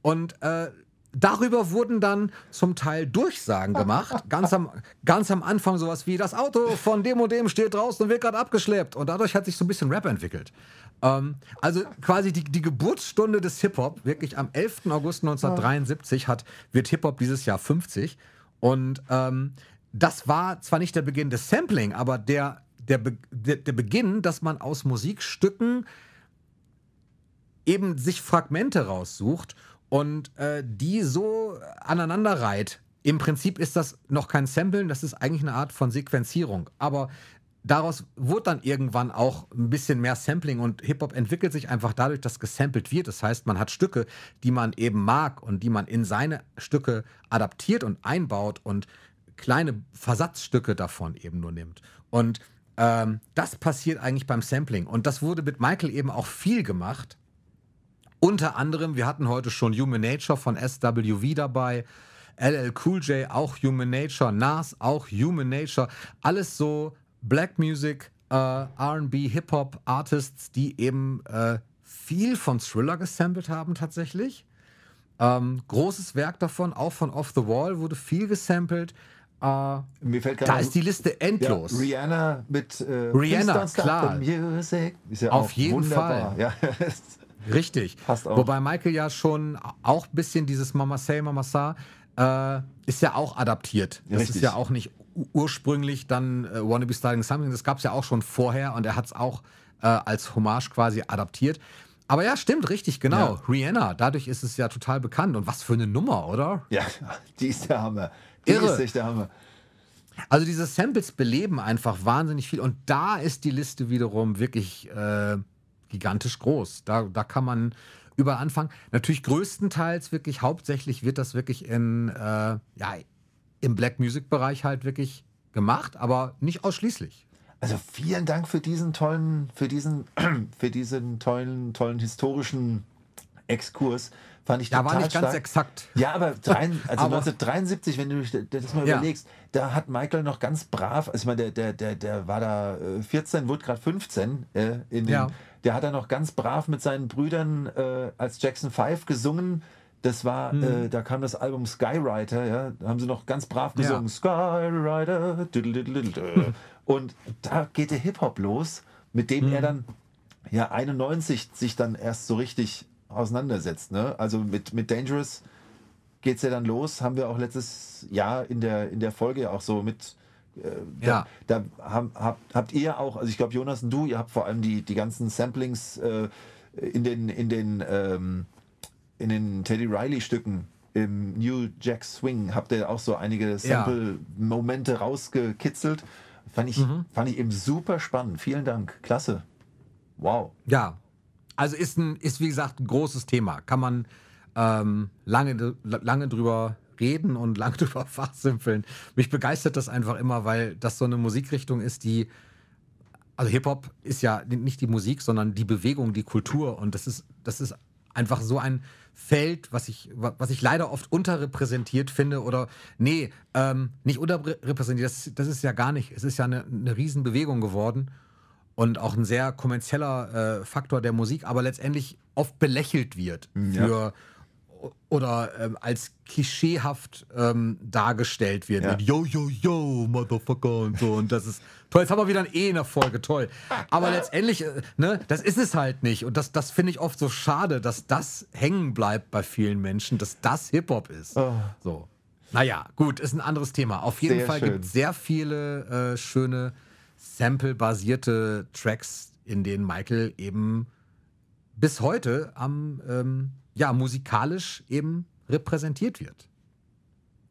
Und äh, darüber wurden dann zum Teil Durchsagen gemacht. Ganz am, ganz am Anfang sowas wie, das Auto von dem und dem steht draußen und wird gerade abgeschleppt. Und dadurch hat sich so ein bisschen Rap entwickelt. Ähm, also quasi die, die Geburtsstunde des Hip-Hop, wirklich am 11. August 1973 hat, wird Hip-Hop dieses Jahr 50. Und ähm, das war zwar nicht der Beginn des Sampling, aber der, der, der, der Beginn, dass man aus Musikstücken eben sich Fragmente raussucht und äh, die so aneinander reiht. Im Prinzip ist das noch kein Samplen, das ist eigentlich eine Art von Sequenzierung. Aber daraus wurde dann irgendwann auch ein bisschen mehr Sampling und Hip-Hop entwickelt sich einfach dadurch, dass gesampelt wird. Das heißt, man hat Stücke, die man eben mag und die man in seine Stücke adaptiert und einbaut und kleine Versatzstücke davon eben nur nimmt. Und ähm, das passiert eigentlich beim Sampling. Und das wurde mit Michael eben auch viel gemacht. Unter anderem, wir hatten heute schon Human Nature von SWV dabei, LL Cool J auch Human Nature, Nas auch Human Nature, alles so Black Music, äh, RB, Hip-Hop Artists, die eben äh, viel von Thriller gesampelt haben tatsächlich. Ähm, großes Werk davon, auch von Off the Wall wurde viel gesampelt. Äh, Mir fällt da ist die Liste endlos. Ja, Rihanna mit äh, Rihanna, klar. Music. Ist ja Auf jeden wunderbar. Fall. Ja. Richtig. Passt auch. Wobei Michael ja schon auch ein bisschen dieses Mama Say, Mama Sa äh, ist ja auch adaptiert. Das Richtig. ist ja auch nicht ursprünglich dann äh, Wanna Be Starting Something. Das gab es ja auch schon vorher und er hat es auch äh, als Hommage quasi adaptiert. Aber ja, stimmt, richtig, genau. Ja. Rihanna, dadurch ist es ja total bekannt. Und was für eine Nummer, oder? ja, die ist der Hammer. Die Irre. ist echt der Hammer. Also diese Samples beleben einfach wahnsinnig viel. Und da ist die Liste wiederum wirklich äh, gigantisch groß. Da, da kann man überall anfangen. Natürlich größtenteils wirklich, hauptsächlich wird das wirklich in, äh, ja, im Black Music Bereich halt wirklich gemacht, aber nicht ausschließlich. Also vielen Dank für diesen tollen, für diesen, für diesen tollen, tollen historischen Exkurs. Fand ich Da total war nicht ganz stark. exakt. Ja, aber, drein, also Aber- 1973, wenn du das mal Ja. überlegst, da hat Michael noch ganz brav, also ich meine, der, der, der, der war da äh, 14, wurde gerade 15, äh, in den, Ja. Der hat da noch ganz brav mit seinen Brüdern äh, als Jackson 5 gesungen. Das war, Mhm. äh, da kam das Album Skywriter, ja, da haben sie noch ganz brav Ja. gesungen. Skywriter, diddle, diddle. und da geht der Hip-Hop los, mit dem Mhm. er dann ja 91 sich dann erst so richtig auseinandersetzt. Ne? Also mit, mit Dangerous geht es ja dann los, haben wir auch letztes Jahr in der, in der Folge auch so mit. Äh, Ja. Da, da haben, habt, ihr auch, also ich glaube, Jonas und du, ihr habt vor allem die, die ganzen Samplings äh, in den, in den, ähm, in den Teddy Riley-Stücken im New Jack Swing, habt ihr auch so einige Sample-Momente rausgekitzelt. Fand ich, Mhm. fand ich eben super spannend. Vielen Dank. Klasse. Wow. Ja, also ist, ein, ist wie gesagt ein großes Thema. Kann man ähm, lange, lange drüber reden und lange drüber fachsimpeln. Mich begeistert das einfach immer, weil das so eine Musikrichtung ist, die. Also Hip-Hop ist ja nicht die Musik, sondern die Bewegung, die Kultur. Und das ist, das ist einfach so ein Feld, was ich, was ich leider oft unterrepräsentiert finde. Oder nee, ähm, nicht unterrepräsentiert, das, das ist ja gar nicht. Es ist ja eine, eine Riesenbewegung geworden und auch ein sehr kommerzieller äh, Faktor der Musik, aber letztendlich oft belächelt wird Ja. Oder ähm, als klischeehaft ähm, dargestellt wird Ja. mit Yo, yo, yo, Motherfucker und so. Und das ist toll. Jetzt haben wir wieder ein E in der Folge, toll. Aber letztendlich, äh, ne, das ist es halt nicht. Und das, das finde ich oft so schade, dass das hängen bleibt bei vielen Menschen, dass das Hip-Hop ist. Oh. So. Naja, gut, ist ein anderes Thema. Auf jeden Sehr Fall gibt es sehr viele äh, schöne Sample-basierte Tracks, in denen Michael eben bis heute am, ähm, ja, musikalisch eben repräsentiert wird.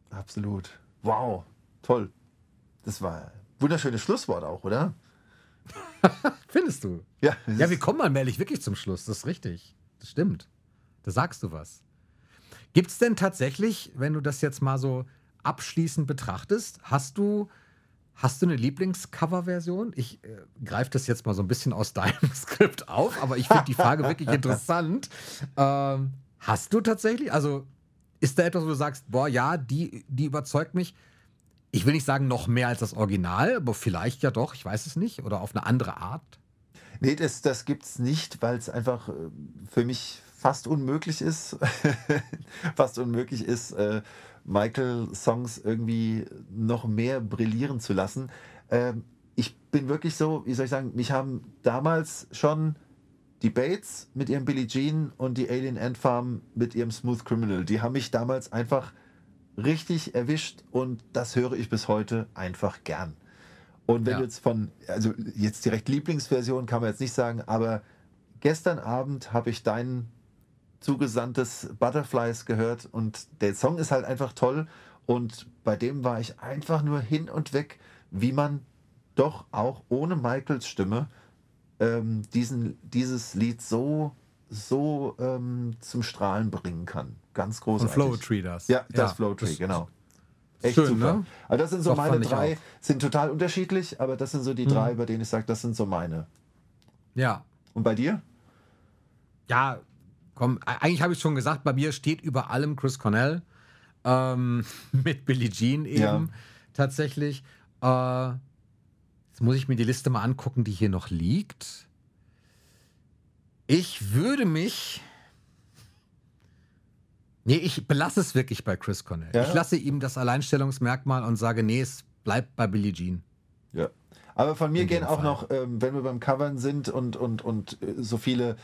Absolut. Wow. Toll. Das war ein wunderschönes Schlusswort auch, oder? Findest du? Ja, Ja, wir kommen allmählich wirklich zum Schluss, das ist richtig. Das stimmt. Da sagst du was. Gibt es denn tatsächlich, wenn du das jetzt mal so abschließend betrachtest, hast du, hast du eine Lieblingscover-Version? Ich äh, greife das jetzt mal so ein bisschen aus deinem Skript auf, aber ich finde die Frage wirklich interessant. Ähm, hast du tatsächlich, also ist da etwas, wo du sagst, boah, ja, die, die überzeugt mich? Ich will nicht sagen noch mehr als das Original, aber vielleicht ja doch, ich weiß es nicht, oder auf eine andere Art. Nee, das, das gibt es nicht, weil es einfach äh, für mich fast unmöglich ist, fast unmöglich ist, äh, Michael-Songs irgendwie noch mehr brillieren zu lassen. Ähm, ich bin wirklich so, wie soll ich sagen, mich haben damals schon die Bates mit ihrem Billie Jean und die Alien Ant Farm mit ihrem Smooth Criminal, die haben mich damals einfach richtig erwischt und das höre ich bis heute einfach gern. Und wenn Ja. du jetzt von, also jetzt direkt Lieblingsversion kann man jetzt nicht sagen, aber gestern Abend habe ich dein zugesandtes Butterflies gehört und der Song ist halt einfach toll und bei dem war ich einfach nur hin und weg, wie man doch auch ohne Michaels Stimme ähm, diesen, dieses Lied so, so ähm, zum Strahlen bringen kann. Ganz großartig. Flow Tree das. Ja, das Flow Tree, das- genau. Echt schön, super. ne? Also das sind so Doch, meine drei. Mhm. sind total unterschiedlich, aber das sind so die drei, bei denen ich sage, das sind so meine. Ja. Und bei dir? Ja, komm, eigentlich habe ich schon gesagt, bei mir steht über allem Chris Cornell ähm, mit Billie Jean eben Ja. tatsächlich. Äh, jetzt muss ich mir die Liste mal angucken, die hier noch liegt. Ich würde mich. Nee, ich belasse es wirklich bei Chris Cornell. Ja? Ich lasse ihm das Alleinstellungsmerkmal und sage, nee, es bleibt bei Billie Jean. Ja. Aber von mir gehen auch Fall. noch, ähm, wenn wir beim Covern sind und, und, und äh, so viele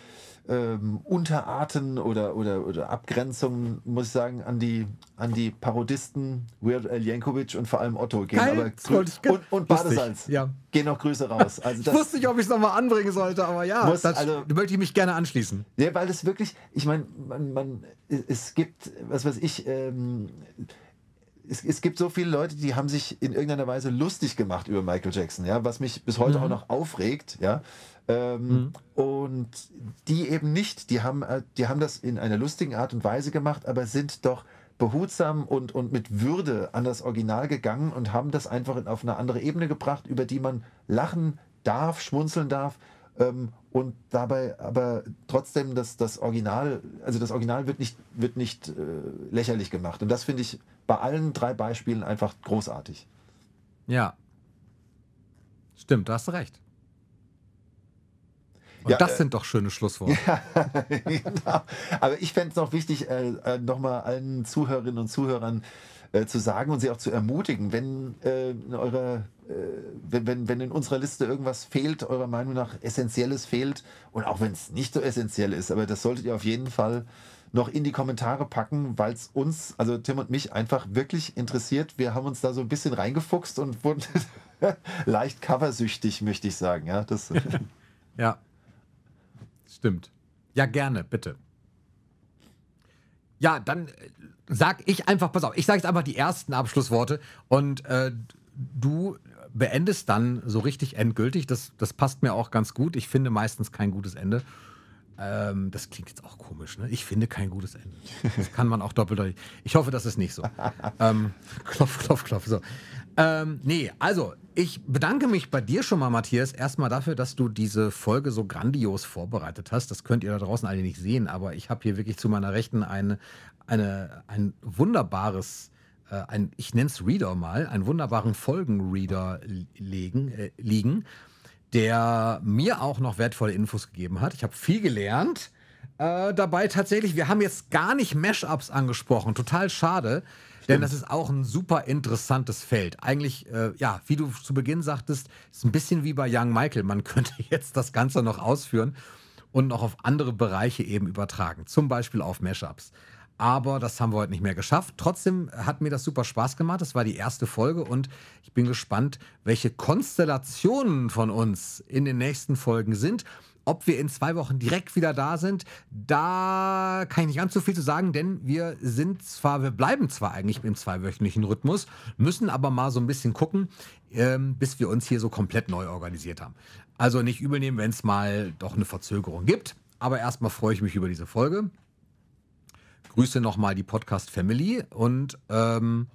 ähm, Unterarten oder, oder, oder Abgrenzungen, muss ich sagen, an die, an die Parodisten Weird Al Yankovic und vor allem Otto gehen. Geil, aber das grü- wollte ich und, und Badesalz. ja. Gehen noch Grüße raus. Also Ich das, wusste nicht, ob ich es nochmal anbringen sollte, aber ja, Muss, das also- möchte ich mich gerne anschließen. Ja, weil das wirklich, ich meine, man, man, es gibt, was weiß ich, ähm, es, es gibt so viele Leute, die haben sich in irgendeiner Weise lustig gemacht über Michael Jackson, ja, was mich bis heute auch noch aufregt, ja. Ähm, Und die eben nicht, die haben, äh, die haben das in einer lustigen Art und Weise gemacht, aber sind doch behutsam und, und mit Würde an das Original gegangen und haben das einfach in, auf eine andere Ebene gebracht, über die man lachen darf, schmunzeln darf ähm, und dabei aber trotzdem das, das Original, also das Original wird nicht, wird nicht äh, lächerlich gemacht. Und das finde ich bei allen drei Beispielen einfach großartig. Ja. Stimmt, da hast du recht. Und Ja, das äh, sind doch schöne Schlussworte. genau. Aber ich fände es noch wichtig, äh, äh, nochmal allen Zuhörerinnen und Zuhörern äh, zu sagen und sie auch zu ermutigen, wenn, äh, in eurer, äh, wenn, wenn, wenn in unserer Liste irgendwas fehlt, eurer Meinung nach Essentielles fehlt, und auch wenn es nicht so essentiell ist, aber das solltet ihr auf jeden Fall noch in die Kommentare packen, weil es uns, also Tim und mich, einfach wirklich interessiert. Wir haben uns da so ein bisschen reingefuchst und wurden leicht coversüchtig, möchte ich sagen. Ja, das, Ja. Stimmt. Ja, gerne, bitte. Ja, dann äh, sag ich einfach, pass auf, ich sage jetzt einfach die ersten Abschlussworte und äh, du beendest dann so richtig endgültig. Das, das passt mir auch ganz gut. Ich finde meistens kein gutes Ende. Ähm, das klingt jetzt auch komisch, ne? Ich finde kein gutes Ende. Das kann man auch doppeldeutig. Ich hoffe, das ist nicht so. ähm, klopf, klopf, klopf. So. Ähm, nee, also ich bedanke mich bei dir schon mal, Matthias, erstmal dafür, dass du diese Folge so grandios vorbereitet hast. Das könnt ihr da draußen alle nicht sehen, aber ich habe hier wirklich zu meiner Rechten eine, eine, ein wunderbares, äh, ein, ich nenne es Reader mal, einen wunderbaren Folgenreader legen, äh, liegen der mir auch noch wertvolle Infos gegeben hat. Ich habe viel gelernt. Äh, dabei tatsächlich, wir haben jetzt gar nicht Mashups angesprochen. Total schade, denn das ist auch ein super interessantes Feld. Eigentlich, äh, ja, wie du zu Beginn sagtest, ist ein bisschen wie bei Young Michael. Man könnte jetzt das Ganze noch ausführen und noch auf andere Bereiche eben übertragen. Zum Beispiel auf Mashups. Aber das haben wir heute nicht mehr geschafft. Trotzdem hat mir das super Spaß gemacht. Das war die erste Folge und ich bin gespannt, welche Konstellationen von uns in den nächsten Folgen sind. Ob wir in zwei Wochen direkt wieder da sind, da kann ich nicht ganz so viel zu sagen, denn wir sind zwar, wir bleiben zwar eigentlich im zweiwöchentlichen Rhythmus, müssen aber mal so ein bisschen gucken, ähm, bis wir uns hier so komplett neu organisiert haben. Also nicht übel nehmen, wenn es mal doch eine Verzögerung gibt. Aber erstmal freue ich mich über diese Folge grüße nochmal die Podcast Family und ähm,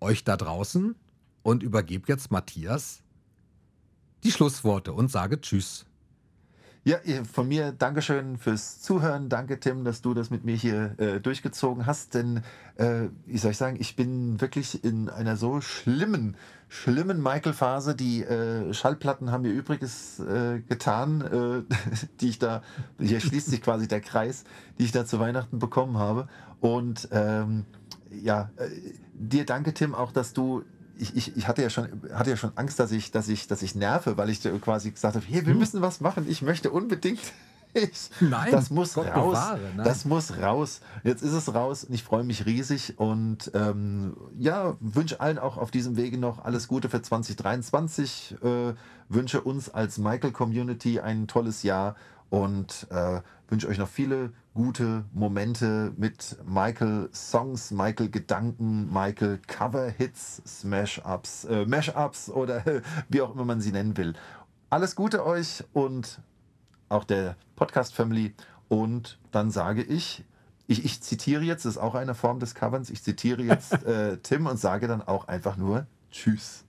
euch da draußen und übergebe jetzt Matthias die Schlussworte und sage Tschüss. Ja, von mir Dankeschön fürs Zuhören. Danke, Tim, dass du das mit mir hier äh, durchgezogen hast. Denn, äh, wie soll ich sagen, ich bin wirklich in einer so schlimmen, schlimmen Michael-Phase. Die äh, Schallplatten haben mir Übriges äh, getan, äh, die ich da, hier schließt sich quasi der Kreis, die ich da zu Weihnachten bekommen habe. Und ähm, ja, äh, dir danke, Tim, auch, dass du ich, ich, ich hatte ja schon, hatte ja schon Angst, dass ich, dass ich, dass ich nerve, weil ich quasi gesagt habe, hey, wir hm. müssen was machen. Ich möchte unbedingt. Ich, nein, das muss Gott raus. Bewahre, das muss raus. Jetzt ist es raus und ich freue mich riesig und ähm, ja, wünsche allen auch auf diesem Wege noch alles Gute für 2023. Äh, wünsche uns als Michael Community ein tolles Jahr und äh, wünsche euch noch viele gute Momente mit Michael Songs, Michael Gedanken, Michael Cover Hits, Smash-Ups, äh, Mash-Ups oder wie auch immer man sie nennen will. Alles Gute euch und auch der Podcast Family. Und dann sage ich, ich, ich zitiere jetzt, das ist auch eine Form des Coverns, ich zitiere jetzt äh, Tim und sage dann auch einfach nur Tschüss.